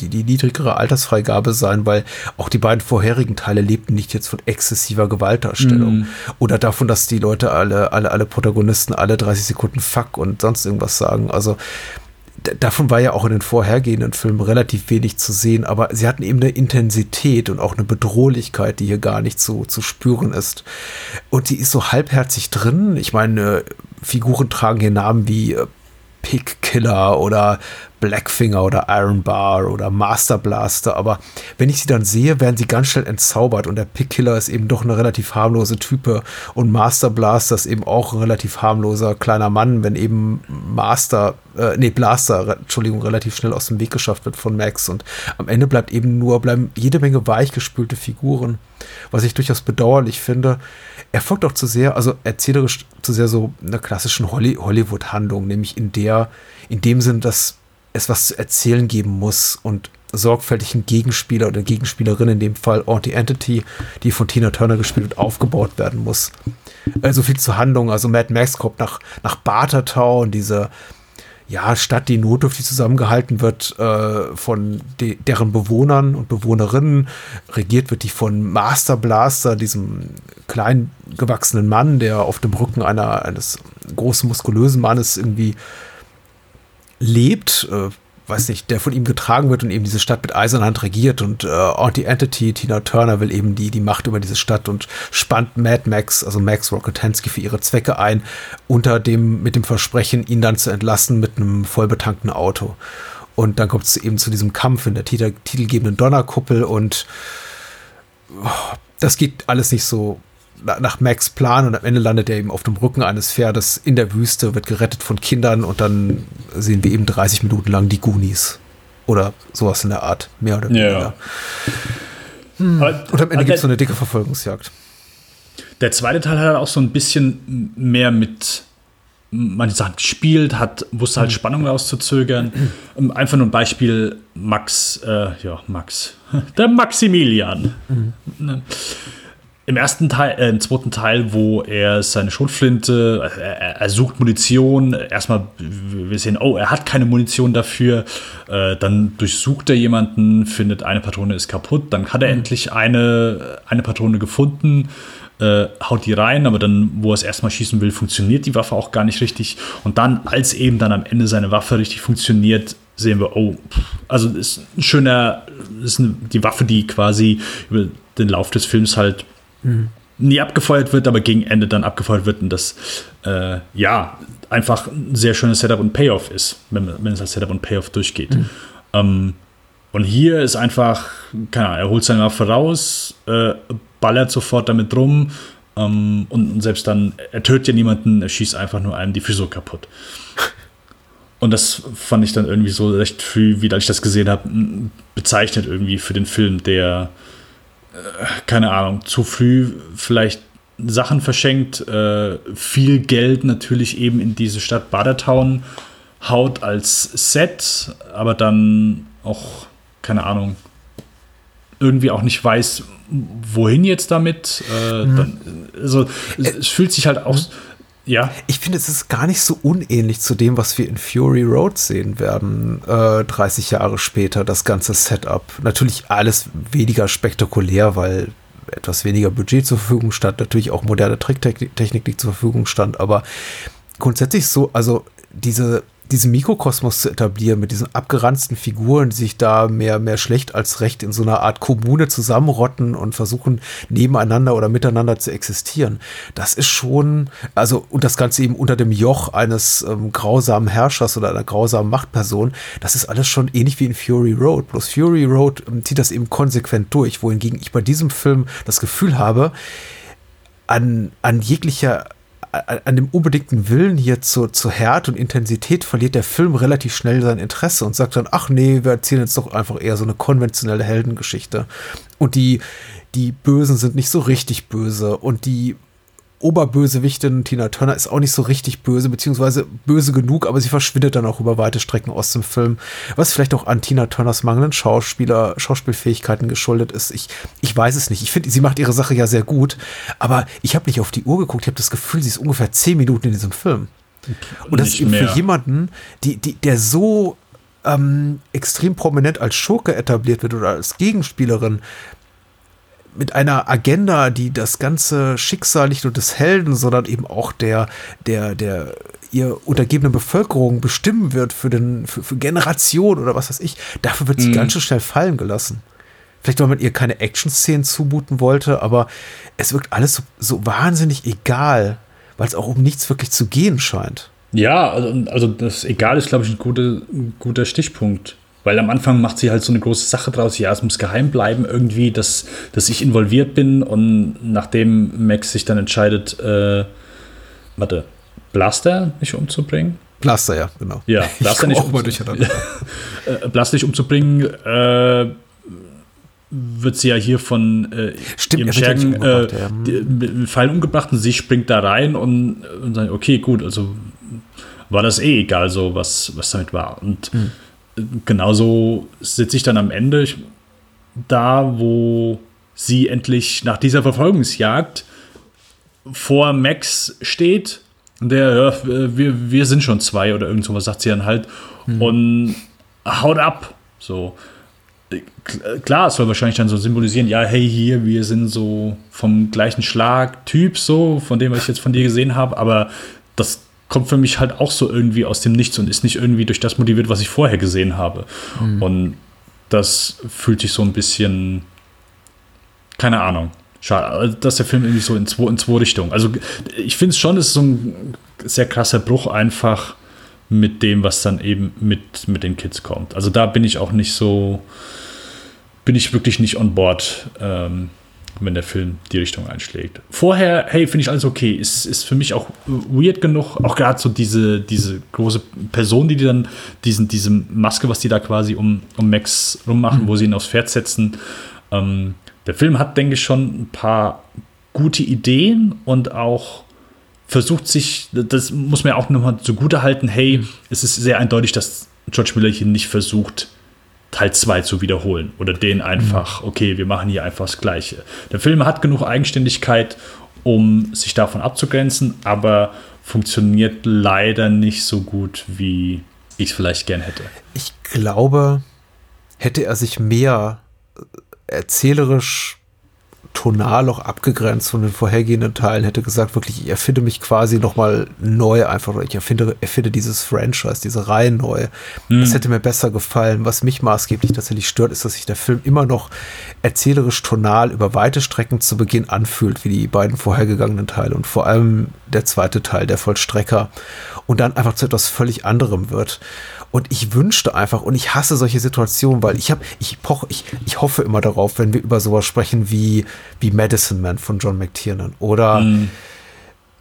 die, die niedrigere Altersfreigabe sein, weil auch die beiden vorherigen Teile lebten nicht jetzt von exzessiver Gewaltdarstellung mm. oder davon, dass die Leute alle, alle, alle Protagonisten alle 30 Sekunden Fuck und sonst irgendwas sagen. Also davon war ja auch in den vorhergehenden Filmen relativ wenig zu sehen, aber sie hatten eben eine Intensität und auch eine Bedrohlichkeit, die hier gar nicht so zu spüren ist. Und die ist so halbherzig drin. Ich meine, Figuren tragen hier Namen wie äh, Pig Killer oder Blackfinger oder Iron Bar oder Master Blaster, aber wenn ich sie dann sehe, werden sie ganz schnell entzaubert und der Pig Killer ist eben doch eine relativ harmlose Type und Master Blaster ist eben auch ein relativ harmloser kleiner Mann, wenn eben Master, äh, nee, Blaster, Entschuldigung, relativ schnell aus dem Weg geschafft wird von Max und am Ende bleibt eben nur, bleiben jede Menge weichgespülte Figuren, was ich durchaus bedauerlich finde. Er folgt auch zu sehr, also erzählerisch zu sehr so einer klassischen Hollywood-Handlung, nämlich in der, in dem Sinn, dass es was zu erzählen geben muss und sorgfältig ein Gegenspieler oder Gegenspielerin, in dem Fall Anti-Entity, die von Tina Turner gespielt und aufgebaut werden muss. Also viel zur Handlung. Also Mad Max kommt nach, nach Bartertown, diese ja, Stadt, die notdürftig zusammengehalten wird äh, von de deren Bewohnern und Bewohnerinnen. Regiert wird die von Master Blaster, diesem klein gewachsenen Mann, der auf dem Rücken einer, eines großen, muskulösen Mannes irgendwie lebt, äh, weiß nicht, der von ihm getragen wird und eben diese Stadt mit Eisenhand regiert und äh, Anti-Entity, Tina Turner will eben die, die Macht über diese Stadt und spannt Mad Max, also Max Rocketansky für ihre Zwecke ein, unter dem, mit dem Versprechen, ihn dann zu entlassen mit einem vollbetankten Auto. Und dann kommt es eben zu diesem Kampf in der titel titelgebenden Donnerkuppel und oh, das geht alles nicht so nach Max Plan und am Ende landet er eben auf dem Rücken eines Pferdes in der Wüste, wird gerettet von Kindern und dann sehen wir eben 30 Minuten lang die Goonies. Oder sowas in der Art, mehr oder weniger. Ja. Hm. Und am Ende gibt es so eine dicke Verfolgungsjagd. Der zweite Teil hat auch so ein bisschen mehr mit manche Sachen gespielt, hat, wusste halt hm. Spannung auszuzögern. Einfach nur ein Beispiel, Max, äh, ja, Max, der Maximilian. Mhm im ersten Teil, äh, im zweiten Teil, wo er seine Schrotflinte, äh, er, er, sucht Munition, erstmal, wir sehen, oh, er hat keine Munition dafür, äh, dann durchsucht er jemanden, findet eine Patrone ist kaputt, dann hat er mhm. endlich eine, eine Patrone gefunden, äh, haut die rein, aber dann, wo er es erstmal schießen will, funktioniert die Waffe auch gar nicht richtig. Und dann, als eben dann am Ende seine Waffe richtig funktioniert, sehen wir, oh, also ist ein schöner, ist eine, die Waffe, die quasi über den Lauf des Films halt mhm. nie abgefeuert wird, aber gegen Ende dann abgefeuert wird und das äh, ja einfach ein sehr schönes Setup und Payoff ist, wenn, wenn es als Setup und Payoff durchgeht. Mhm. Ähm, und hier ist einfach, keine Ahnung, er holt seine Waffe raus, äh, ballert sofort damit rum ähm, und selbst dann, er tötet ja niemanden, er schießt einfach nur einem die Physik kaputt. Und das fand ich dann irgendwie so recht früh, wie ich das gesehen habe, bezeichnet irgendwie für den Film, der keine Ahnung, zu früh vielleicht Sachen verschenkt, äh, viel Geld natürlich eben in diese Stadt Badertown haut als Set, aber dann auch, keine Ahnung, irgendwie auch nicht weiß, wohin jetzt damit. Äh, mhm. dann, also es fühlt sich halt auch ja. Ich finde, es ist gar nicht so unähnlich zu dem, was wir in Fury Road sehen werden, äh, 30 Jahre später, das ganze Setup. Natürlich alles weniger spektakulär, weil etwas weniger Budget zur Verfügung stand, natürlich auch moderne Tricktechnik, die zur Verfügung stand, aber grundsätzlich so, also diese diesen Mikrokosmos zu etablieren mit diesen abgeranzten Figuren, die sich da mehr, mehr schlecht als recht in so einer Art Kommune zusammenrotten und versuchen nebeneinander oder miteinander zu existieren. Das ist schon, also, und das Ganze eben unter dem Joch eines ähm, grausamen Herrschers oder einer grausamen Machtperson, das ist alles schon ähnlich wie in Fury Road. Bloß Fury Road ähm, zieht das eben konsequent durch, wohingegen ich bei diesem Film das Gefühl habe, an, an jeglicher an dem unbedingten Willen hier zur, zur Härte und Intensität verliert der Film relativ schnell sein Interesse und sagt dann, ach nee, wir erzählen jetzt doch einfach eher so eine konventionelle Heldengeschichte. Und die, die Bösen sind nicht so richtig böse und die Oberbösewichtin Tina Turner ist auch nicht so richtig böse, beziehungsweise böse genug, aber sie verschwindet dann auch über weite Strecken aus dem Film, was vielleicht auch an Tina Turners mangelnden Schauspieler, Schauspielfähigkeiten geschuldet ist. Ich, ich weiß es nicht. Ich finde, sie macht ihre Sache ja sehr gut, aber ich habe nicht auf die Uhr geguckt. Ich habe das Gefühl, sie ist ungefähr zehn Minuten in diesem Film. Und das ist eben für jemanden, die, die, der so ähm, extrem prominent als Schurke etabliert wird oder als Gegenspielerin, mit einer Agenda, die das ganze Schicksal nicht nur des Helden, sondern eben auch der, der, der ihr untergebenen Bevölkerung bestimmen wird für, den, für, für Generationen oder was weiß ich, dafür wird sie mhm. ganz schön schnell fallen gelassen. Vielleicht, weil man ihr keine Action-Szenen zumuten wollte, aber es wirkt alles so, so wahnsinnig egal, weil es auch um nichts wirklich zu gehen scheint. Ja, also, also das Egal ist, glaube ich, ein, gute, ein guter Stichpunkt. Weil am Anfang macht sie halt so eine große Sache draus, ja, es muss geheim bleiben irgendwie, dass, dass ich involviert bin. Und nachdem Max sich dann entscheidet, äh, warte, Blaster nicht umzubringen? Blaster, ja, genau. Ja, Blaster nicht, um, äh, Blaster nicht umzubringen, äh, wird sie ja hier von äh, Stimmt, ihrem Schergen äh, ja. Pfeil umgebracht und sie springt da rein und, und sagt, okay, gut, also war das eh egal, so was, was damit war. Und mhm genauso sitze ich dann am Ende da, wo sie endlich nach dieser Verfolgungsjagd vor Max steht. Der, ja, wir, wir sind schon zwei oder irgend sowas, sagt sie dann halt. Mhm. Und haut ab. So. Klar, es soll wahrscheinlich dann so symbolisieren, ja, hey, hier, wir sind so vom gleichen Schlag Typ, so, von dem, was ich jetzt von dir gesehen habe, aber das kommt für mich halt auch so irgendwie aus dem Nichts und ist nicht irgendwie durch das motiviert, was ich vorher gesehen habe. Mhm. Und das fühlt sich so ein bisschen, keine Ahnung, schade, also, dass der Film irgendwie so in zwei, in zwei Richtungen. Also ich finde es schon, es ist so ein sehr krasser Bruch einfach mit dem, was dann eben mit, mit den Kids kommt. Also da bin ich auch nicht so, bin ich wirklich nicht on board. Ähm, wenn der Film die Richtung einschlägt. Vorher, hey, finde ich alles okay. Ist, ist für mich auch weird genug. Auch gerade so diese, diese große Person, die, die dann diesen, diese Maske, was die da quasi um, um Max rummachen, mhm. wo sie ihn aufs Pferd setzen. Ähm, der Film hat, denke ich, schon ein paar gute Ideen und auch versucht sich, das muss man ja auch nochmal zugute halten, hey, mhm. es ist sehr eindeutig, dass George Miller hier nicht versucht, Teil 2 zu wiederholen oder den einfach, mhm. okay, wir machen hier einfach das Gleiche. Der Film hat genug Eigenständigkeit, um sich davon abzugrenzen, aber funktioniert leider nicht so gut, wie ich es vielleicht gern hätte. Ich glaube, hätte er sich mehr erzählerisch tonal auch abgegrenzt von den vorhergehenden Teilen, hätte gesagt, wirklich, ich erfinde mich quasi nochmal neu einfach, oder ich erfinde, erfinde dieses Franchise, diese Reihe neu. Mhm. Das hätte mir besser gefallen. Was mich maßgeblich tatsächlich stört, ist, dass sich der Film immer noch erzählerisch tonal über weite Strecken zu Beginn anfühlt, wie die beiden vorhergegangenen Teile und vor allem der zweite Teil, der Vollstrecker, und dann einfach zu etwas völlig anderem wird. Und ich wünschte einfach, und ich hasse solche Situationen, weil ich habe, ich, ich, ich hoffe immer darauf, wenn wir über sowas sprechen wie, wie Medicine Man von John McTiernan oder mm.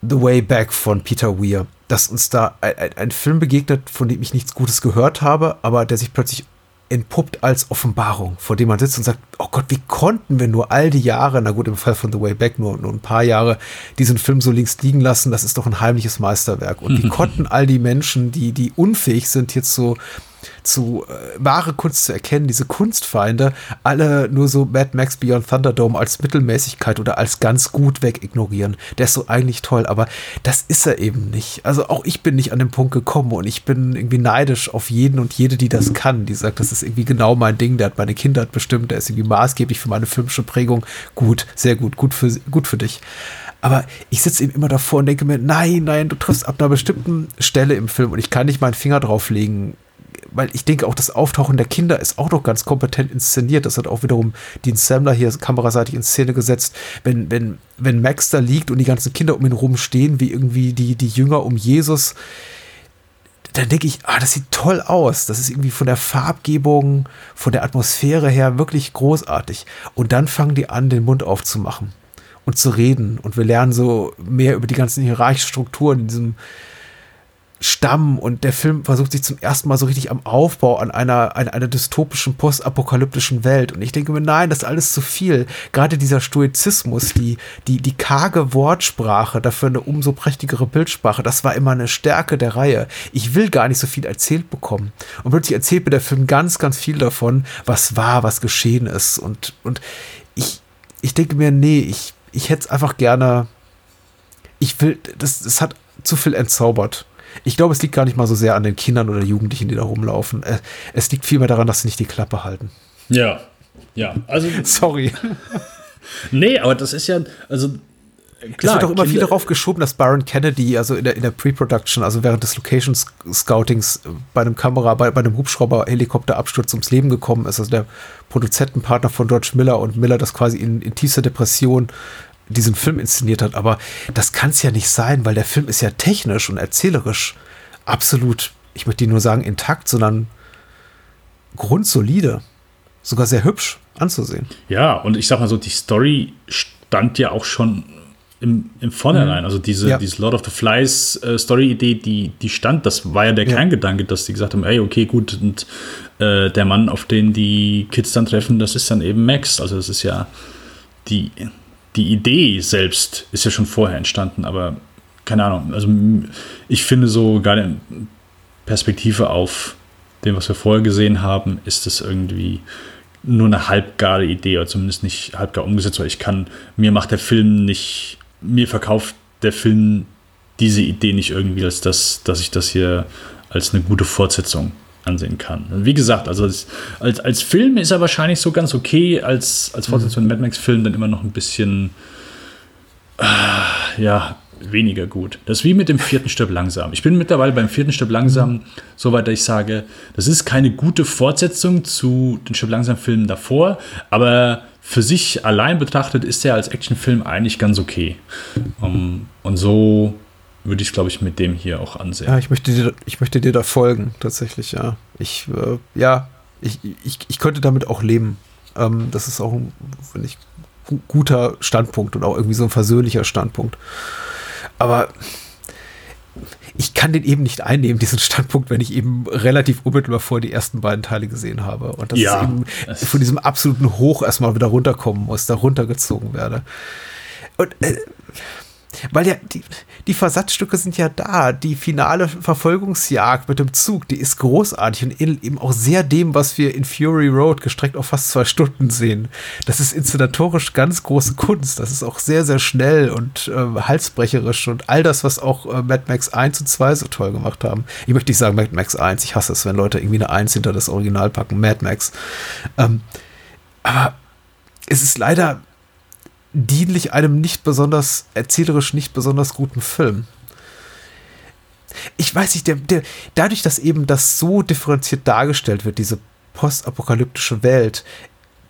The Way Back von Peter Weir, dass uns da ein, ein Film begegnet, von dem ich nichts Gutes gehört habe, aber der sich plötzlich entpuppt als Offenbarung, vor dem man sitzt und sagt, oh Gott, wie konnten wir nur all die Jahre, na gut, im Fall von The Way Back nur, nur ein paar Jahre, diesen Film so links liegen lassen, das ist doch ein heimliches Meisterwerk. Und wie konnten all die Menschen, die, die unfähig sind, jetzt so zu äh, wahre Kunst zu erkennen, diese Kunstfeinde, alle nur so Mad Max Beyond Thunderdome als Mittelmäßigkeit oder als ganz gut weg ignorieren. Der ist so eigentlich toll, aber das ist er eben nicht. Also auch ich bin nicht an den Punkt gekommen und ich bin irgendwie neidisch auf jeden und jede, die das kann, die sagt, das ist irgendwie genau mein Ding, der hat meine Kindheit bestimmt, der ist irgendwie maßgeblich für meine filmische Prägung. Gut, sehr gut, gut für, gut für dich. Aber ich sitze eben immer davor und denke mir, nein, nein, du triffst ab einer bestimmten Stelle im Film und ich kann nicht meinen Finger drauflegen, weil ich denke auch das Auftauchen der Kinder ist auch noch ganz kompetent inszeniert. Das hat auch wiederum Dean Samler hier kameraseitig in Szene gesetzt. Wenn, wenn, wenn Max da liegt und die ganzen Kinder um ihn rumstehen, wie irgendwie die, die Jünger um Jesus, dann denke ich, ah, das sieht toll aus. Das ist irgendwie von der Farbgebung, von der Atmosphäre her wirklich großartig. Und dann fangen die an, den Mund aufzumachen und zu reden. Und wir lernen so mehr über die ganzen hierarchischen Strukturen in diesem Stamm und der Film versucht sich zum ersten Mal so richtig am Aufbau an einer, einer, einer dystopischen, postapokalyptischen Welt. Und ich denke mir, nein, das ist alles zu viel. Gerade dieser Stoizismus, die, die, die karge Wortsprache, dafür eine umso prächtigere Bildsprache, das war immer eine Stärke der Reihe. Ich will gar nicht so viel erzählt bekommen. Und plötzlich erzählt mir der Film ganz, ganz viel davon, was war, was geschehen ist. Und, und ich, ich denke mir, nee, ich, ich hätte es einfach gerne, ich will, das, das hat zu viel entzaubert Ich glaube, es liegt gar nicht mal so sehr an den Kindern oder Jugendlichen, die da rumlaufen. Äh, es liegt vielmehr daran, dass sie nicht die Klappe halten. Ja, ja. Also, Sorry. nee, aber das ist ja, also Klar, es wird auch immer viel darauf geschoben, dass Baron Kennedy, also in der, in der Pre-Production, also während des Location Scoutings äh, bei einem Kamera, bei, bei einem Hubschrauber-Helikopterabsturz ums Leben gekommen ist. Also der Produzentenpartner von George Miller und Miller das quasi in, in tiefster Depression diesen Film inszeniert hat. Aber das kann es ja nicht sein, weil der Film ist ja technisch und erzählerisch absolut, ich möchte nur sagen, intakt, sondern grundsolide. Sogar sehr hübsch anzusehen. Ja, und ich sag mal so, die Story stand ja auch schon im, im Vornherein. Mhm. Also diese, ja. diese Lord of the Flies äh, Story-Idee, die, die stand, das war ja der ja. Kerngedanke, dass die gesagt haben, ey, okay, gut, und äh, der Mann, auf den die Kids dann treffen, das ist dann eben Max. Also das ist ja die, die Idee selbst ist ja schon vorher entstanden, aber keine Ahnung, also ich finde so gerade in Perspektive auf dem, was wir vorher gesehen haben, ist das irgendwie nur eine halbgare Idee oder zumindest nicht halbgar umgesetzt, weil ich kann, mir macht der Film nicht mir verkauft der Film diese Idee nicht irgendwie, als das, dass ich das hier als eine gute Fortsetzung ansehen kann. Wie gesagt, also als, als, als Film ist er wahrscheinlich so ganz okay, als, als Fortsetzung mhm. Mad Max-Film dann immer noch ein bisschen äh, ja, weniger gut. Das ist wie mit dem vierten Stück langsam. Ich bin mittlerweile beim vierten Stück langsam mhm. so weit, dass ich sage, das ist keine gute Fortsetzung zu den Stück langsam Filmen davor, aber für sich allein betrachtet ist er als Actionfilm eigentlich ganz okay. Um, ähm, und so würde ich es, glaube ich, mit dem hier auch ansehen. Ja, ich möchte dir, ich möchte dir da folgen, tatsächlich, ja. Ich, äh, ja, ich, ich, ich könnte damit auch leben. Ähm, das ist auch, finde ich, guter Standpunkt und auch irgendwie so ein versöhnlicher Standpunkt. Aber ich kann den eben nicht einnehmen, diesen Standpunkt, wenn ich eben relativ unmittelbar vor die ersten beiden Teile gesehen habe. Und dass ja, eben von diesem absoluten Hoch erstmal wieder runterkommen muss, da runtergezogen werde. Und äh, weil ja, die, die Versatzstücke sind ja da. Die finale Verfolgungsjagd mit dem Zug, die ist großartig und eben auch sehr dem, was wir in Fury Road gestreckt auf fast zwei Stunden sehen. Das ist inszenatorisch ganz große Kunst. Das ist auch sehr, sehr schnell und äh, halsbrecherisch und all das, was auch äh, Mad Max 1 und 2 so toll gemacht haben. Ich möchte nicht sagen Mad Max 1. Ich hasse es, wenn Leute irgendwie eine 1 hinter das Original packen. Mad Max. Ähm, aber es ist leider dienlich einem nicht besonders, erzählerisch nicht besonders guten Film. Ich weiß nicht, der, der, dadurch, dass eben das so differenziert dargestellt wird, diese postapokalyptische Welt,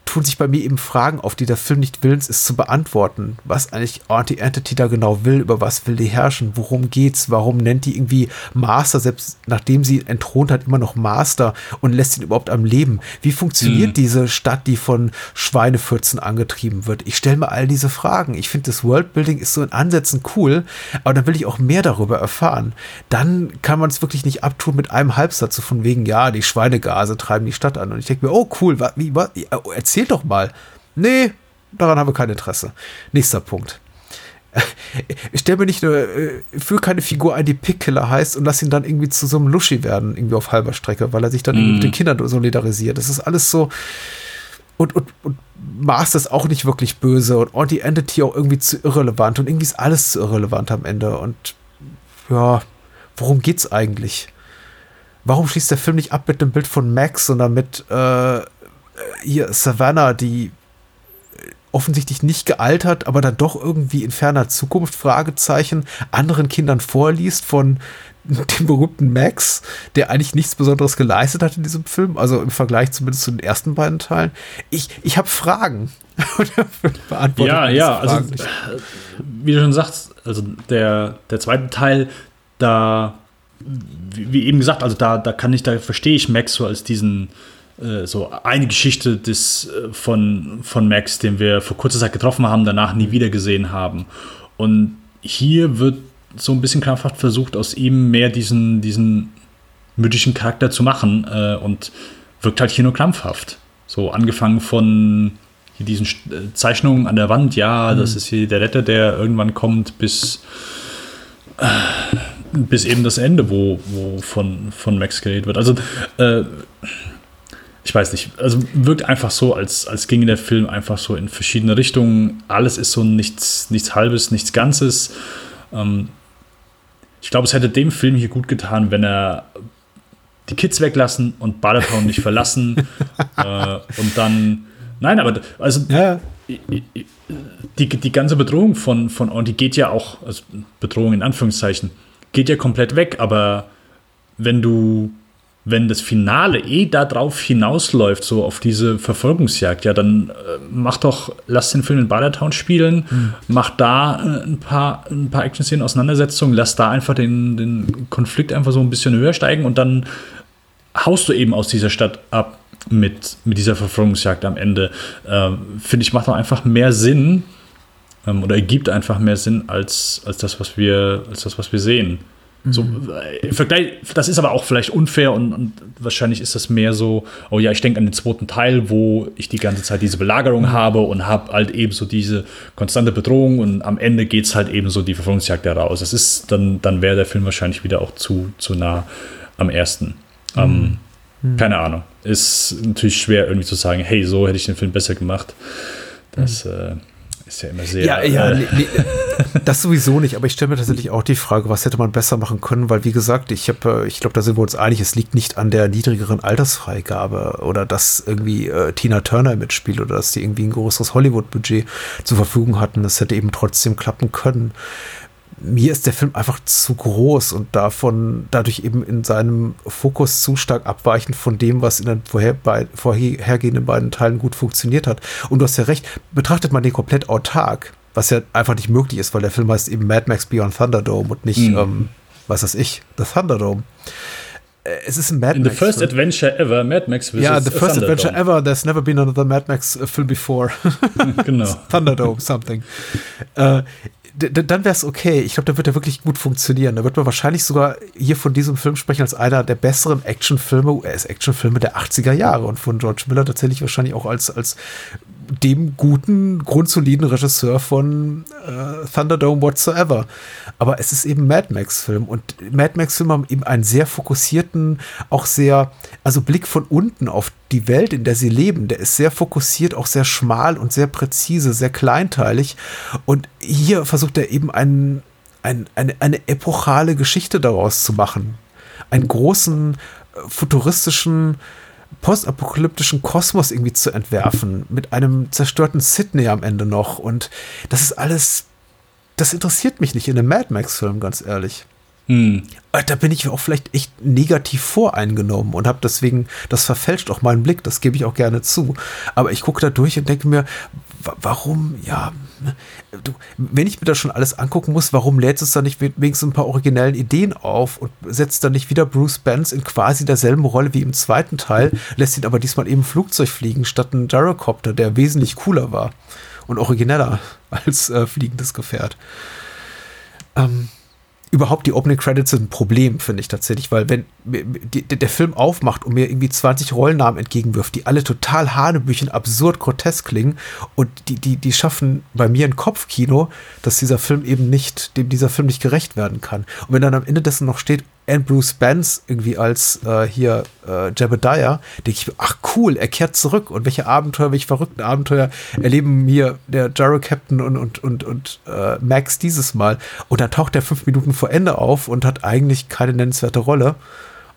tun sich bei mir eben Fragen auf, die der Film nicht willens ist zu beantworten. Was eigentlich Anti-Entity da genau will, über was will die herrschen, worum geht's, warum nennt die irgendwie Master, selbst nachdem sie ihn entthront hat, immer noch Master und lässt ihn überhaupt am Leben. Wie funktioniert mhm. diese Stadt, die von Schweinefürzen angetrieben wird? Ich stelle mir all diese Fragen. Ich finde, das Worldbuilding ist so in Ansätzen cool, aber dann will ich auch mehr darüber erfahren. Dann kann man es wirklich nicht abtun mit einem Halbsatz, so von wegen, ja, die Schweinegase treiben die Stadt an. Und ich denke mir, oh cool, wie, was, erzähl erzähl doch mal. Nee, daran haben wir kein Interesse. Nächster Punkt. Ich stelle mir nicht nur äh, für keine Figur ein, die Pickkiller heißt und lass ihn dann irgendwie zu so einem Luschi werden, irgendwie auf halber Strecke, weil er sich dann mm. mit den Kindern solidarisiert. Das ist alles so. Und, und, und Master ist auch nicht wirklich böse und Auntie Entity auch irgendwie zu irrelevant und irgendwie ist alles zu irrelevant am Ende. Und ja, worum geht's eigentlich? Warum schließt der Film nicht ab mit einem Bild von Max, sondern mit äh, hier Savannah, die offensichtlich nicht gealtert, aber dann doch irgendwie in ferner Zukunft Fragezeichen anderen Kindern vorliest von dem berühmten Max, der eigentlich nichts Besonderes geleistet hat in diesem Film, also im Vergleich zumindest zu den ersten beiden Teilen. Ich, ich habe Fragen. ja, ja, also nicht. wie du schon sagst, also der, der zweite Teil, da, wie, wie eben gesagt, also da, da kann ich, da verstehe ich Max so als diesen äh, so eine Geschichte des, äh, von, von Max, den wir vor kurzer Zeit getroffen haben, danach nie wieder gesehen haben. Und hier wird so ein bisschen krampfhaft versucht, aus ihm mehr diesen, diesen mythischen Charakter zu machen äh, und wirkt halt hier nur krampfhaft. So angefangen von diesen äh, Zeichnungen an der Wand, ja, mhm. das ist hier der Retter, der irgendwann kommt, bis, äh, bis eben das Ende, wo, wo von, von Max geredet wird. Also äh, ich weiß nicht, also wirkt einfach so, als, als ginge der Film einfach so in verschiedene Richtungen. Alles ist so nichts, nichts Halbes, nichts Ganzes. Ähm, ich glaube, es hätte dem Film hier gut getan, wenn er die Kids weglassen und Badetown nicht verlassen äh, und dann. Nein, aber also Ja. die, die ganze Bedrohung von, von und die geht ja auch, also Bedrohung in Anführungszeichen, geht ja komplett weg, aber wenn du, wenn das Finale eh darauf hinausläuft, so auf diese Verfolgungsjagd, ja, dann äh, mach doch, lass den Film in Badatown spielen, mach da äh, ein paar, ein paar Action-Szenen, Auseinandersetzungen, lass da einfach den, den Konflikt einfach so ein bisschen höher steigen und dann haust du eben aus dieser Stadt ab mit, mit dieser Verfolgungsjagd am Ende. Ähm, Finde ich, macht auch einfach mehr Sinn ähm, oder ergibt einfach mehr Sinn als, als, das, was wir, als das, was wir sehen. So, äh, im Vergleich, das ist aber auch vielleicht unfair und, und wahrscheinlich ist das mehr so, oh ja, ich denke an den zweiten Teil, wo ich die ganze Zeit diese Belagerung habe und habe halt eben so diese konstante Bedrohung und am Ende geht es halt eben so die Verfolgungsjagd heraus. Das ist, dann, dann wäre der Film wahrscheinlich wieder auch zu, zu nah am ersten. Ähm, keine Ahnung. Ist natürlich schwer irgendwie zu sagen, hey, so hätte ich den Film besser gemacht. Das äh, ist ja immer sehr. Ja, ja, äh, nee, nee, das sowieso nicht, aber ich stelle mir tatsächlich auch die Frage, was hätte man besser machen können, weil wie gesagt, ich habe, ich glaube, da sind wir uns einig, es liegt nicht an der niedrigeren Altersfreigabe oder dass irgendwie äh, Tina Turner mitspielt oder dass die irgendwie ein größeres Hollywood-Budget zur Verfügung hatten. Das hätte eben trotzdem klappen können. Mir ist der Film einfach zu groß und davon dadurch eben in seinem Fokus zu stark abweichend von dem, was in den vorher, bei, vorhergehenden beiden Teilen gut funktioniert hat. Und du hast ja recht, betrachtet man den komplett autark, was ja einfach nicht möglich ist, weil der Film heißt eben Mad Max Beyond Thunderdome und nicht, Mhm. ähm, was weiß ich, The Thunderdome. Äh, Es ist ein Mad in the Max. first Film. adventure ever, Mad Max vs. Ja, the first adventure ever. There's never been another Mad Max uh, film before. Genau. Thunderdome, something. Äh, dann wäre es okay. Ich glaube, da wird er wirklich gut funktionieren. Da wird man wahrscheinlich sogar hier von diesem Film sprechen als einer der besseren Actionfilme, US-Actionfilme der 80er Jahre und von George Miller tatsächlich wahrscheinlich auch als, als dem guten, grundsoliden Regisseur von äh, Thunderdome whatsoever. Aber es ist eben Mad Max-Film und Mad Max-Filme haben eben einen sehr fokussierten, auch sehr, also Blick von unten auf die Welt, in der sie leben. Der ist sehr fokussiert, auch sehr schmal und sehr präzise, sehr kleinteilig. Und hier versucht er eben einen, ein, eine, eine epochale Geschichte daraus zu machen. Einen großen, äh, futuristischen, postapokalyptischen Kosmos irgendwie zu entwerfen, mit einem zerstörten Sydney am Ende noch. Und das ist alles, das interessiert mich nicht in einem Mad Max-Film, ganz ehrlich. Hm. Äh, Da bin ich auch vielleicht echt negativ voreingenommen und habe deswegen, das verfälscht auch meinen Blick, das gebe ich auch gerne zu. Aber ich gucke da durch und denke mir, warum, ja, du, wenn ich mir das schon alles angucken muss, warum lädt es dann nicht wenigstens ein paar originellen Ideen auf und setzt dann nicht wieder Bruce Benz in quasi derselben Rolle wie im zweiten Teil, lässt ihn aber diesmal eben Flugzeug fliegen statt ein Gyrocopter, der wesentlich cooler war und origineller als äh, fliegendes Gefährt. Ähm, überhaupt die Opening Credits sind ein Problem, finde ich tatsächlich, weil wenn der Film aufmacht und mir irgendwie 20 Rollennamen entgegenwirft, die alle total hanebüchen, absurd, grotesk klingen und die, die, die schaffen bei mir ein Kopfkino, dass dieser Film eben nicht, dem dieser Film nicht gerecht werden kann. Und wenn dann am Ende dessen noch steht, and Bruce Benz irgendwie als äh, hier äh, Jebediah, denke ich mir, ach cool, er kehrt zurück und welche Abenteuer, welche verrückten Abenteuer erleben hier der Gyro Captain und, und, und, und äh, Max dieses Mal. Und dann taucht er fünf Minuten vor Ende auf und hat eigentlich keine nennenswerte Rolle,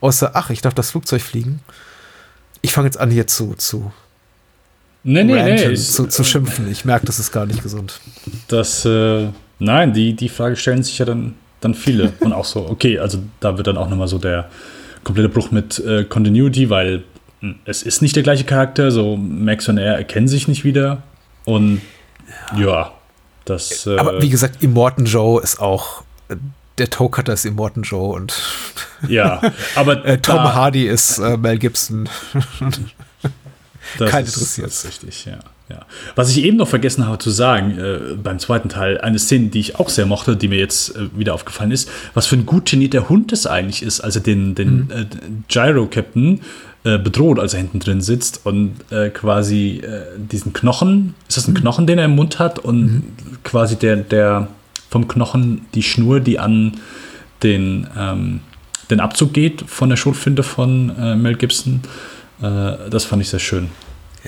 außer, ach, ich darf das Flugzeug fliegen. Ich fange jetzt an hier zu, zu, Nee, nee, ranten, nee. ich- zu, zu schimpfen. Ich merke, das ist gar nicht gesund. Das, äh, nein, die, die Frage stellen sich ja dann, dann viele. Und auch so, okay, also da wird dann auch nochmal so der komplette Bruch mit äh, Continuity, weil mh, es ist nicht der gleiche Charakter, so Max und er erkennen sich nicht wieder. Und ja, das. Äh, Aber wie gesagt, Immortan Joe ist auch, äh, der Toe Cutter ist Immortan Joe und ja, aber äh, Tom da- Hardy ist äh, Mel Gibson. Das Kein ist, interessiert. Das ist richtig, ja, ja. Was ich eben noch vergessen habe zu sagen, äh, beim zweiten Teil, eine Szene, die ich auch sehr mochte, die mir jetzt äh, wieder aufgefallen ist, was für ein gut trainierter Hund das eigentlich ist, als er den, den äh, Gyro-Captain äh, bedroht, als er hinten drin sitzt und äh, quasi äh, diesen Knochen, ist das ein Knochen, den er im Mund hat und quasi der, der vom Knochen die Schnur, die an den, ähm, den Abzug geht von der Schrotflinte von Mel Gibson. Das fand ich sehr schön.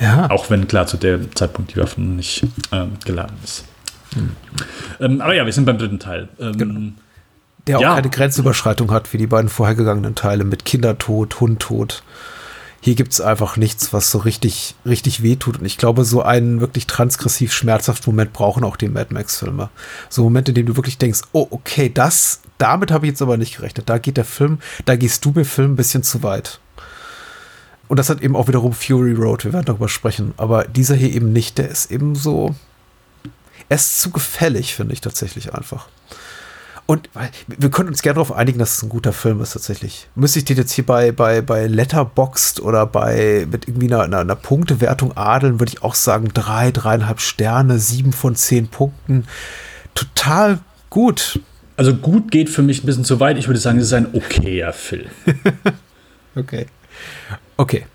Ja. Auch wenn klar zu dem Zeitpunkt die Waffe noch nicht ähm, geladen ist. Ähm, aber ja, wir sind beim dritten Teil. Ähm, Der auch Ja. keine Grenzüberschreitung hat, wie die beiden vorhergegangenen Teile mit Kindertod, Hundtod. Hier gibt's einfach nichts, was so richtig, richtig wehtut. Und ich glaube, so einen wirklich transgressiv schmerzhaften Moment brauchen auch die Mad Max-Filme. So Momente, in denen du wirklich denkst, oh, okay, das, damit habe ich jetzt aber nicht gerechnet. Da geht der Film, da gehst du mir Film ein bisschen zu weit. Und das hat eben auch wiederum Fury Road, wir werden darüber sprechen. Aber dieser hier eben nicht, der ist eben so, er ist zu gefällig, finde ich tatsächlich einfach. Und wir können uns gerne darauf einigen, dass es ein guter Film ist tatsächlich. Müsste ich den jetzt hier bei, bei, bei Letterboxd oder bei mit irgendwie einer, einer, einer Punktewertung adeln, würde ich auch sagen, drei, dreieinhalb Sterne, sieben von zehn Punkten. Total gut. Also gut geht für mich ein bisschen zu weit. Ich würde sagen, es ist ein okayer Film. Okay. Okay.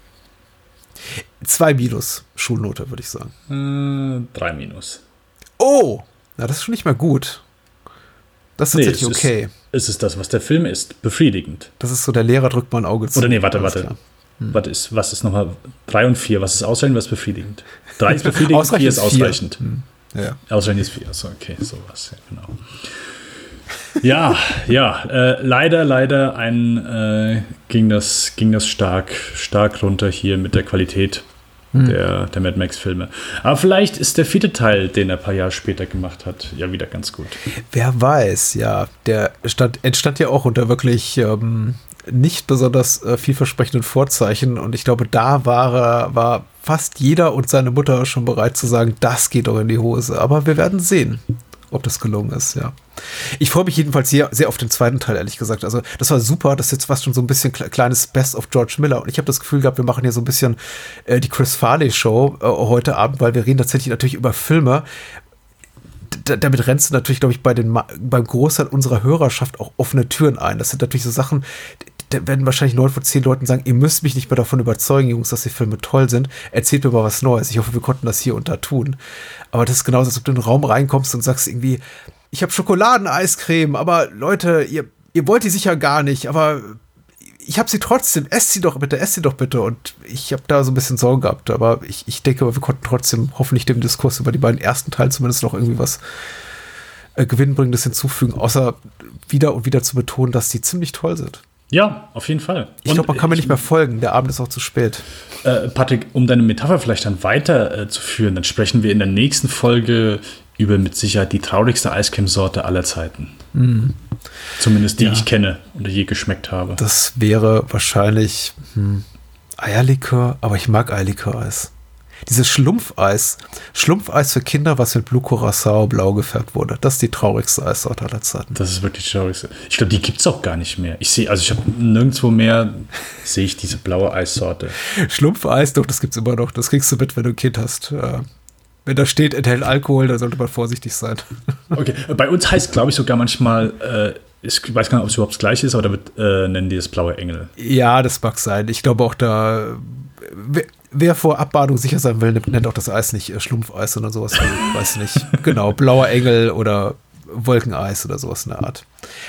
Zwei Minus Schulnote, würde ich sagen. Äh, drei Minus. Oh! Na, das ist schon nicht mehr gut. Das ist Nee, tatsächlich es okay. Ist, es ist das, was der Film ist. Befriedigend. Das ist so, der Lehrer drückt mal ein Auge zu. Oder nee, warte, warte. klar. Was ist, was ist nochmal? Drei und vier. Was ist ausreichend, was ist befriedigend? Drei ist befriedigend, vier ist ausreichend. Ja. Ausreichend ist vier. So, okay, sowas. Ja, genau. Ja, ja, äh, leider, leider ein, äh, ging, das, ging das stark, stark runter hier mit der Qualität der, der Mad Max-Filme. Aber vielleicht ist der vierte Teil, den er ein paar Jahre später gemacht hat, ja wieder ganz gut. Wer weiß, ja. Der stand, entstand ja auch unter wirklich ähm, nicht besonders äh, vielversprechenden Vorzeichen. Und ich glaube, da war, er, war fast jeder und seine Mutter schon bereit zu sagen, das geht doch in die Hose. Aber wir werden sehen, ob das gelungen ist, ja. Ich freue mich jedenfalls sehr, sehr auf den zweiten Teil, ehrlich gesagt. Also, das war super. Das ist jetzt fast schon so ein bisschen kle- kleines Best of George Miller. Und ich habe das Gefühl gehabt, wir machen hier so ein bisschen äh, die Chris Farley Show äh, heute Abend, weil wir reden tatsächlich natürlich über Filme, da, damit rennst du natürlich, glaube ich, bei den, beim Großteil unserer Hörerschaft auch offene Türen ein. Das sind natürlich so Sachen, da werden wahrscheinlich neun von zehn Leuten sagen, ihr müsst mich nicht mehr davon überzeugen, Jungs, dass die Filme toll sind. Erzählt mir mal was Neues. Ich hoffe, wir konnten das hier und da tun. Aber das ist genauso, als ob du in den Raum reinkommst und sagst irgendwie, ich habe Schokoladeneiscreme, aber Leute, ihr, ihr wollt die sicher gar nicht, aber ich habe sie trotzdem. Esst sie doch bitte, esst sie doch bitte. Und ich habe da so ein bisschen Sorgen gehabt. Aber ich, ich denke, wir konnten trotzdem hoffentlich dem Diskurs über die beiden ersten Teile zumindest noch irgendwie was äh, Gewinnbringendes hinzufügen, außer wieder und wieder zu betonen, dass die ziemlich toll sind. Ja, auf jeden Fall. Ich glaube, man kann mir nicht mehr folgen. Der Abend ist auch zu spät. Äh, Patrick, um deine Metapher vielleicht dann weiter äh, zu führen, dann sprechen wir in der nächsten Folge über mit Sicherheit die traurigste Eiscremesorte aller Zeiten. Zumindest die Ja. ich kenne oder je geschmeckt habe. Das wäre wahrscheinlich hm, Eierlikör, aber ich mag Eierlikör-Eis. Dieses Schlumpfeis. Schlumpfeis für Kinder, was mit Blue Curacao blau gefärbt wurde. Das ist die traurigste Eissorte aller Zeiten. Das ist wirklich traurig. Ich glaube, die gibt es auch gar nicht mehr. Ich sehe, also ich habe nirgendwo mehr, sehe ich diese blaue Eissorte. Schlumpfeis, doch, das gibt's immer noch. Das kriegst du mit, wenn du ein Kind hast. Wenn da steht, enthält Alkohol, dann sollte man vorsichtig sein. Okay, bei uns heißt, glaube ich, sogar manchmal, äh, ich weiß gar nicht, ob es überhaupt das gleiche ist, aber damit äh, nennen die es blaue Engel. Ja, das mag sein. Ich glaube auch da, wer, wer vor Abbahnung sicher sein will, nennt auch das Eis nicht äh, Schlumpfeis, sondern sowas, wie, weiß nicht. Genau, blauer Engel oder Wolkeneis oder sowas in der Art.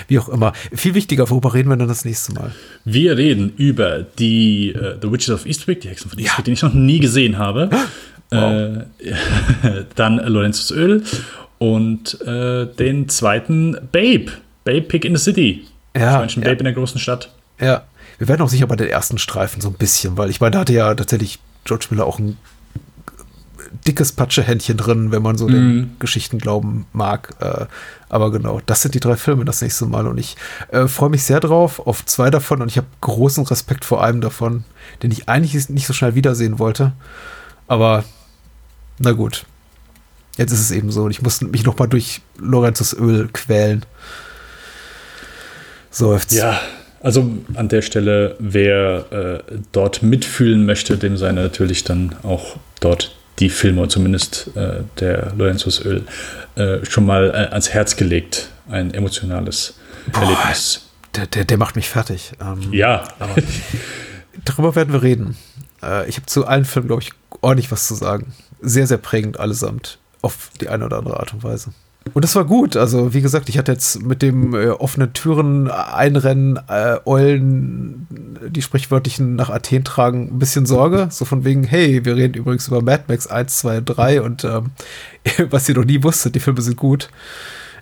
Wie auch immer. Viel wichtiger, worüber reden wir dann das nächste Mal? Wir reden über die äh, The Witches of Eastwick, die Hexen von Eastwick, den ich noch nie gesehen habe. Äh, dann Lorenzos Öl und äh, den zweiten Babe. Babe Pig in the City. Ja, Menschen ja. Babe in der großen Stadt. Ja, wir werden auch sicher bei den ersten Streifen so ein bisschen, weil ich meine, da hatte ja tatsächlich George Miller auch ein dickes Patschehändchen drin, wenn man so den Geschichten glauben mag. Äh, aber genau, das sind die drei Filme das nächste Mal und ich äh, freue mich sehr drauf auf zwei davon und ich habe großen Respekt vor einem davon, den ich eigentlich nicht so schnell wiedersehen wollte. Aber na gut. Jetzt ist es eben so und ich muss mich noch mal durch Lorenzos Öl quälen. Seufzt. Ja, also an der Stelle, wer äh, dort mitfühlen möchte, dem sei natürlich dann auch dort die Filme, zumindest äh, der Lorenzos Öl, äh, schon mal äh, ans Herz gelegt. Ein emotionales Erlebnis. Der, der, der macht mich fertig. Ähm, Ja, Darüber werden wir reden. Äh, ich habe zu allen Filmen, glaube ich, ordentlich was zu sagen. Sehr, sehr prägend allesamt. Auf die eine oder andere Art und Weise. Und das war gut. Also, wie gesagt, ich hatte jetzt mit dem äh, offenen Türen einrennen, äh, Eulen, die sprichwörtlichen nach Athen tragen, ein bisschen Sorge. So von wegen, hey, wir reden übrigens über Mad Max 1, 2, 3 und ähm, was ihr noch nie wusstet, die Filme sind gut.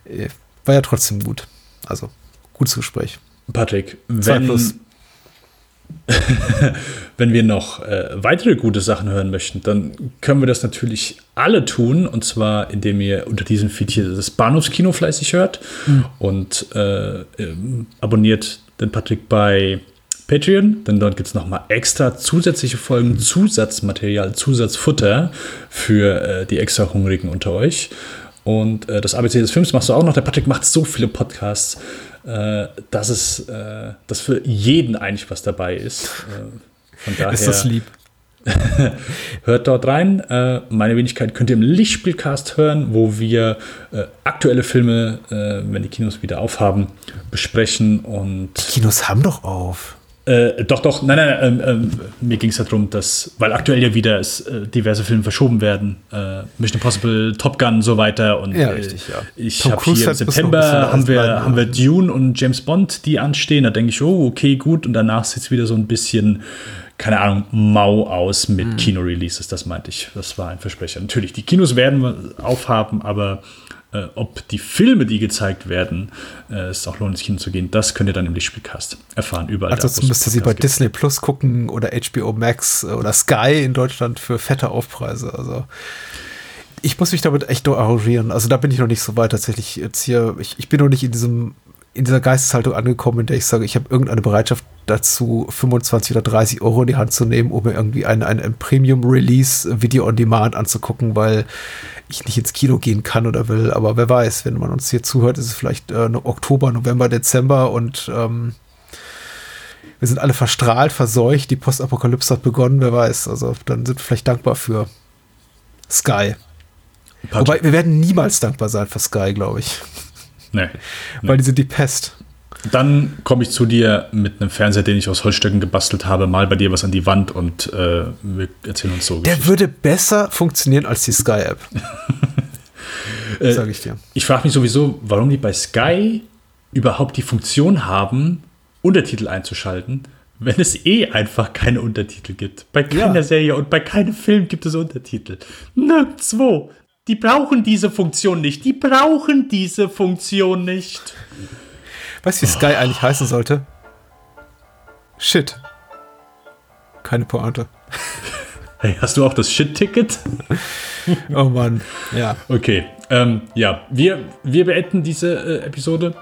Äh, War ja trotzdem gut. Also, Gutes Gespräch. Patrick, wenn. wenn wir noch äh, weitere gute Sachen hören möchten, dann können wir das natürlich alle tun. Und zwar, indem ihr unter diesem Feed hier das Bahnhofskino fleißig hört und äh, ähm, abonniert den Patrick bei Patreon, denn dort gibt es nochmal extra zusätzliche Folgen, Zusatzmaterial, Zusatzfutter für äh, die extra Hungrigen unter euch. Und äh, das ABC des Films machst du auch noch. Der Patrick macht so viele Podcasts, äh, dass es äh, dass für jeden eigentlich was dabei ist. Von daher Ist das lieb? hört dort rein. Äh, meine Wenigkeit könnt ihr im Lichtspielcast hören, wo wir äh, aktuelle Filme, äh, wenn die Kinos wieder aufhaben, besprechen und Kinos haben doch auf. doch, doch, nein, nein, ähm, ähm, mir ging es darum, dass, weil aktuell ja wieder äh, diverse Filme verschoben werden, Mission Impossible, Top Gun und so weiter. Und Ja, richtig, ja. ich habe hier im September haben wir, haben wir ja. Dune und James Bond, die anstehen. Da denke ich, oh, okay, gut. Und danach es wieder so ein bisschen, keine Ahnung, mau aus mit Hm. Kino-Releases. Das meinte ich. Das war ein Versprecher. Natürlich, die Kinos werden wir aufhaben, aber äh, ob die Filme, die gezeigt werden, äh, es auch lohnt, ins Kino zu gehen, das könnt ihr dann im Lichtspielcast erfahren. Überall. Ansonsten müsst ihr sie bei gibt. Disney Plus gucken oder HBO Max oder Sky in Deutschland für fette Aufpreise. Also ich muss mich damit echt nur arrangieren. Also da bin ich noch nicht so weit tatsächlich jetzt hier. Ich, ich bin noch nicht in diesem in dieser Geisteshaltung angekommen, in der ich sage, ich habe irgendeine Bereitschaft dazu, 25 oder 30 Euro in die Hand zu nehmen, um mir irgendwie ein, ein, ein Premium-Release Video on Demand anzugucken, weil ich nicht ins Kino gehen kann oder will. Aber wer weiß, wenn man uns hier zuhört, ist es vielleicht äh, Oktober, November, Dezember und ähm, wir sind alle verstrahlt, verseucht, die Postapokalypse hat begonnen, wer weiß. Also dann sind wir vielleicht dankbar für Sky. Patrick. Wobei, wir werden niemals dankbar sein für Sky, glaube ich. Nee. Weil die sind die Pest. Dann komme ich zu dir mit einem Fernseher, den ich aus Holzstöcken gebastelt habe, mal bei dir was an die Wand und äh, wir erzählen uns so. Der würde besser funktionieren als die Sky-App. Äh, Sag ich dir. Ich frage mich sowieso, warum die bei Sky überhaupt die Funktion haben, Untertitel einzuschalten, wenn es eh einfach keine Untertitel gibt. Bei keiner Ja. Serie und bei keinem Film gibt es Untertitel. Nirgendwo. Die brauchen diese Funktion nicht. Die brauchen diese Funktion nicht. Weißt du, wie Sky eigentlich heißen sollte? Shit. Keine Pointe. Hey, hast du auch das Shit-Ticket? Oh Mann. Ja. Okay, ähm, ja, wir, wir beenden diese äh, Episode.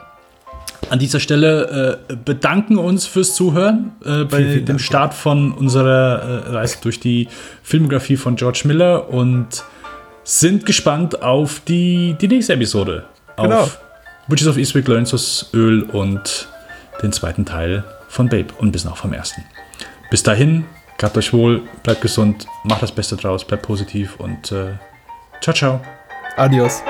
An dieser Stelle äh, bedanken uns fürs Zuhören äh, bei Vielen, vielen dem Dank. Start von unserer äh, Reise durch die Filmografie von George Miller und sind gespannt auf die, die nächste Episode. Genau. Auf Witches of Eastwick, Lorenzo's Öl und den zweiten Teil von Babe und bisschen auch vom ersten. Bis dahin, gehabt euch wohl, bleibt gesund, macht das Beste draus, bleibt positiv und äh, ciao, ciao. Adios.